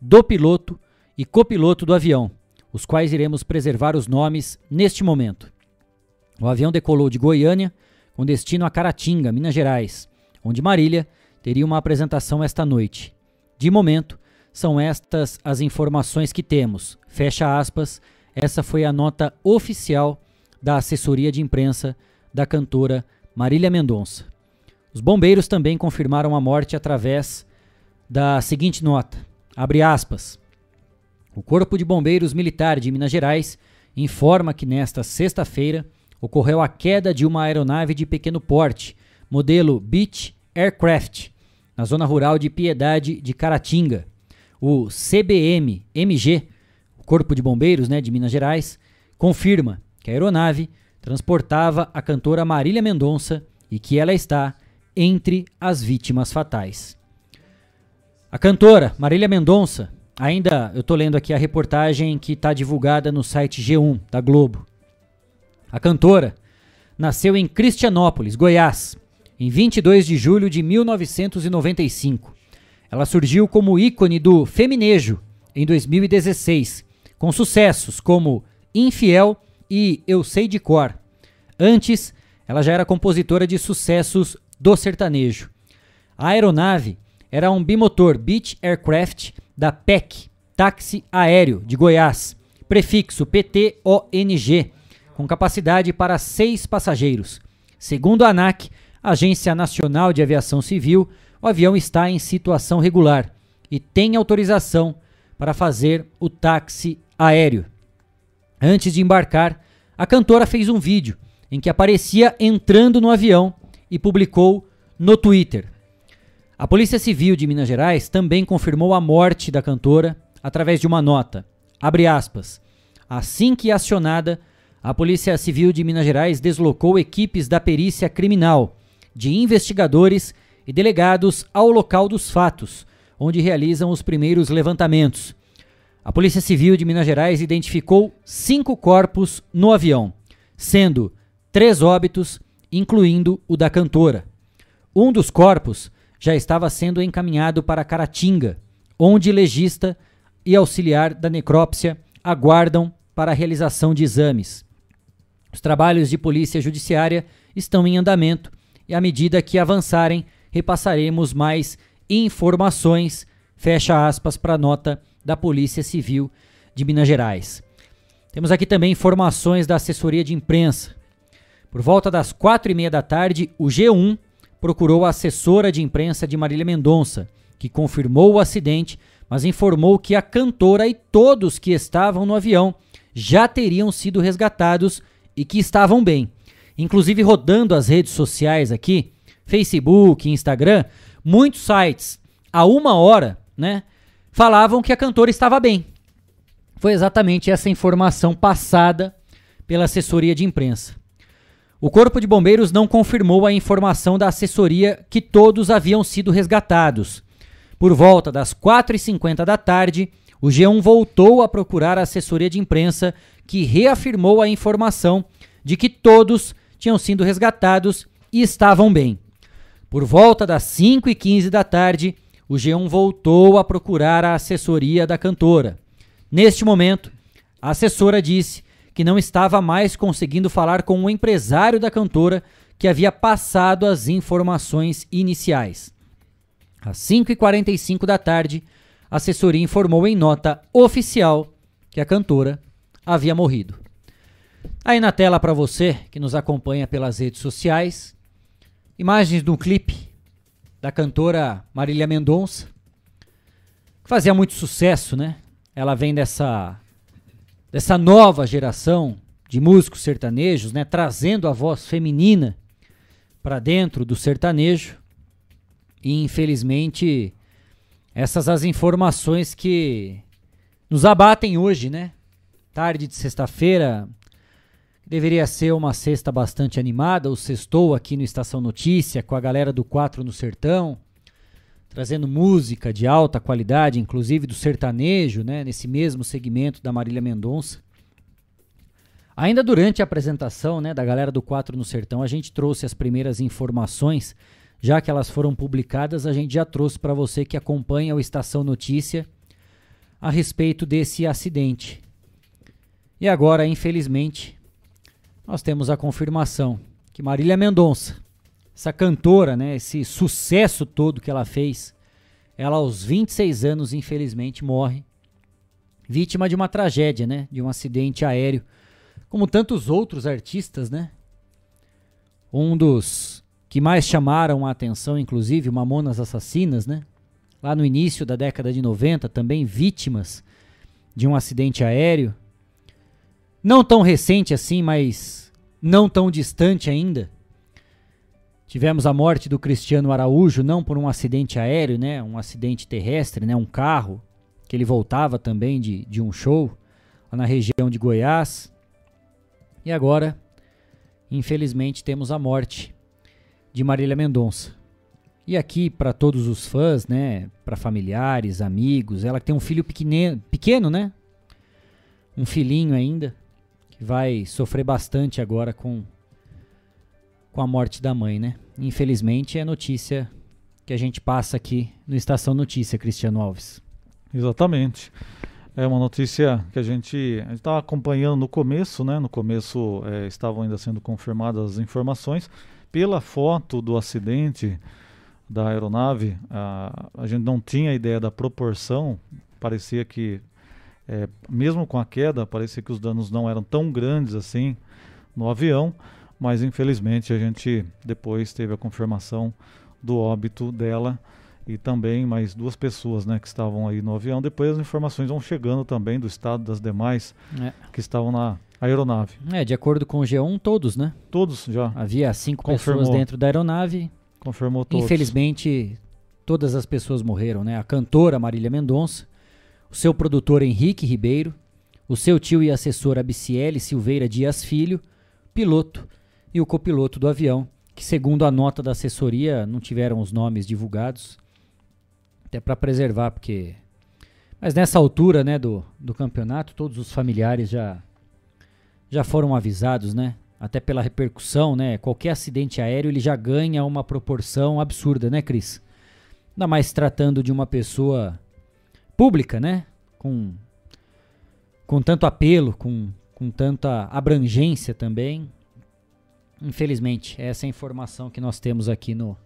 S1: do piloto e copiloto do avião, os quais iremos preservar os nomes neste momento. O avião decolou de Goiânia com destino a Caratinga, Minas Gerais, onde Marília teria uma apresentação esta noite. De momento, são estas as informações que temos. Fecha aspas. Essa foi a nota oficial da assessoria de imprensa da cantora Marília Mendonça. Os bombeiros também confirmaram a morte através da seguinte nota: abre aspas. O Corpo de Bombeiros Militar de Minas Gerais informa que nesta sexta-feira ocorreu a queda de uma aeronave de pequeno porte, modelo Beech Aircraft, na zona rural de Piedade de Caratinga. O CBM MG, o Corpo de Bombeiros né, de Minas Gerais, confirma que a aeronave transportava a cantora Marília Mendonça e que ela está entre as vítimas fatais. A cantora Marília Mendonça, ainda eu estou lendo aqui a reportagem que está divulgada no site G1 da Globo. A cantora nasceu em Cristianópolis, Goiás, em 22 de julho de 1995. Ela surgiu como ícone do feminejo em 2016, com sucessos como Infiel e Eu Sei de Cor. Antes, ela já era compositora de sucessos do sertanejo. A aeronave era um bimotor Beech Aircraft da PEC, Táxi Aéreo de Goiás, prefixo PTONG, com capacidade para seis passageiros. Segundo a ANAC, Agência Nacional de Aviação Civil, o avião está em situação regular e tem autorização para fazer o táxi aéreo. Antes de embarcar, a cantora fez um vídeo em que aparecia entrando no avião e publicou no Twitter. A Polícia Civil de Minas Gerais também confirmou a morte da cantora através de uma nota. Abre aspas. Assim que acionada, a Polícia Civil de Minas Gerais deslocou equipes da perícia criminal, de investigadores e delegados ao local dos fatos, onde realizam os primeiros levantamentos. A Polícia Civil de Minas Gerais identificou cinco corpos no avião, sendo três óbitos, incluindo o da cantora. Um dos corpos já estava sendo encaminhado para Caratinga, onde legista e auxiliar da necrópsia aguardam para a realização de exames. Os trabalhos de polícia judiciária estão em andamento e à medida que avançarem, repassaremos mais informações, fecha aspas para a nota da Polícia Civil de Minas Gerais. Temos aqui também informações da assessoria de imprensa. Por volta das quatro e meia da tarde, o G1 procurou a assessora de imprensa de Marília Mendonça, que confirmou o acidente, mas informou que a cantora e todos que estavam no avião já teriam sido resgatados e que estavam bem. Inclusive rodando as redes sociais aqui, Facebook, Instagram, muitos sites, a uma hora, né, falavam que a cantora estava bem. Foi exatamente essa informação passada pela assessoria de imprensa. O Corpo de Bombeiros não confirmou a informação da assessoria que todos haviam sido resgatados. Por volta das 4h50 da tarde, o G1 voltou a procurar a assessoria de imprensa, que reafirmou a informação de que todos tinham sido resgatados e estavam bem. Por volta das 5 e 15 da tarde, o G1 voltou a procurar a assessoria da cantora. Neste momento, a assessora disse que não estava mais conseguindo falar com o empresário da cantora que havia passado as informações iniciais. Às 5h45 da tarde, a assessoria informou em nota oficial que a cantora havia morrido. Aí na tela para você que nos acompanha pelas redes sociais, imagens de um clipe da cantora Marília Mendonça, que fazia muito sucesso, né? Ela vem dessa dessa nova geração de músicos sertanejos, né, trazendo a voz feminina para dentro do sertanejo. E infelizmente essas as informações que nos abatem hoje, né? Tarde de sexta-feira, Deveria ser uma sexta bastante animada, o sextou aqui no Estação Notícia com a galera do Quatro no Sertão, trazendo música de alta qualidade, inclusive do sertanejo, né, nesse mesmo segmento da Marília Mendonça. Ainda durante a apresentação né, da galera do Quatro no Sertão, a gente trouxe as primeiras informações, já que elas foram publicadas, a gente já trouxe para você que acompanha o Estação Notícia a respeito desse acidente. E agora, infelizmente, nós temos a confirmação que Marília Mendonça, essa cantora, né, esse sucesso todo que ela fez, ela aos 26 anos, infelizmente, morre vítima de uma tragédia, né, de um acidente aéreo, como tantos outros artistas, né? Um dos que mais chamaram a atenção, inclusive, Mamonas Assassinas, né? Lá no início da década de 90, também vítimas de um acidente aéreo. Não tão recente assim, mas não tão distante ainda. Tivemos a morte do Cristiano Araújo, não por um acidente aéreo, né? Um acidente terrestre, né? Um carro, que ele voltava também de, de um show lá na região de Goiás. E agora, infelizmente, temos a morte de Marília Mendonça. E aqui para todos os fãs, né, para familiares, amigos, ela tem um filho pequeno, pequeno, né? Um filhinho ainda vai sofrer bastante agora com, com a morte da mãe, né? Infelizmente é notícia que a gente passa aqui no Estação Notícia, Cristiano Alves.
S3: Exatamente. É uma notícia que a gente estava acompanhando no começo, né? No começo é, estavam ainda sendo confirmadas as informações. Pela foto do acidente da aeronave, a, a gente não tinha ideia da proporção. Parecia que é, mesmo com a queda, parecia que os danos não eram tão grandes assim no avião, mas infelizmente a gente depois teve a confirmação do óbito dela e também mais duas pessoas né, que estavam aí no avião. Depois as informações vão chegando também do estado das demais é. que estavam na aeronave.
S1: É, de acordo com o G1, todos, né?
S3: Todos já.
S1: Havia cinco Confirmou. pessoas dentro da aeronave.
S3: Confirmou todos.
S1: Infelizmente, todas as pessoas morreram, né? A cantora Marília Mendonça, o seu produtor Henrique Ribeiro, o seu tio e assessor Abiciele Silveira Dias Filho, piloto e o copiloto do avião, que segundo a nota da assessoria não tiveram os nomes divulgados. Até para preservar, porque. Mas nessa altura, né, do, do campeonato, todos os familiares já já foram avisados, né? Até pela repercussão, né? Qualquer acidente aéreo ele já ganha uma proporção absurda, né, Cris? Ainda mais tratando de uma pessoa pública, né? Com, com tanto apelo, com, com tanta abrangência também. Infelizmente, essa é a informação que nós temos aqui no,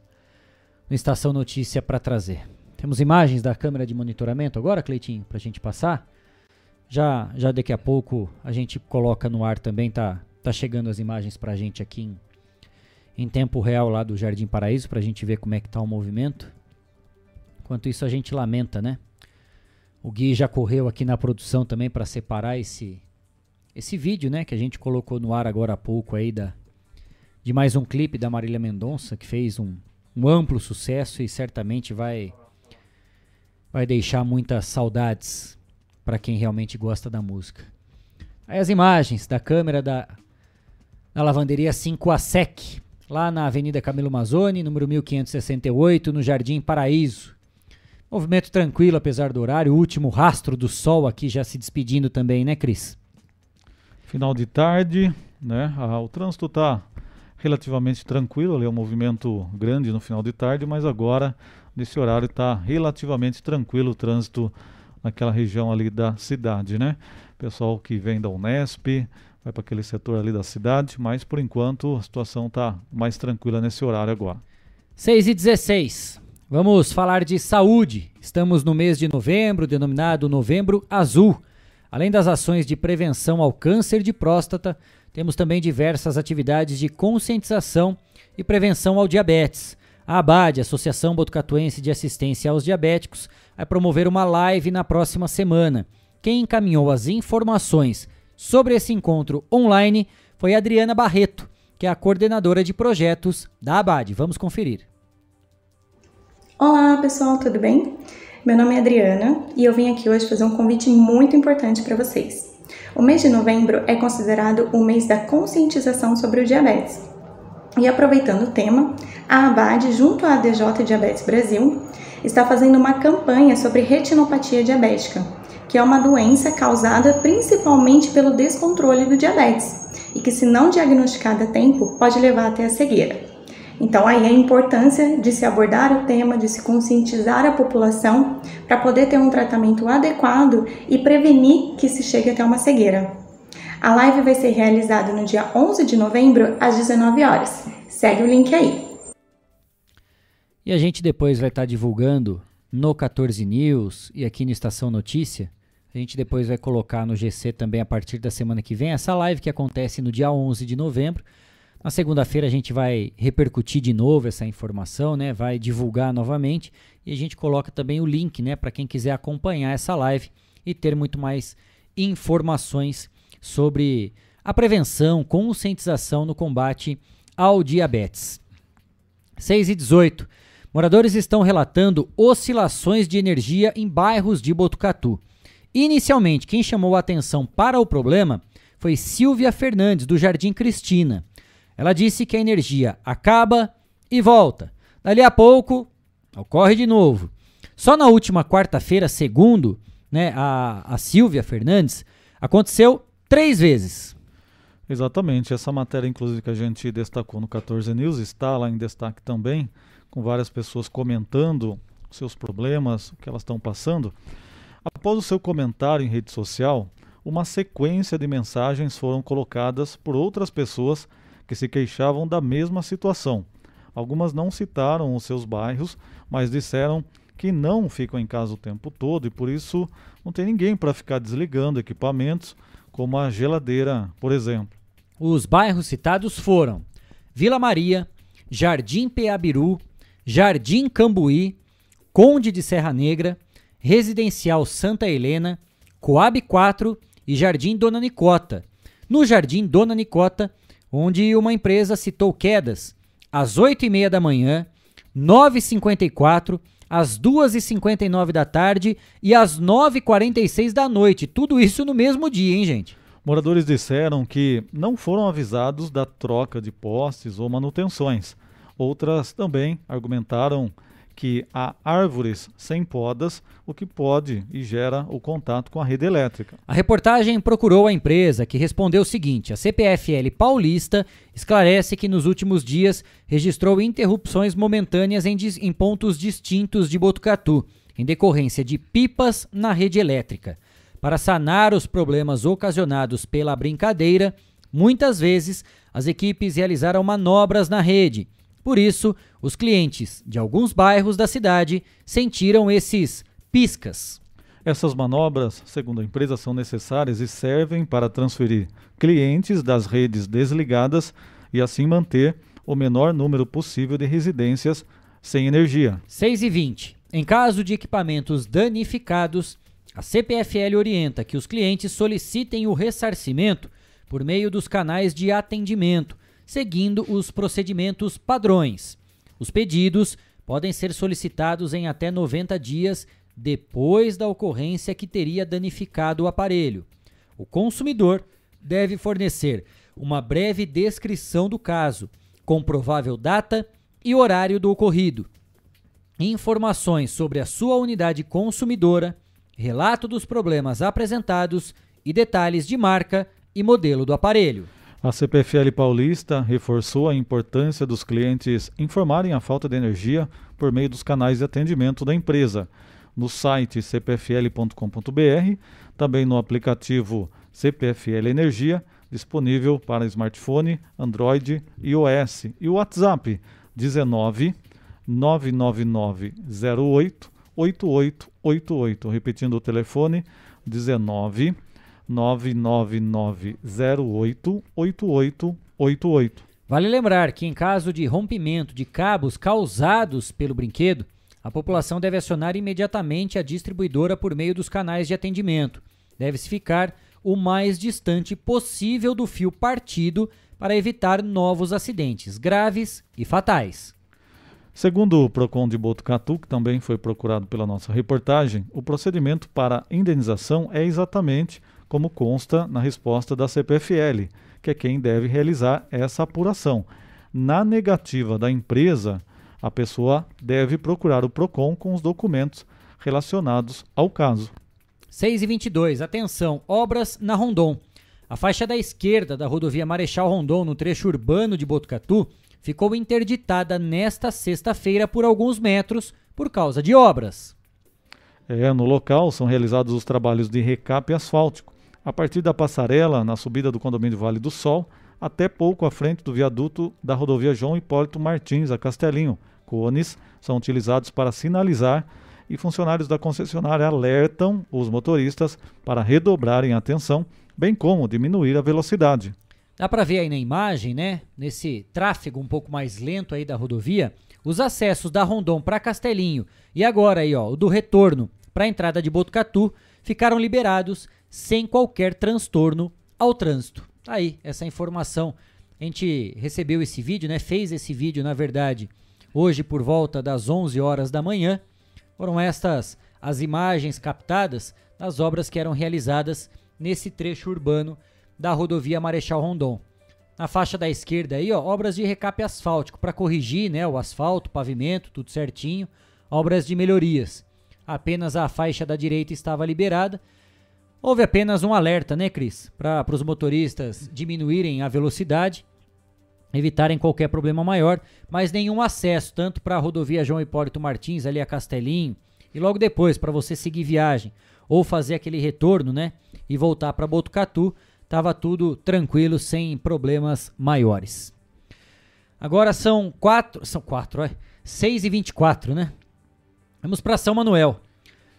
S1: no Estação Notícia para trazer. Temos imagens da câmera de monitoramento agora, Cleitinho, para a gente passar? Já, já daqui a pouco a gente coloca no ar também, tá, tá chegando as imagens para a gente aqui em, em tempo real lá do Jardim Paraíso, para a gente ver como é que tá o movimento. Enquanto isso a gente lamenta, né? O Gui já correu aqui na produção também para separar esse esse vídeo, né, que a gente colocou no ar agora há pouco aí da de mais um clipe da Marília Mendonça que fez um, um amplo sucesso e certamente vai vai deixar muitas saudades para quem realmente gosta da música. Aí as imagens da câmera da, da lavanderia 5 a Sec, lá na Avenida Camilo Mazzoni, número 1568, no Jardim Paraíso. Movimento tranquilo, apesar do horário. O último rastro do sol aqui já se despedindo também, né, Cris?
S3: Final de tarde, né? Ah, o trânsito está relativamente tranquilo, ali é um movimento grande no final de tarde, mas agora, nesse horário, está relativamente tranquilo o trânsito naquela região ali da cidade, né? Pessoal que vem da Unesp, vai para aquele setor ali da cidade, mas por enquanto a situação está mais tranquila nesse horário agora.
S1: 6 e 16. Vamos falar de saúde. Estamos no mês de novembro, denominado Novembro Azul. Além das ações de prevenção ao câncer de próstata, temos também diversas atividades de conscientização e prevenção ao diabetes. A ABAD, Associação Botucatuense de Assistência aos Diabéticos, vai promover uma live na próxima semana. Quem encaminhou as informações sobre esse encontro online foi Adriana Barreto, que é a coordenadora de projetos da ABAD. Vamos conferir.
S17: Olá pessoal, tudo bem? Meu nome é Adriana e eu vim aqui hoje fazer um convite muito importante para vocês. O mês de novembro é considerado o mês da conscientização sobre o diabetes. E aproveitando o tema, a ABAD, junto à DJ Diabetes Brasil, está fazendo uma campanha sobre retinopatia diabética, que é uma doença causada principalmente pelo descontrole do diabetes e que, se não diagnosticada a tempo, pode levar até a cegueira. Então, aí a importância de se abordar o tema, de se conscientizar a população para poder ter um tratamento adequado e prevenir que se chegue até uma cegueira. A live vai ser realizada no dia 11 de novembro, às 19 horas. Segue o link aí.
S1: E a gente depois vai estar tá divulgando no 14 News e aqui no Estação Notícia. A gente depois vai colocar no GC também a partir da semana que vem essa live que acontece no dia 11 de novembro. Na segunda-feira a gente vai repercutir de novo essa informação, né? Vai divulgar novamente e a gente coloca também o link, né, para quem quiser acompanhar essa live e ter muito mais informações sobre a prevenção, conscientização no combate ao diabetes. 6 e 18. Moradores estão relatando oscilações de energia em bairros de Botucatu. Inicialmente, quem chamou a atenção para o problema foi Silvia Fernandes, do Jardim Cristina. Ela disse que a energia acaba e volta. Dali a pouco, ocorre de novo. Só na última quarta-feira, segundo né, a, a Silvia Fernandes, aconteceu três vezes.
S3: Exatamente. Essa matéria, inclusive, que a gente destacou no 14 News, está lá em destaque também, com várias pessoas comentando seus problemas, o que elas estão passando. Após o seu comentário em rede social, uma sequência de mensagens foram colocadas por outras pessoas que se queixavam da mesma situação. Algumas não citaram os seus bairros, mas disseram que não ficam em casa o tempo todo e por isso não tem ninguém para ficar desligando equipamentos, como a geladeira, por exemplo.
S1: Os bairros citados foram Vila Maria, Jardim Peabiru, Jardim Cambuí, Conde de Serra Negra, Residencial Santa Helena, Coab 4 e Jardim Dona Nicota. No Jardim Dona Nicota, onde uma empresa citou quedas às 8h30 da manhã, 9h54, às 2h59 da tarde e às 9h46 da noite. Tudo isso no mesmo dia, hein, gente?
S3: Moradores disseram que não foram avisados da troca de postes ou manutenções. Outras também argumentaram que há árvores sem podas, o que pode e gera o contato com a rede elétrica.
S1: A reportagem procurou a empresa, que respondeu o seguinte: a CPFL Paulista esclarece que nos últimos dias registrou interrupções momentâneas em, em pontos distintos de Botucatu, em decorrência de pipas na rede elétrica. Para sanar os problemas ocasionados pela brincadeira, muitas vezes as equipes realizaram manobras na rede. Por isso, os clientes de alguns bairros da cidade sentiram esses piscas.
S3: Essas manobras, segundo a empresa, são necessárias e servem para transferir clientes das redes desligadas e assim manter o menor número possível de residências sem energia.
S1: 6 e 20. Em caso de equipamentos danificados, a CPFL orienta que os clientes solicitem o ressarcimento por meio dos canais de atendimento, seguindo os procedimentos padrões. Os pedidos podem ser solicitados em até 90 dias depois da ocorrência que teria danificado o aparelho. O consumidor deve fornecer uma breve descrição do caso, com provável data e horário do ocorrido, informações sobre a sua unidade consumidora, relato dos problemas apresentados e detalhes de marca e modelo do aparelho.
S3: A CPFL Paulista reforçou a importância dos clientes informarem a falta de energia por meio dos canais de atendimento da empresa, no site cpfl.com.br, também no aplicativo CPFL Energia, disponível para smartphone, Android e iOS, e o WhatsApp 19 999 08 8888. Repetindo o telefone 19 999 08 8888.
S1: Vale lembrar que, em caso de rompimento de cabos causados pelo brinquedo, a população deve acionar imediatamente a distribuidora por meio dos canais de atendimento. Deve-se ficar o mais distante possível do fio partido para evitar novos acidentes graves e fatais.
S3: Segundo o PROCON de Botucatu, que também foi procurado pela nossa reportagem, o procedimento para indenização é exatamente como consta na resposta da CPFL, que é quem deve realizar essa apuração. Na negativa da empresa, a pessoa deve procurar o PROCON com os documentos relacionados ao caso.
S1: 6 e 22, atenção, obras na Rondon. A faixa da esquerda da rodovia Marechal Rondon, no trecho urbano de Botucatu, ficou interditada nesta sexta-feira por alguns metros por causa de obras.
S3: É, no local são realizados os trabalhos de recape asfáltico, a partir da passarela na subida do condomínio Vale do Sol, até pouco à frente do viaduto da rodovia João Hipólito Martins, a Castelinho. Cones são utilizados para sinalizar e funcionários da concessionária alertam os motoristas para redobrarem a atenção, bem como diminuir a velocidade.
S1: Dá para ver aí na imagem, né? Nesse tráfego um pouco mais lento aí da rodovia, os acessos da Rondon para Castelinho e agora aí, ó, o do retorno para a entrada de Botucatu ficaram liberados sem qualquer transtorno ao trânsito. Tá Aí, essa informação. A gente recebeu esse vídeo, né? Fez esse vídeo, na verdade, hoje por volta das 11 horas da manhã. Foram estas as imagens captadas das obras que eram realizadas nesse trecho urbano da rodovia Marechal Rondon. Na faixa da esquerda aí, ó, obras de recape asfáltico para corrigir, né, o asfalto, pavimento, tudo certinho, obras de melhorias. Apenas a faixa da direita estava liberada. Houve apenas um alerta, né, Cris, para os motoristas diminuírem a velocidade, evitarem qualquer problema maior, mas nenhum acesso tanto para a rodovia João Hipólito Martins ali a Castelinho e logo depois para você seguir viagem ou fazer aquele retorno, né, e voltar para Botucatu, Tava tudo tranquilo, sem problemas maiores. Agora são quatro, são quatro, é, 6 e 24, né? Vamos para São Manuel.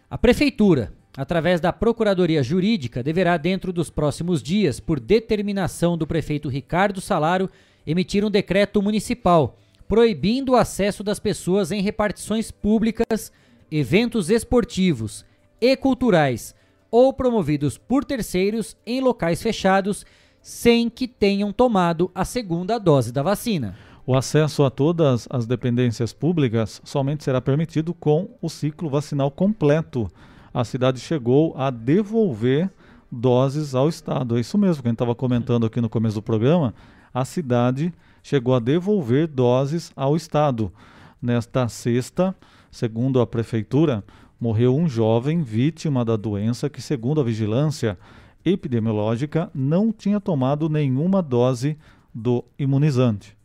S1: A prefeitura, através da Procuradoria Jurídica, deverá, dentro dos próximos dias, por determinação do prefeito Ricardo Salaro, emitir um decreto municipal proibindo o acesso das pessoas em repartições públicas, eventos esportivos e culturais ou promovidos por terceiros em locais fechados sem que tenham tomado a segunda dose da vacina.
S3: O acesso a todas as dependências públicas somente será permitido com o ciclo vacinal completo. A cidade chegou a devolver doses ao Estado. É isso mesmo que a gente estava comentando aqui no começo do programa. A cidade chegou a devolver doses ao Estado. Nesta sexta, Segundo a prefeitura, morreu um jovem vítima da doença que, segundo a vigilância epidemiológica, não tinha tomado nenhuma dose do imunizante.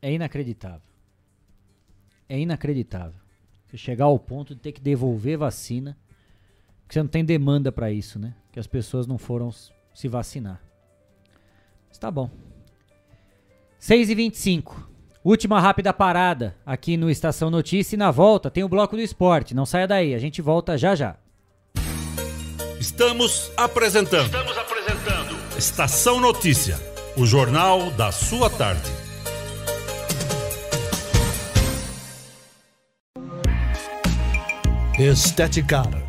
S1: É inacreditável. É inacreditável. Você chegar ao ponto de ter que devolver vacina, porque você não tem demanda para isso, né? Que as pessoas não foram se vacinar. Mas tá bom. 6 e 25 Última rápida parada aqui no Estação Notícia e na volta tem o bloco do esporte. Não saia daí, a gente volta já já.
S4: Estamos apresentando. Estamos apresentando. Estação Notícia, o jornal da sua tarde.
S2: Esteticar.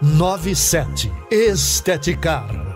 S2: 3497. Esteticar.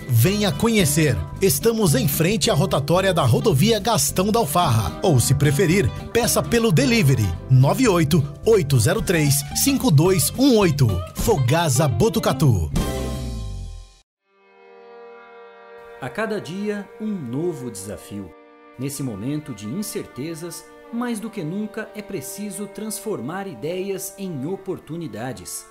S16: Venha conhecer. Estamos em frente à rotatória da rodovia Gastão da Alfarra. Ou, se preferir, peça pelo delivery 98 803 5218. Fogasa Botucatu.
S14: A cada dia, um novo desafio. Nesse momento de incertezas, mais do que nunca é preciso transformar ideias em oportunidades.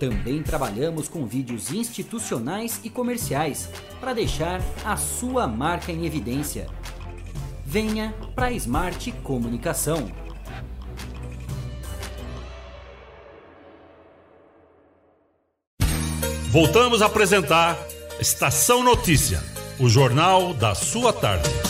S14: Também trabalhamos com vídeos institucionais e comerciais para deixar a sua marca em evidência. Venha para a Smart Comunicação.
S4: Voltamos a apresentar Estação Notícia, o jornal da sua tarde.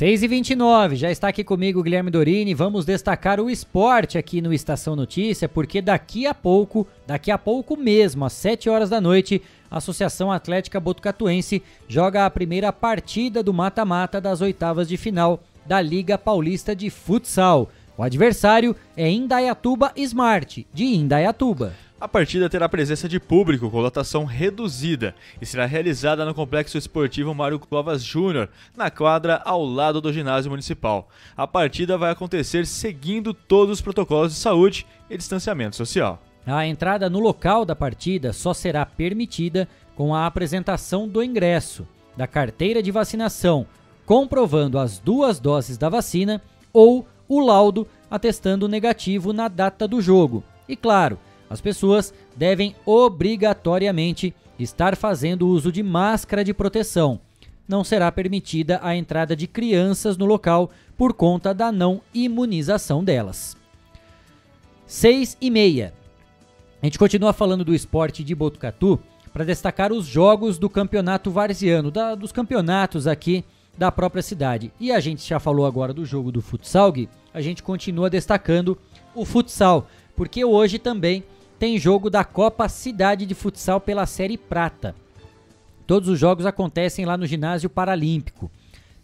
S1: Seis e 29 já está aqui comigo Guilherme Dorini. Vamos destacar o esporte aqui no Estação Notícia, porque daqui a pouco, daqui a pouco mesmo, às 7 horas da noite, a Associação Atlética Botucatuense joga a primeira partida do mata-mata das oitavas de final da Liga Paulista de Futsal. O adversário é Indaiatuba Smart, de Indaiatuba.
S18: A partida terá presença de público com lotação reduzida e será realizada no Complexo Esportivo Mário Clovas Júnior, na quadra ao lado do ginásio municipal. A partida vai acontecer seguindo todos os protocolos de saúde e distanciamento social.
S1: A entrada no local da partida só será permitida com a apresentação do ingresso, da carteira de vacinação, comprovando as duas doses da vacina ou o laudo atestando negativo na data do jogo. E claro, as pessoas devem obrigatoriamente estar fazendo uso de máscara de proteção. Não será permitida a entrada de crianças no local por conta da não imunização delas. 6 e meia. A gente continua falando do esporte de Botucatu para destacar os jogos do campeonato varziano, da, dos campeonatos aqui da própria cidade. E a gente já falou agora do jogo do futsal, Gui, a gente continua destacando o futsal, porque hoje também tem jogo da Copa Cidade de Futsal pela Série Prata. Todos os jogos acontecem lá no ginásio paralímpico.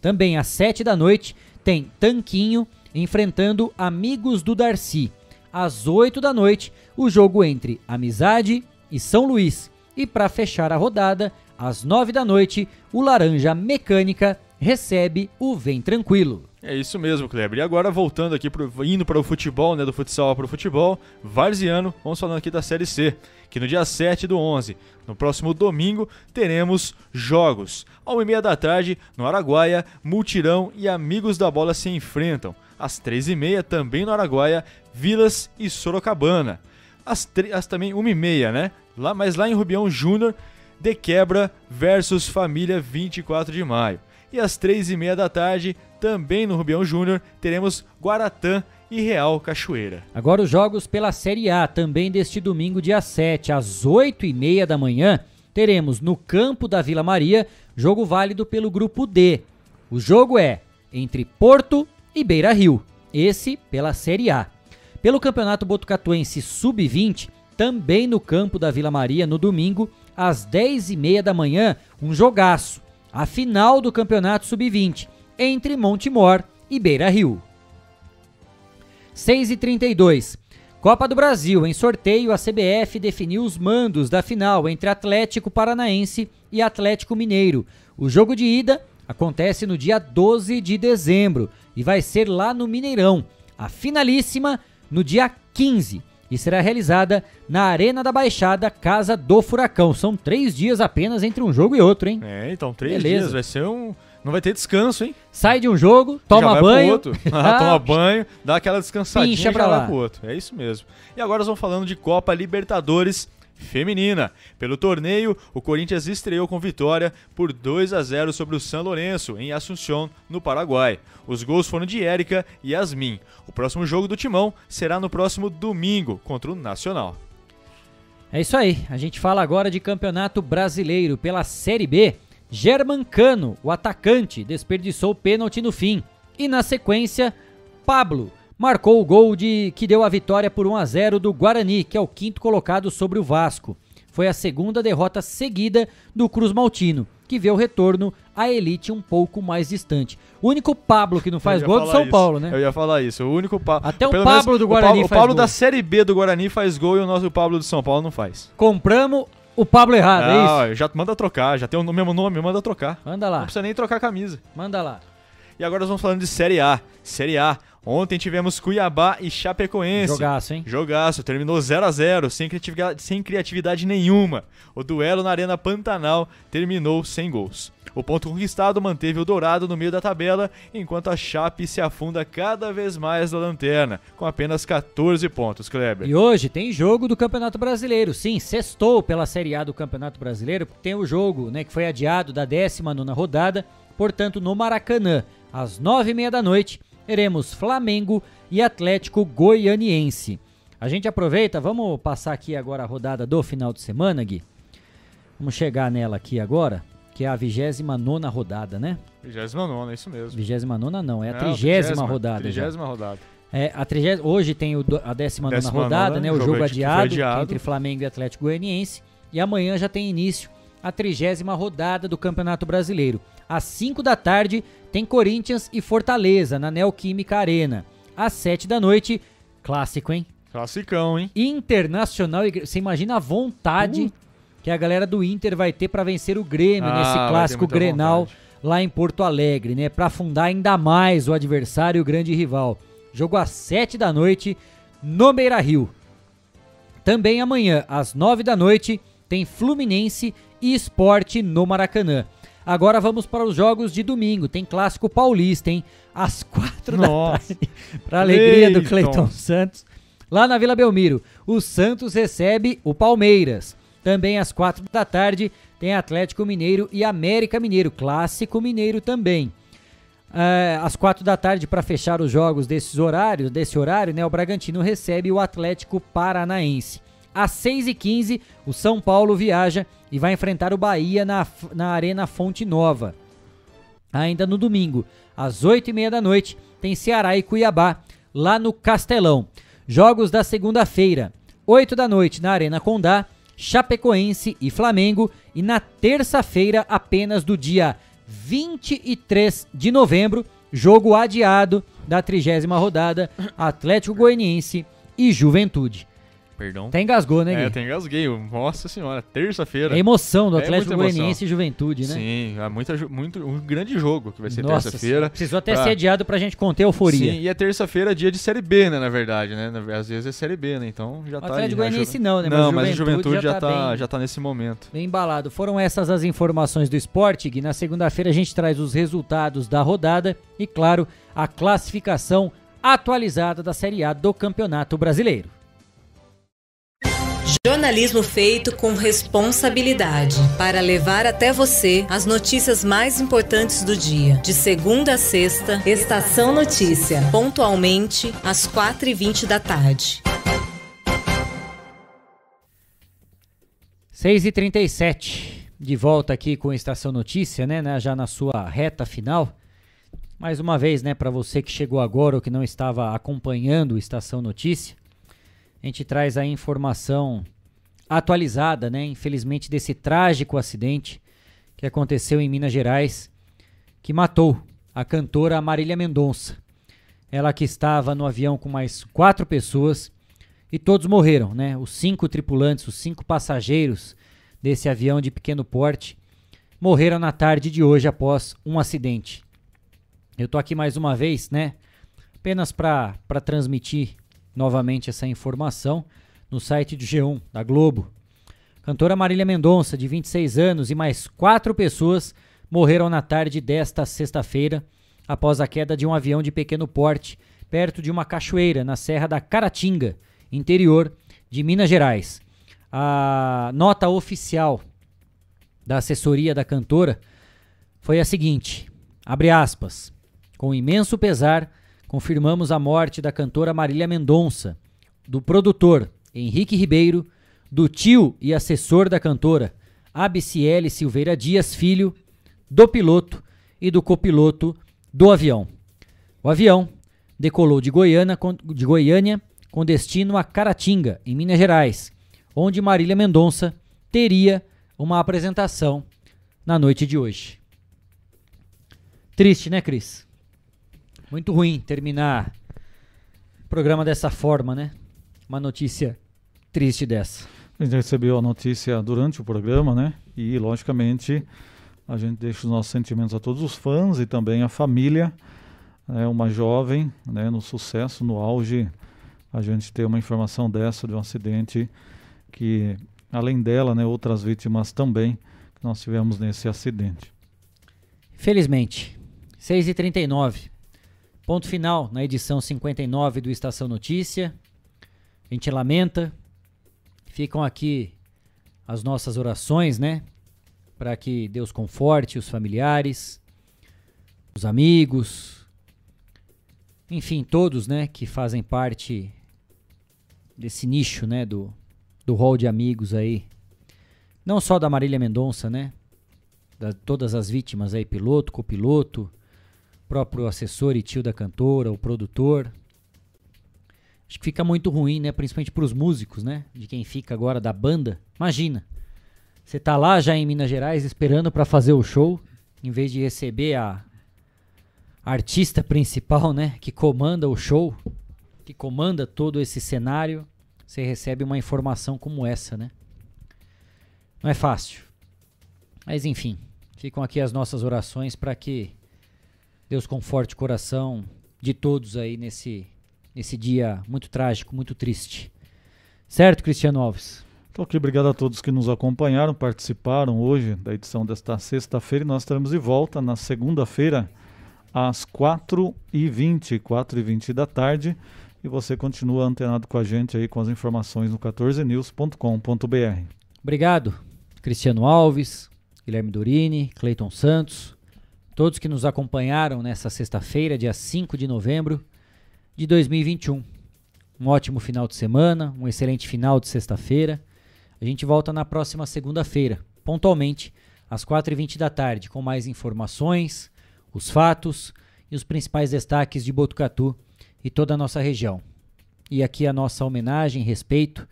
S1: Também às 7 da noite tem Tanquinho enfrentando Amigos do Darcy. Às 8 da noite, o jogo entre Amizade e São Luís. E para fechar a rodada, às 9 da noite, o Laranja Mecânica recebe o Vem Tranquilo.
S18: É isso mesmo, Kleber. E agora voltando aqui, pro, indo para o futebol, né, do futsal para o futebol, varziano, vamos falando aqui da Série C, que no dia 7 do 11, no próximo domingo, teremos jogos. Ao 1h30 da tarde, no Araguaia, Multirão e Amigos da Bola se enfrentam. Às 3h30, também no Araguaia, Vilas e Sorocabana. Às, às também 1h30, né? Lá, mas lá em Rubião Júnior, De Quebra versus Família 24 de Maio. E às 3h30 da tarde, também no Rubião Júnior, teremos Guaratã e Real Cachoeira.
S1: Agora os jogos pela Série A, também deste domingo, dia 7, às 8h30 da manhã, teremos no campo da Vila Maria, jogo válido pelo grupo D. O jogo é entre Porto e Beira Rio, esse pela Série A. Pelo Campeonato Botucatuense Sub-20, também no campo da Vila Maria, no domingo, às 10h30 da manhã, um jogaço. A final do Campeonato Sub-20, entre Montemor e Beira Rio. 6 e 32 Copa do Brasil. Em sorteio, a CBF definiu os mandos da final entre Atlético Paranaense e Atlético Mineiro. O jogo de ida acontece no dia 12 de dezembro e vai ser lá no Mineirão. A finalíssima no dia 15 e será realizada na Arena da Baixada, Casa do Furacão. São três dias apenas entre um jogo e outro, hein?
S18: É, então três Beleza. dias. Vai ser um. Não vai ter descanso, hein?
S1: Sai de um jogo, toma banho.
S18: ah, toma banho, dá aquela descansadinha e já
S1: pra lá.
S18: vai pro outro. É isso mesmo. E agora nós vamos falando de Copa Libertadores feminina. Pelo torneio, o Corinthians estreou com vitória por 2 a 0 sobre o São Lourenço, em Assunção, no Paraguai. Os gols foram de Érica e Yasmin. O próximo jogo do Timão será no próximo domingo, contra o Nacional.
S1: É isso aí, a gente fala agora de Campeonato Brasileiro pela Série B. Germancano, o atacante, desperdiçou o pênalti no fim. E na sequência, Pablo marcou o gol de que deu a vitória por 1 a 0 do Guarani, que é o quinto colocado sobre o Vasco. Foi a segunda derrota seguida do Cruz Maltino, que vê o retorno à elite um pouco mais distante. O único Pablo que não faz gol é do São
S18: isso.
S1: Paulo, né?
S18: Eu ia falar isso. O único Pablo.
S1: Até o Pablo do Guarani
S18: o Pablo,
S1: faz
S18: O Pablo
S1: gol.
S18: da Série B do Guarani faz gol e o nosso Pablo do São Paulo não faz.
S1: Compramos o Pablo errado, é isso?
S18: Já manda trocar, já tem o mesmo nome, manda trocar.
S1: Manda lá.
S18: Não precisa nem trocar a camisa.
S1: Manda lá.
S18: E agora nós vamos falando de Série A. Série A. Ontem tivemos Cuiabá e Chapecoense.
S1: Jogaço, hein?
S18: Jogaço. Terminou 0 a 0 sem criatividade, sem criatividade nenhuma. O duelo na Arena Pantanal terminou sem gols. O ponto conquistado manteve o Dourado no meio da tabela, enquanto a Chape se afunda cada vez mais na lanterna, com apenas 14 pontos, Kleber.
S1: E hoje tem jogo do Campeonato Brasileiro. Sim, sextou pela Série A do Campeonato Brasileiro, porque tem o jogo né, que foi adiado da 19 rodada, portanto, no Maracanã, às 9h30 da noite, teremos Flamengo e Atlético Goianiense. A gente aproveita, vamos passar aqui agora a rodada do final de semana, Gui. Vamos chegar nela aqui agora, que é a 29 rodada, né?
S18: 29, é isso mesmo.
S1: 29 não, é a
S18: Não,
S1: 30 rodada. já.
S18: 30 rodada.
S1: É, a 30, hoje tem o, a 19
S18: 19ª,
S1: rodada, né? O
S18: jogo
S1: adiado,
S18: adiado.
S1: entre Flamengo e Atlético Goianiense. E amanhã já tem início a 30 rodada do Campeonato Brasileiro. Às 5 da tarde tem Corinthians e Fortaleza na Neoquímica Arena. Às 7 da noite, clássico, hein?
S18: Classicão, hein?
S1: Internacional e. Você imagina a vontade que a galera do Inter vai ter para vencer o Grêmio.
S18: Ah,
S1: nesse clássico Grenal
S18: vontade.
S1: lá em Porto Alegre, né? Para afundar ainda mais o adversário e o grande rival. Jogo às 7 da noite no Beira-Rio. Também amanhã, às 9 da noite, tem Fluminense e Esporte no Maracanã. Agora vamos para os jogos de domingo. Tem clássico paulista, hein? Às 4 da tarde. Para alegria do.
S18: Cleiton
S1: Santos. Lá na Vila Belmiro, o Santos recebe o Palmeiras. Também às 4 da tarde tem Atlético Mineiro e América Mineiro. Clássico Mineiro também. É, às quatro da tarde, para fechar os jogos desses horários, desse horário, né, o Bragantino recebe o Atlético Paranaense. Às 6h15, o São Paulo viaja e vai enfrentar o Bahia na, na Arena Fonte Nova. Ainda no domingo, às 8h30 da noite, tem Ceará e Cuiabá, lá no Castelão. Jogos da segunda-feira, 8 da noite na Arena Condá, Chapecoense e Flamengo. E na terça-feira, apenas do dia 23 de novembro, jogo adiado da trigésima rodada, Atlético Goianiense e Juventude.
S18: Perdão.
S1: Até engasgou, né, Gui?
S18: É, até engasguei. Nossa senhora, terça-feira.
S1: É emoção do
S18: É
S1: Atlético
S18: emoção.
S1: Goianiense e Juventude, né?
S18: Sim, é muita, muito, um grande jogo que vai ser terça-feira.
S1: precisou até
S18: Pra-
S1: ser adiado pra gente conter a euforia.
S18: Sim, e é terça-feira dia de Série B, né, na verdade, né? Às vezes é Série B, né? Então já
S1: O
S18: tá
S1: Atlético
S18: aí, né?
S1: Goianiense não, né? Mas
S18: Não, mas o
S1: Juventude
S18: Juventude
S1: já
S18: já,
S1: tá
S18: tá,
S1: bem-
S18: já tá nesse momento.
S1: Bem embalado. Foram essas as informações do esporte, Gui. Na segunda-feira a gente traz os resultados da rodada e, claro, a classificação atualizada da Série A do Campeonato Brasileiro.
S7: Jornalismo feito com responsabilidade para levar até você as notícias mais importantes do dia. De segunda a sexta, Estação Notícia, pontualmente às 4h20 da tarde.
S1: 6h37, de volta aqui com Estação Notícia, né, né, Já na sua reta final. Mais uma vez, né, para você que chegou agora ou que não estava acompanhando Estação Notícia, a gente traz a informação atualizada, né, infelizmente, desse trágico acidente que aconteceu em Minas Gerais, que matou a cantora Marília Mendonça. Ela que estava no avião com mais quatro pessoas e todos morreram, né? Os cinco tripulantes, os cinco passageiros desse avião de pequeno porte morreram na tarde de hoje após um acidente. Eu tô aqui mais uma vez, né? Apenas para transmitir novamente essa informação no site do G1 da Globo. Cantora Marília Mendonça, de 26 anos, e mais quatro pessoas morreram na tarde desta sexta-feira após a queda de um avião de pequeno porte perto de uma cachoeira na Serra da Caratinga, interior de Minas Gerais. A nota oficial da assessoria da cantora foi a seguinte: abre aspas. Com imenso pesar, confirmamos a morte da cantora Marília Mendonça, do produtor Henrique Ribeiro, do tio e assessor da cantora Abiciele Silveira Dias Filho, do piloto e do copiloto do avião. O avião decolou de, Goiânia, de Goiânia com destino a Caratinga, em Minas Gerais, onde Marília Mendonça teria uma apresentação na noite de hoje. Triste, né, Cris? Muito ruim terminar o programa dessa forma, né? Uma notícia triste dessa.
S3: A gente recebeu a notícia durante o programa, né? E, logicamente, a gente deixa os nossos sentimentos a todos os fãs e também a família. É uma jovem, né, no sucesso, no auge, a gente ter uma informação dessa de um acidente que, além dela, né, outras vítimas também que nós tivemos nesse acidente.
S1: Felizmente, 6h39. Ponto final na edição 59 do Estação Notícia. A gente lamenta. Ficam aqui as nossas orações, né? Para que Deus conforte os familiares, os amigos, enfim, todos, né, que fazem parte desse nicho, né, do, do hall de amigos aí. Não só da Marília Mendonça, né? Da, todas as vítimas aí, piloto, copiloto, próprio assessor e tio da cantora, o produtor. Acho que fica muito ruim, né? Principalmente pros músicos, né? De quem fica agora da banda. Imagina, você tá lá já em Minas Gerais esperando pra fazer o show, em vez de receber a artista principal, né? Que comanda o show. que comanda todo esse cenário, você recebe uma informação como essa, né? Não é fácil. Mas enfim, ficam aqui as nossas orações para que Deus conforte o coração de todos aí nesse, nesse dia muito trágico, muito triste. Certo, Cristiano Alves?
S3: Então, aqui, obrigado a todos que nos acompanharam, participaram hoje da edição desta sexta-feira e nós estaremos de volta na segunda-feira às 4h20, 4h20 da tarde. E você continua antenado com a gente aí com as informações no 14news.com.br.
S1: Obrigado, Cristiano Alves, Guilherme Dorini, Cleiton Santos, todos que nos acompanharam nessa sexta-feira, dia 5 de novembro de 2021. Um ótimo final de semana, um excelente final de sexta-feira. A gente volta na próxima segunda-feira, pontualmente, às 4h20 da tarde, com mais informações, os fatos e os principais destaques de Botucatu e toda a nossa região. E aqui a nossa homenagem, respeito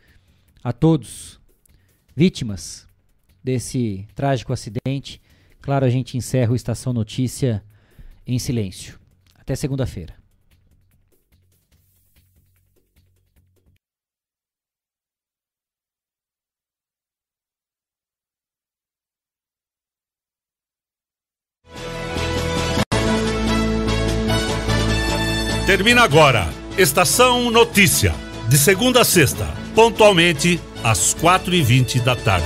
S1: a todos vítimas desse trágico acidente. Claro, a gente encerra o Estação Notícia em silêncio. Até segunda-feira.
S4: Termina agora. Estação Notícia. De segunda a sexta, pontualmente às quatro e vinte da tarde.